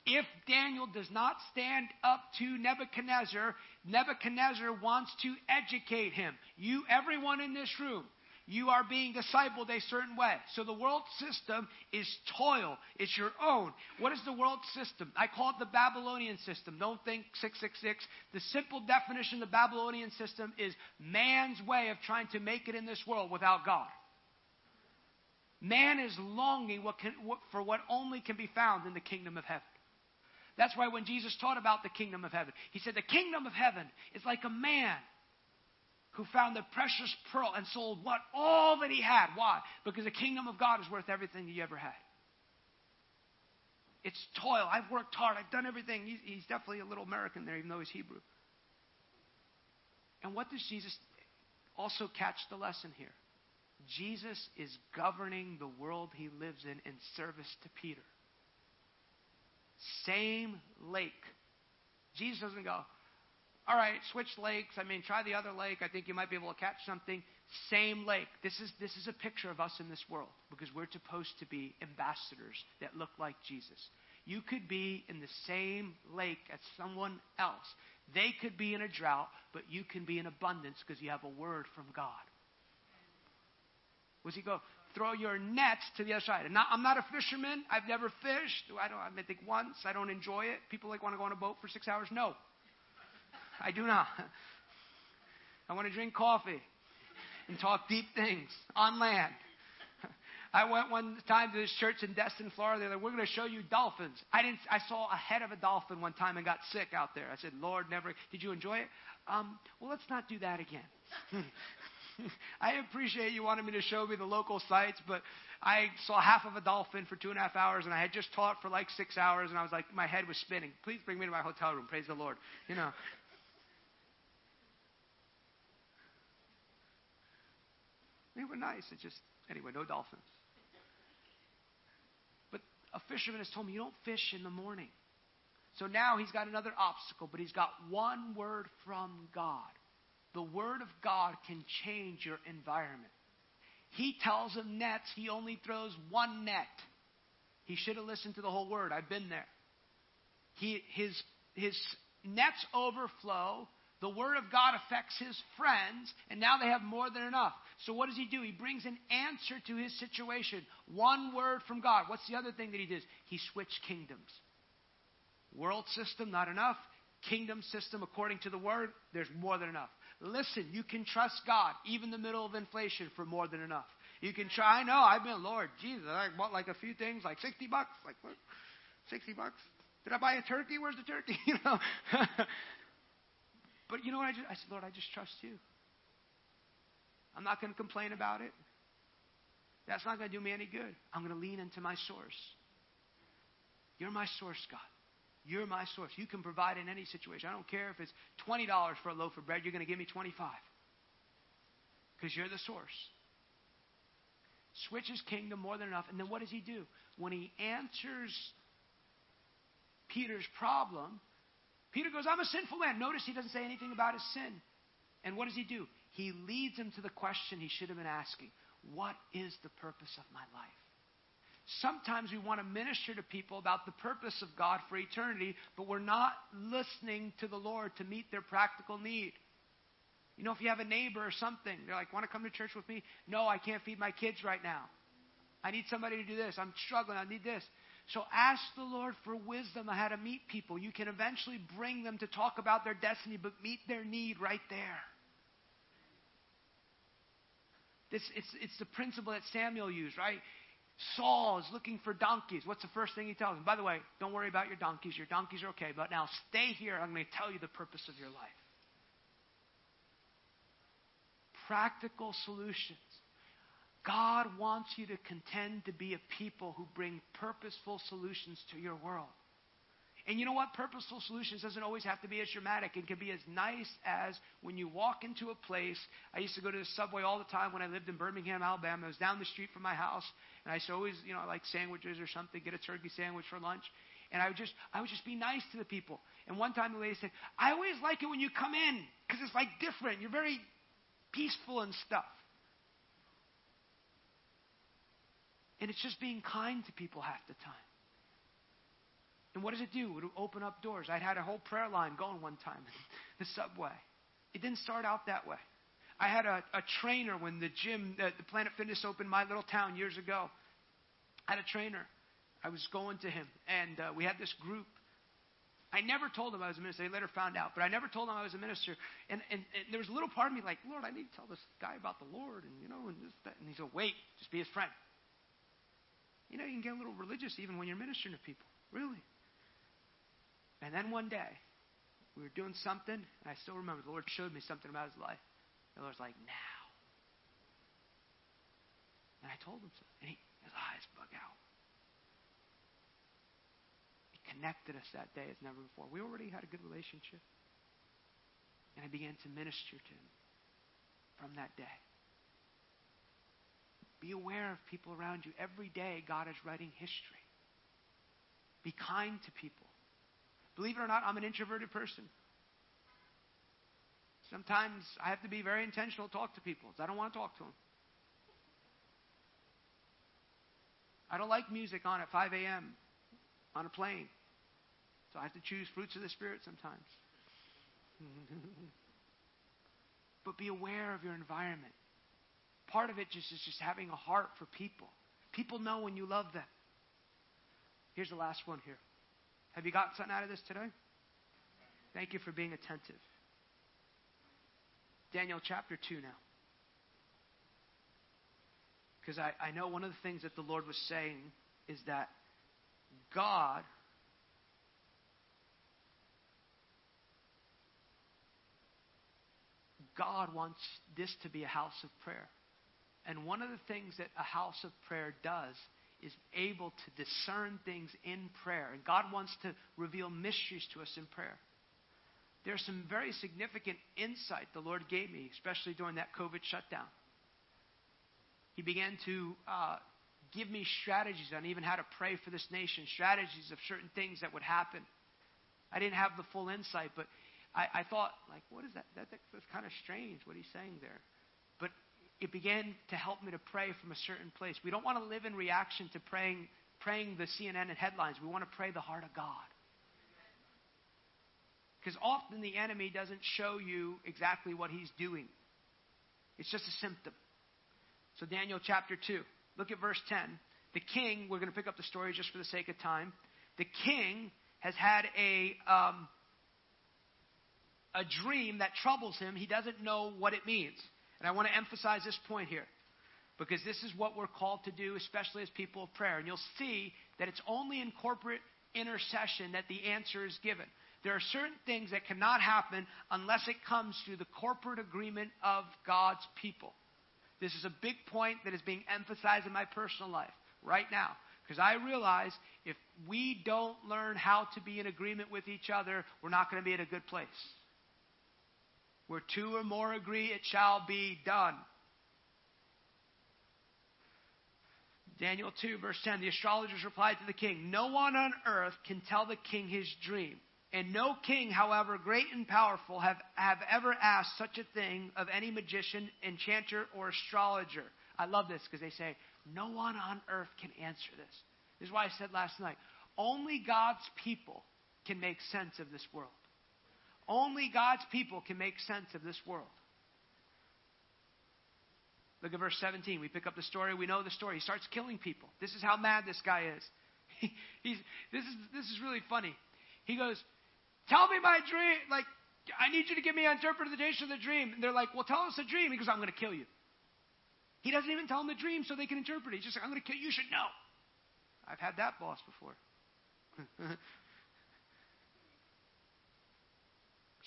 if Daniel does not stand up to Nebuchadnezzar, Nebuchadnezzar wants to educate him. You, everyone in this room, you are being discipled a certain way. So the world system is toil. It's your own. What is the world system? I call it the Babylonian system. Don't think 666. The simple definition of the Babylonian system is man's way of trying to make it in this world without God. Man is longing what can, for what only can be found in the kingdom of heaven. That's why when Jesus taught about the kingdom of heaven, he said, The kingdom of heaven is like a man who found the precious pearl and sold what? All that he had. Why? Because the kingdom of God is worth everything you ever had. It's toil. I've worked hard. I've done everything. He's, he's definitely a little American there, even though he's Hebrew. And what does Jesus also catch the lesson here? Jesus is governing the world he lives in in service to Peter. Same lake. Jesus doesn't go, all right, switch lakes. I mean, try the other lake. I think you might be able to catch something. Same lake. This is, this is a picture of us in this world because we're supposed to be ambassadors that look like Jesus. You could be in the same lake as someone else. They could be in a drought, but you can be in abundance because you have a word from God. Was he go? Throw your nets to the other side. And not, I'm not a fisherman. I've never fished. I don't. I think once. I don't enjoy it. People like want to go on a boat for six hours. No, I do not. (laughs) I want to drink coffee and talk deep things on land. (laughs) I went one time to this church in Destin, Florida. They're like, "We're going to show you dolphins." I didn't. I saw a head of a dolphin one time and got sick out there. I said, "Lord, never." Did you enjoy it? Um, well, let's not do that again. (laughs) (laughs) I appreciate you wanting me to show me the local sights, but I saw half of a dolphin for two and a half hours, and I had just taught for like six hours, and I was like, my head was spinning. Please bring me to my hotel room. Praise the Lord. You know. They were nice. It just anyway, no dolphins. But a fisherman has told me you don't fish in the morning. So now he's got another obstacle, but he's got one word from God. The Word of God can change your environment. He tells him nets, he only throws one net. He should have listened to the whole Word. I've been there. He, his, his nets overflow. The Word of God affects his friends, and now they have more than enough. So, what does he do? He brings an answer to his situation. One word from God. What's the other thing that he does? He switched kingdoms. World system, not enough. Kingdom system, according to the Word, there's more than enough. Listen, you can trust God, even in the middle of inflation, for more than enough. You can try. I know. I've been, Lord, Jesus, I bought like a few things, like 60 bucks. Like, what? 60 bucks? Did I buy a turkey? Where's the turkey? (laughs) You know? (laughs) but you know what? I, just, I said, Lord, I just trust you. I'm not going to complain about it. That's not going to do me any good. I'm going to lean into my source. You're my source, God. You're my source. You can provide in any situation. I don't care if it's $20 for a loaf of bread, you're going to give me 25 because you're the source. Switches kingdom more than enough. And then what does he do? When he answers Peter's problem, Peter goes, I'm a sinful man. Notice he doesn't say anything about his sin. And what does he do? He leads him to the question he should have been asking What is the purpose of my life? Sometimes we want to minister to people about the purpose of God for eternity, but we're not listening to the Lord to meet their practical need. You know, if you have a neighbor or something, they're like, want to come to church with me? No, I can't feed my kids right now. I need somebody to do this. I'm struggling. I need this. So ask the Lord for wisdom on how to meet people. You can eventually bring them to talk about their destiny, but meet their need right there. This, it's, it's the principle that Samuel used, right? Saul is looking for donkeys. What's the first thing he tells him? By the way, don't worry about your donkeys. Your donkeys are okay, but now stay here. I'm going to tell you the purpose of your life. Practical solutions. God wants you to contend to be a people who bring purposeful solutions to your world. And you know what? Purposeful solutions doesn't always have to be as dramatic. It can be as nice as when you walk into a place. I used to go to the subway all the time when I lived in Birmingham, Alabama. It was down the street from my house. And I used to always, you know, like sandwiches or something, get a turkey sandwich for lunch. And I would just, I would just be nice to the people. And one time the lady said, I always like it when you come in because it's like different. You're very peaceful and stuff. And it's just being kind to people half the time. And what does it do? It would open up doors. I'd had a whole prayer line going one time (laughs) in the subway. It didn't start out that way. I had a, a trainer when the gym, uh, the Planet Fitness opened my little town years ago. I had a trainer. I was going to him, and uh, we had this group. I never told him I was a minister. They later found out, but I never told him I was a minister. And, and, and there was a little part of me like, Lord, I need to tell this guy about the Lord, and you know, and this, that. And he said, Wait, just be his friend. You know, you can get a little religious even when you're ministering to people. Really. And then one day, we were doing something, and I still remember the Lord showed me something about his life. The Lord's like, now. And I told him so. And he, his eyes bug out. He connected us that day as never before. We already had a good relationship. And I began to minister to him from that day. Be aware of people around you. Every day, God is writing history. Be kind to people. Believe it or not, I'm an introverted person. Sometimes I have to be very intentional to talk to people. I don't want to talk to them. I don't like music on at 5 a.m. on a plane. So I have to choose fruits of the Spirit sometimes. (laughs) but be aware of your environment. Part of it just is just having a heart for people. People know when you love them. Here's the last one here. Have you got something out of this today? Thank you for being attentive. Daniel chapter 2 now. Because I, I know one of the things that the Lord was saying is that God God wants this to be a house of prayer. And one of the things that a house of prayer does is able to discern things in prayer. And God wants to reveal mysteries to us in prayer. There's some very significant insight the Lord gave me, especially during that COVID shutdown. He began to uh, give me strategies on even how to pray for this nation, strategies of certain things that would happen. I didn't have the full insight, but I, I thought, like, what is that? that? That's kind of strange what he's saying there. But it began to help me to pray from a certain place. We don't want to live in reaction to praying, praying the CNN and headlines. We want to pray the heart of God. Because often the enemy doesn't show you exactly what he's doing, it's just a symptom. So, Daniel chapter 2, look at verse 10. The king, we're going to pick up the story just for the sake of time. The king has had a, um, a dream that troubles him. He doesn't know what it means. And I want to emphasize this point here because this is what we're called to do, especially as people of prayer. And you'll see that it's only in corporate intercession that the answer is given. There are certain things that cannot happen unless it comes through the corporate agreement of God's people. This is a big point that is being emphasized in my personal life right now. Because I realize if we don't learn how to be in agreement with each other, we're not going to be in a good place. Where two or more agree, it shall be done. Daniel 2, verse 10 The astrologers replied to the king, No one on earth can tell the king his dream. And no king, however great and powerful, have, have ever asked such a thing of any magician, enchanter, or astrologer. I love this because they say, no one on earth can answer this. This is why I said last night only God's people can make sense of this world. Only God's people can make sense of this world. Look at verse 17. We pick up the story. We know the story. He starts killing people. This is how mad this guy is. (laughs) He, he's, this, is this is really funny. He goes, Tell me my dream. Like, I need you to give me an interpretation of the dream. And they're like, Well, tell us a dream. He goes, I'm going to kill you. He doesn't even tell them the dream so they can interpret it. He's just like, I'm going to kill you. You should know. I've had that boss before. (laughs)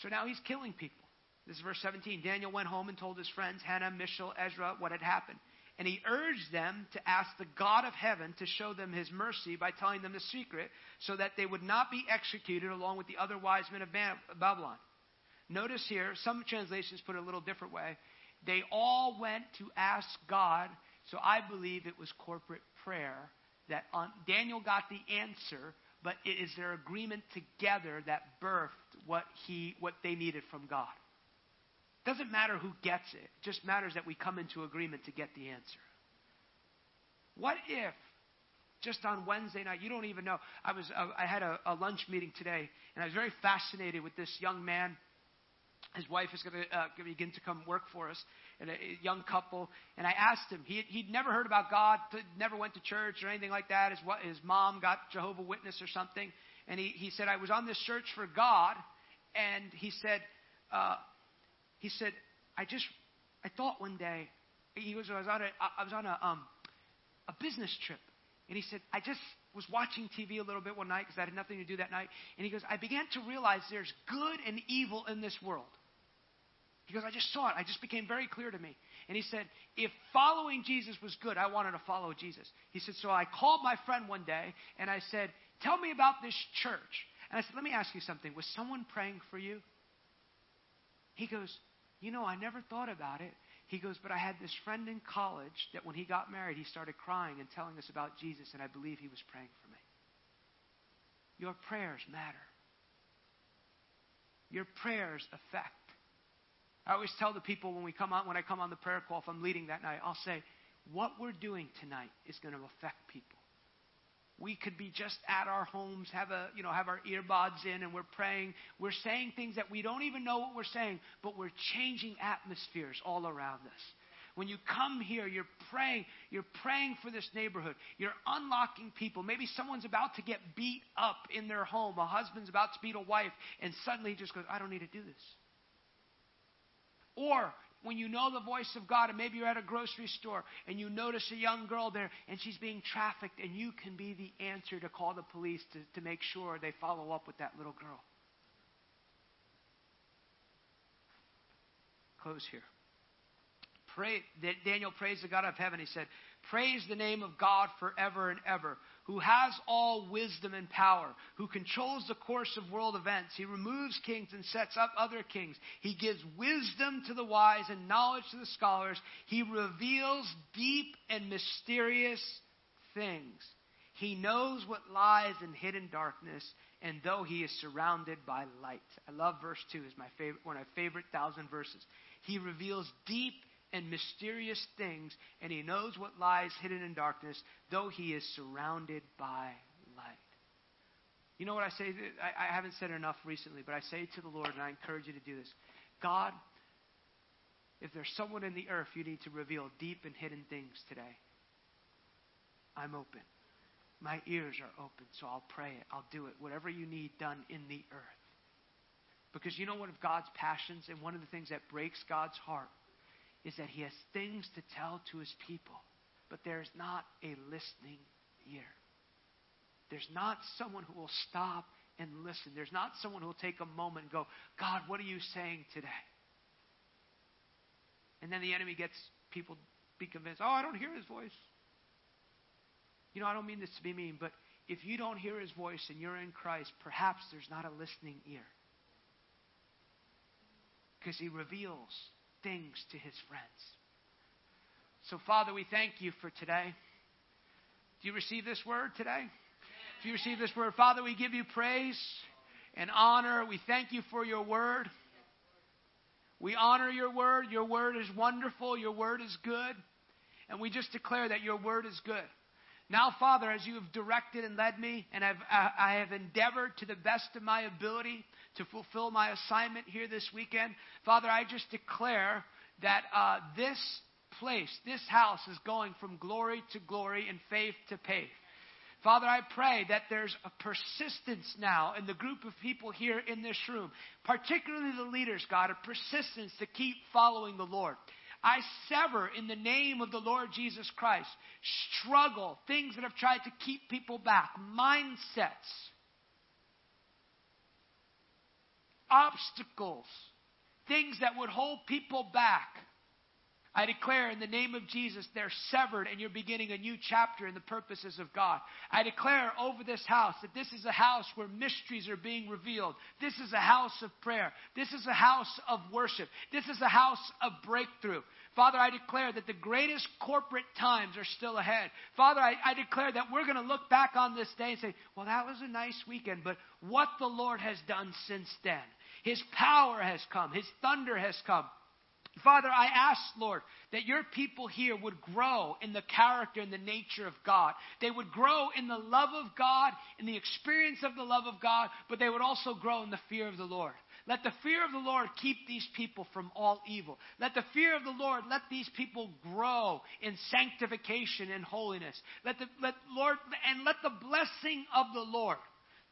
so now he's killing people. This is verse 17. Daniel went home and told his friends, Hananiah, Mishael, Azariah, what had happened. And he urged them to ask the God of heaven to show them his mercy by telling them the secret so that they would not be executed along with the other wise men of Babylon. Notice here, some translations put it a little different way. They all went to ask God, so I believe it was corporate prayer that Daniel got the answer, but it is their agreement together that birthed what, he, what they needed from God. Doesn't matter who gets it. It just matters that we come into agreement to get the answer. What if just on Wednesday night, you don't even know. I was uh, I had a, a, lunch meeting today, and I was very fascinated with this young man. His wife is going to uh, begin to come work for us, and a, a young couple. And I asked him. He he'd never heard about God, never went to church or anything like that. His his mom got Jehovah Witness or something, and he he said I was on this search for God, and he said. Uh, he said, I just, I thought one day, he was, I was on a, I was on a, um, a business trip. And he said, I just was watching TV a little bit one night because I had nothing to do that night. And he goes, I began to realize there's good and evil in this world. He goes, I just saw it. I just became very clear to me. And he said, if following Jesus was good, I wanted to follow Jesus. He said, so I called my friend one day and I said, tell me about this church. And I said, let me ask you something. Was someone praying for you? He goes, you know, I never thought about it. He goes, But I had this friend in college that when he got married, he started crying and telling us about Jesus, and I believe he was praying for me. Your prayers matter. Your prayers affect. I always tell the people when we come on when I come on the prayer call if I'm leading that night, I'll say, what we're doing tonight is going to affect people. We could be just at our homes, have a you know, have our earbuds in, and we're praying. We're saying things that we don't even know what we're saying, but we're changing atmospheres all around us. When you come here, you're praying. You're praying for this neighborhood. You're unlocking people. Maybe someone's about to get beat up in their home. A husband's about to beat a wife, and suddenly he just goes, I don't need to do this. Or when you know the voice of God, and maybe you're at a grocery store and you notice a young girl there and she's being trafficked, and you can be the answer to call the police to, to make sure they follow up with that little girl. Close here. Pray, Daniel praised the God of heaven. He said, Praise the name of God forever and ever, who has all wisdom and power, who controls the course of world events. He removes kings and sets up other kings. He gives wisdom to the wise and knowledge to the scholars. He reveals deep and mysterious things. He knows what lies in hidden darkness, and though he is surrounded by light. I love verse 2, is my favorite, one of my favorite thousand verses. He reveals deep and mysterious things, and he knows what lies hidden in darkness, though he is surrounded by light. You know what I say? I, I haven't said it enough recently, but I say to the Lord, and I encourage you to do this God, if there's someone in the earth you need to reveal deep and hidden things today, I'm open. My ears are open, so I'll pray it. I'll do it. Whatever you need done in the earth. Because you know one of God's passions and one of the things that breaks God's heart is that he has things to tell to his people, but there's not a listening ear. There's not someone who will stop and listen. There's not someone who will take a moment and go, God, what are you saying today? And then the enemy gets people be convinced, oh, I don't hear his voice. You know, I don't mean this to be mean, but if you don't hear his voice and you're in Christ, perhaps there's not a listening ear. Because he reveals things to his friends. So, Father, we thank you for today. Do you receive this word today? Do you receive this word? Father, we give you praise and honor. We thank you for your word. We honor your word. Your word is wonderful. Your word is good. And we just declare that your word is good. Now, Father, as you have directed and led me, and I've, I have endeavored to the best of my ability to fulfill my assignment here this weekend, Father, I just declare that uh, this place, this house, is going from glory to glory and faith to faith. Father, I pray that there's a persistence now in the group of people here in this room, particularly the leaders, God, a persistence to keep following the Lord. I sever in the name of the Lord Jesus Christ struggle, things that have tried to keep people back, mindsets, obstacles, things that would hold people back. I declare in the name of Jesus, they're severed and you're beginning a new chapter in the purposes of God. I declare over this house that this is a house where mysteries are being revealed. This is a house of prayer. This is a house of worship. This is a house of breakthrough. Father, I declare that the greatest corporate times are still ahead. Father, I, I declare that we're going to look back on this day and say, well, that was a nice weekend, but what the Lord has done since then. His power has come. His thunder has come. Father, I ask, Lord, that your people here would grow in the character and the nature of God. They would grow in the love of God, in the experience of the love of God, but they would also grow in the fear of the Lord. Let the fear of the Lord keep these people from all evil. Let the fear of the Lord let these people grow in sanctification and holiness. Let the let Lord and let the blessing of the Lord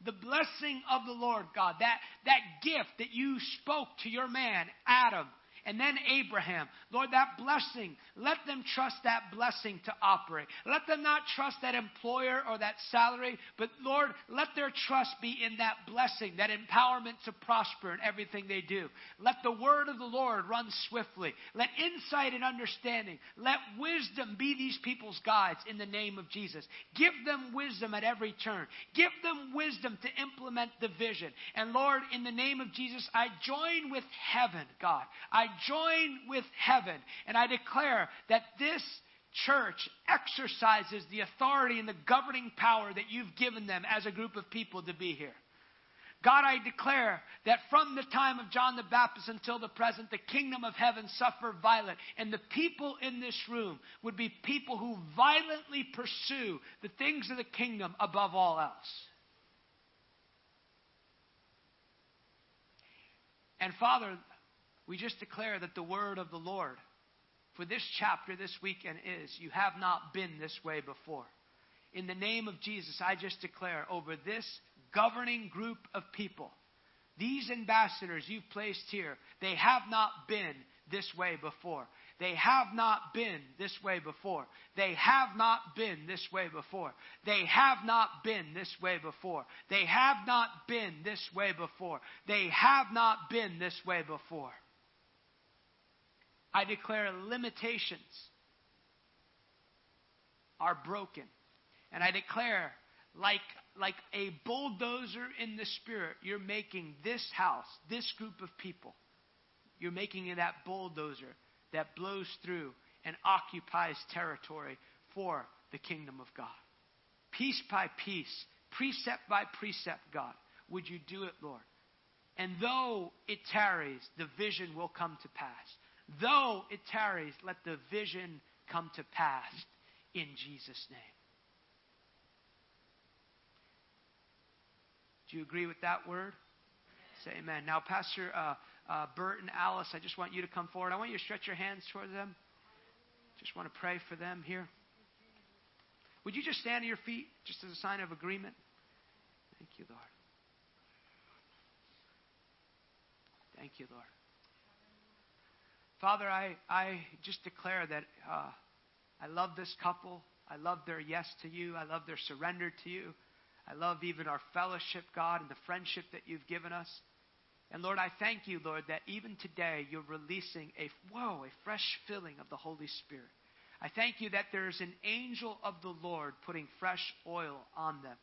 the blessing of the Lord God, that, that gift that you spoke to your man, Adam, and then Abraham. Lord, that blessing, let them trust that blessing to operate. Let them not trust that employer or that salary, but Lord, let their trust be in that blessing, that empowerment to prosper in everything they do. Let the word of the Lord run swiftly. Let insight and understanding, let wisdom be these people's guides in the name of Jesus. Give them wisdom at every turn. Give them wisdom to implement the vision. And Lord, in the name of Jesus, I join with heaven, God. I join with heaven and I declare that this church exercises the authority and the governing power that you've given them as a group of people to be here. God, I declare that from the time of John the Baptist until the present, the kingdom of heaven suffered violent, and the people in this room would be people who violently pursue the things of the kingdom above all else. And Father, we just declare that the word of the Lord for this chapter this weekend is you have not been this way before. In the name of Jesus, I just declare over this governing group of people, these ambassadors you've placed here, they have not been this way before. They have not been this way before. They have not been this way before. They have not been this way before. They have not been this way before. They have not been this way before. I declare limitations are broken. And I declare, like, like a bulldozer in the spirit, you're making this house, this group of people, you're making it that bulldozer that blows through and occupies territory for the kingdom of God. Piece by piece, precept by precept, God, would you do it, Lord? And though it tarries, the vision will come to pass. Though it tarries, let the vision come to pass in Jesus' name. Do you agree with that word? Say amen. Now, Pastor uh, uh, Bert and Alice, I just want you to come forward. I want you to stretch your hands toward them. Just want to pray for them here. Would you just stand on your feet just as a sign of agreement? Thank you, Lord. Thank you, Lord. Father, I, I just declare that uh, I love this couple. I love their yes to you. I love their surrender to you. I love even our fellowship, God, and the friendship that you've given us. And Lord, I thank you, Lord, that even today you're releasing a, whoa, a fresh filling of the Holy Spirit. I thank you that there's an angel of the Lord putting fresh oil on them.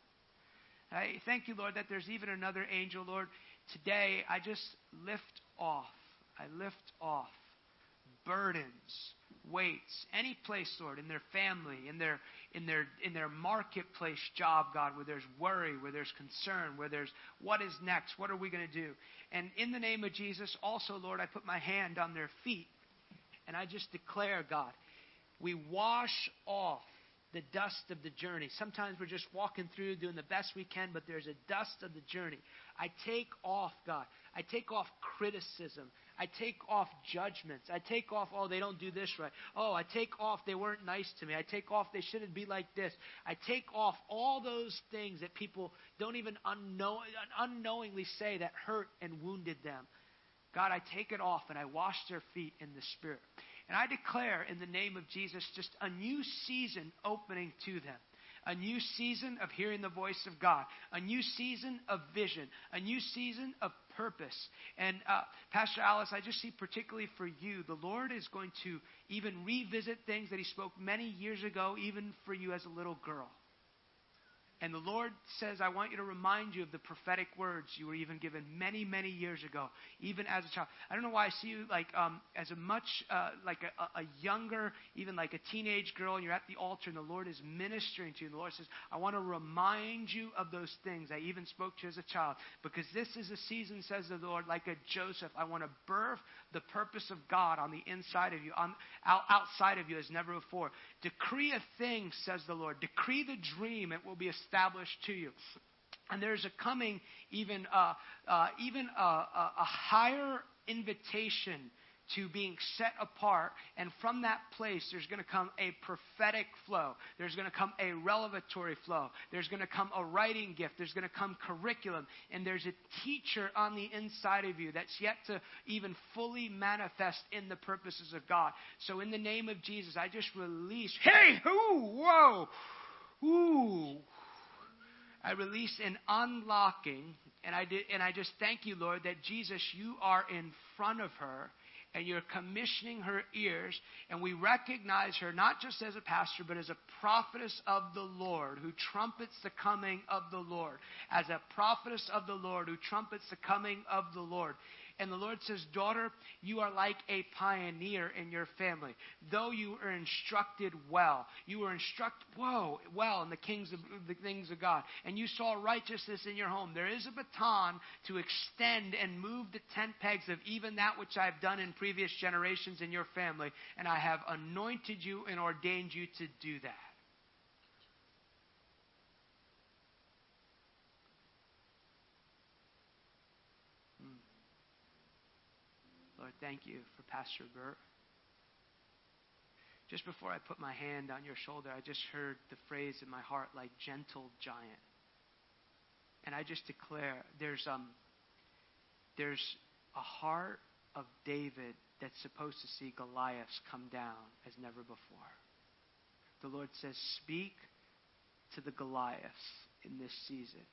I thank you, Lord, that there's even another angel, Lord. Today, I just lift off. I lift off burdens, weights, any place, Lord, in their family, in their in their in their marketplace job, God, where there's worry, where there's concern, where there's what is next, what are we going to do? And in the name of Jesus, also, Lord, I put my hand on their feet and I just declare, God, we wash off the dust of the journey. Sometimes we're just walking through doing the best we can, but there's a dust of the journey. I take off, God. I take off criticism. I take off judgments. I take off, oh, they don't do this right. Oh, I take off, they weren't nice to me. I take off, they shouldn't be like this. I take off all those things that people don't even unknow, unknowingly say that hurt and wounded them. God, I take it off and I wash their feet in the Spirit. And I declare in the name of Jesus just a new season opening to them a new season of hearing the voice of God, a new season of vision, a new season of purpose. And uh, Pastor Alice, I just see particularly for you, the Lord is going to even revisit things that He spoke many years ago, even for you as a little girl. And the Lord says, I want you to remind you of the prophetic words you were even given many, many years ago, even as a child. I don't know why I see you like um, as a much uh, like a, a, younger, even like a teenage girl, and you're at the altar, and the Lord is ministering to you. And the Lord says, I want to remind you of those things I even spoke to you as a child, because this is a season, says the Lord, like a Joseph. I want to birth the purpose of God on the inside of you, on out, outside of you as never before. Decree a thing, says the Lord. Decree the dream; it will be established to you. And there's a coming, even, uh, uh, even a, a, a higher invitation to being set apart. And from that place, there's going to come a prophetic flow. There's going to come a revelatory flow. There's going to come a writing gift. There's going to come curriculum. And there's a teacher on the inside of you that's yet to even fully manifest in the purposes of God. So, in the name of Jesus, I just release, hey, whoo, whoa, ooh, I release an unlocking, and I did, and I just thank you, Lord, that Jesus, you are in front of her, and you're commissioning her ears, and we recognize her not just as a pastor, but as a prophetess of the Lord who trumpets the coming of the Lord, as a prophetess of the Lord who trumpets the coming of the Lord. And the Lord says, Daughter, you are like a pioneer in your family. Though you are instructed well, you were instructed, whoa, well in the, kings of, the things of God, and you saw righteousness in your home. There is a baton to extend and move the tent pegs of even that which I've done in previous generations in your family, and I have anointed you and ordained you to do that. Hmm. Lord, thank you for Pastor Burt. Just before I put my hand on your shoulder, I just heard the phrase in my heart like gentle giant. And I just declare there's um there's a heart of David that's supposed to see Goliath come down as never before. The Lord says, Speak to the Goliaths in this season.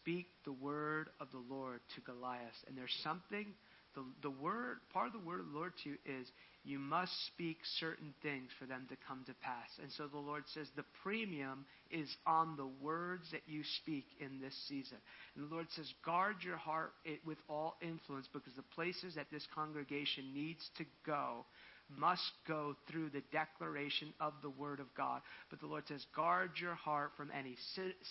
Speak the word of the Lord to Goliath. And there's something, the, the word, part of the word of the Lord to you is you must speak certain things for them to come to pass. And so the Lord says the premium is on the words that you speak in this season. And the Lord says, guard your heart with all influence because the places that this congregation needs to go must go through the declaration of the Word of God. But the Lord says, guard your heart from any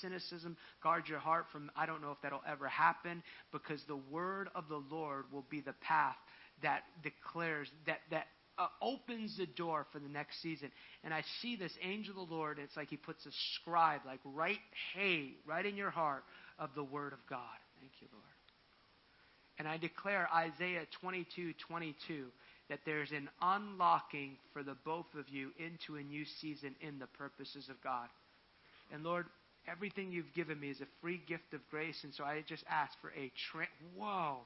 cynicism. Guard your heart from, I don't know if that'll ever happen, because the Word of the Lord will be the path that declares, that, that uh, opens the door for the next season. And I see this angel of the Lord, it's like he puts a scribe, like right, hey, right in your heart of the Word of God. Thank you, Lord. And I declare Isaiah 22 22 that there's an unlocking for the both of you into a new season in the purposes of God. And Lord, everything you've given me is a free gift of grace, and so I just ask for a tra- whoa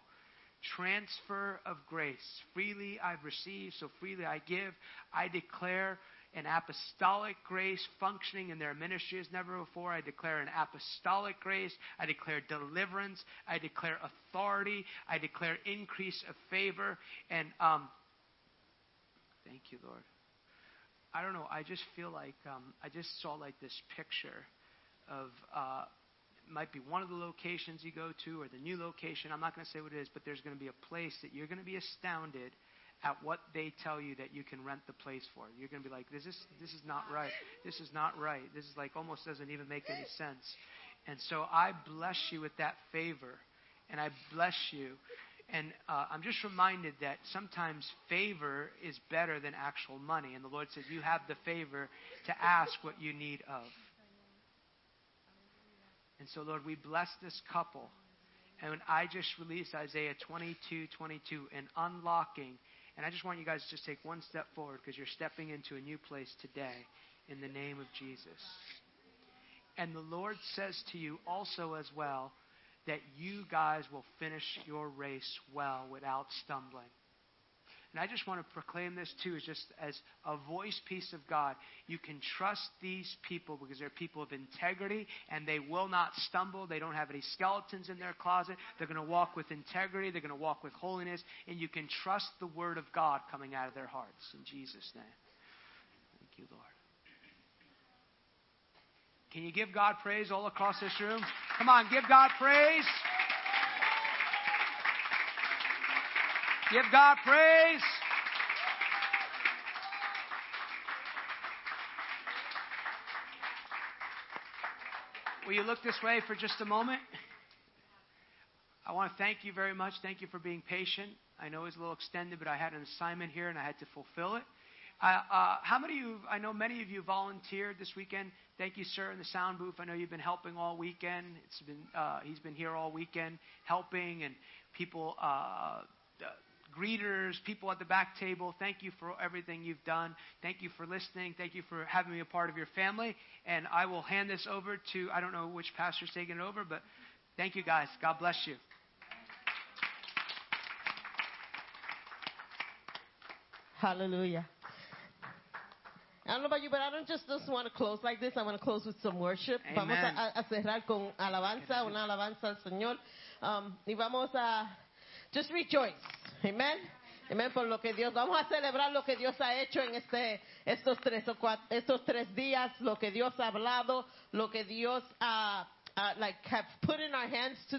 transfer of grace. Freely I've received, so freely I give. I declare an apostolic grace functioning in their ministry as never before. I declare an apostolic grace. I declare deliverance. I declare authority. I declare increase of favor. And um, Thank you, Lord. I don't know. I just feel like um, I just saw like this picture of uh, might be one of the locations you go to or the new location. I'm not going to say what it is, but there's going to be a place that you're going to be astounded at what they tell you that you can rent the place for. You're going to be like, this is this is not right. This is not right. This is like almost doesn't even make any sense. And so I bless you with that favor, and I bless you and uh, I'm just reminded that sometimes favor is better than actual money. And the Lord says, You have the favor to ask what you need of. And so, Lord, we bless this couple. And I just released Isaiah 22 22 and unlocking. And I just want you guys to just take one step forward because you're stepping into a new place today in the name of Jesus. And the Lord says to you also as well, that you guys will finish your race well without stumbling. And I just want to proclaim this too, as just as a voice piece of God. You can trust these people because they're people of integrity and they will not stumble. They don't have any skeletons in their closet. They're going to walk with integrity. They're going to walk with holiness. And you can trust the word of God coming out of their hearts. In Jesus' name. Thank you, Lord. Can you give God praise all across this room? Come on, give God praise. Give God praise. Will you look this way for just a moment? I want to thank you very much. Thank you for being patient. I know it's a little extended, but I had an assignment here and I had to fulfill it. Uh, uh, how many of you, I know many of you volunteered this weekend. Thank you, sir, in the sound booth. I know you've been helping all weekend. It's been, uh, he's been here all weekend helping and people, uh, greeters, people at the back table. Thank you for everything you've done. Thank you for listening. Thank you for having me a part of your family. And I will hand this over to, I don't know which pastor's taking it over, but thank you guys. God bless you. Hallelujah. I don't know about you, but I don't just, just want to close like this. I want to close with some worship. Amen. Vamos a, a, cerrar con alabanza, una alabanza al Señor. Um, y vamos a just rejoice. Amen. Amen por lo que Dios. Vamos a celebrar lo que Dios ha hecho en este, estos tres o cuatro, estos tres días, lo que Dios ha hablado, lo que Dios ha, uh, like have put in our hands to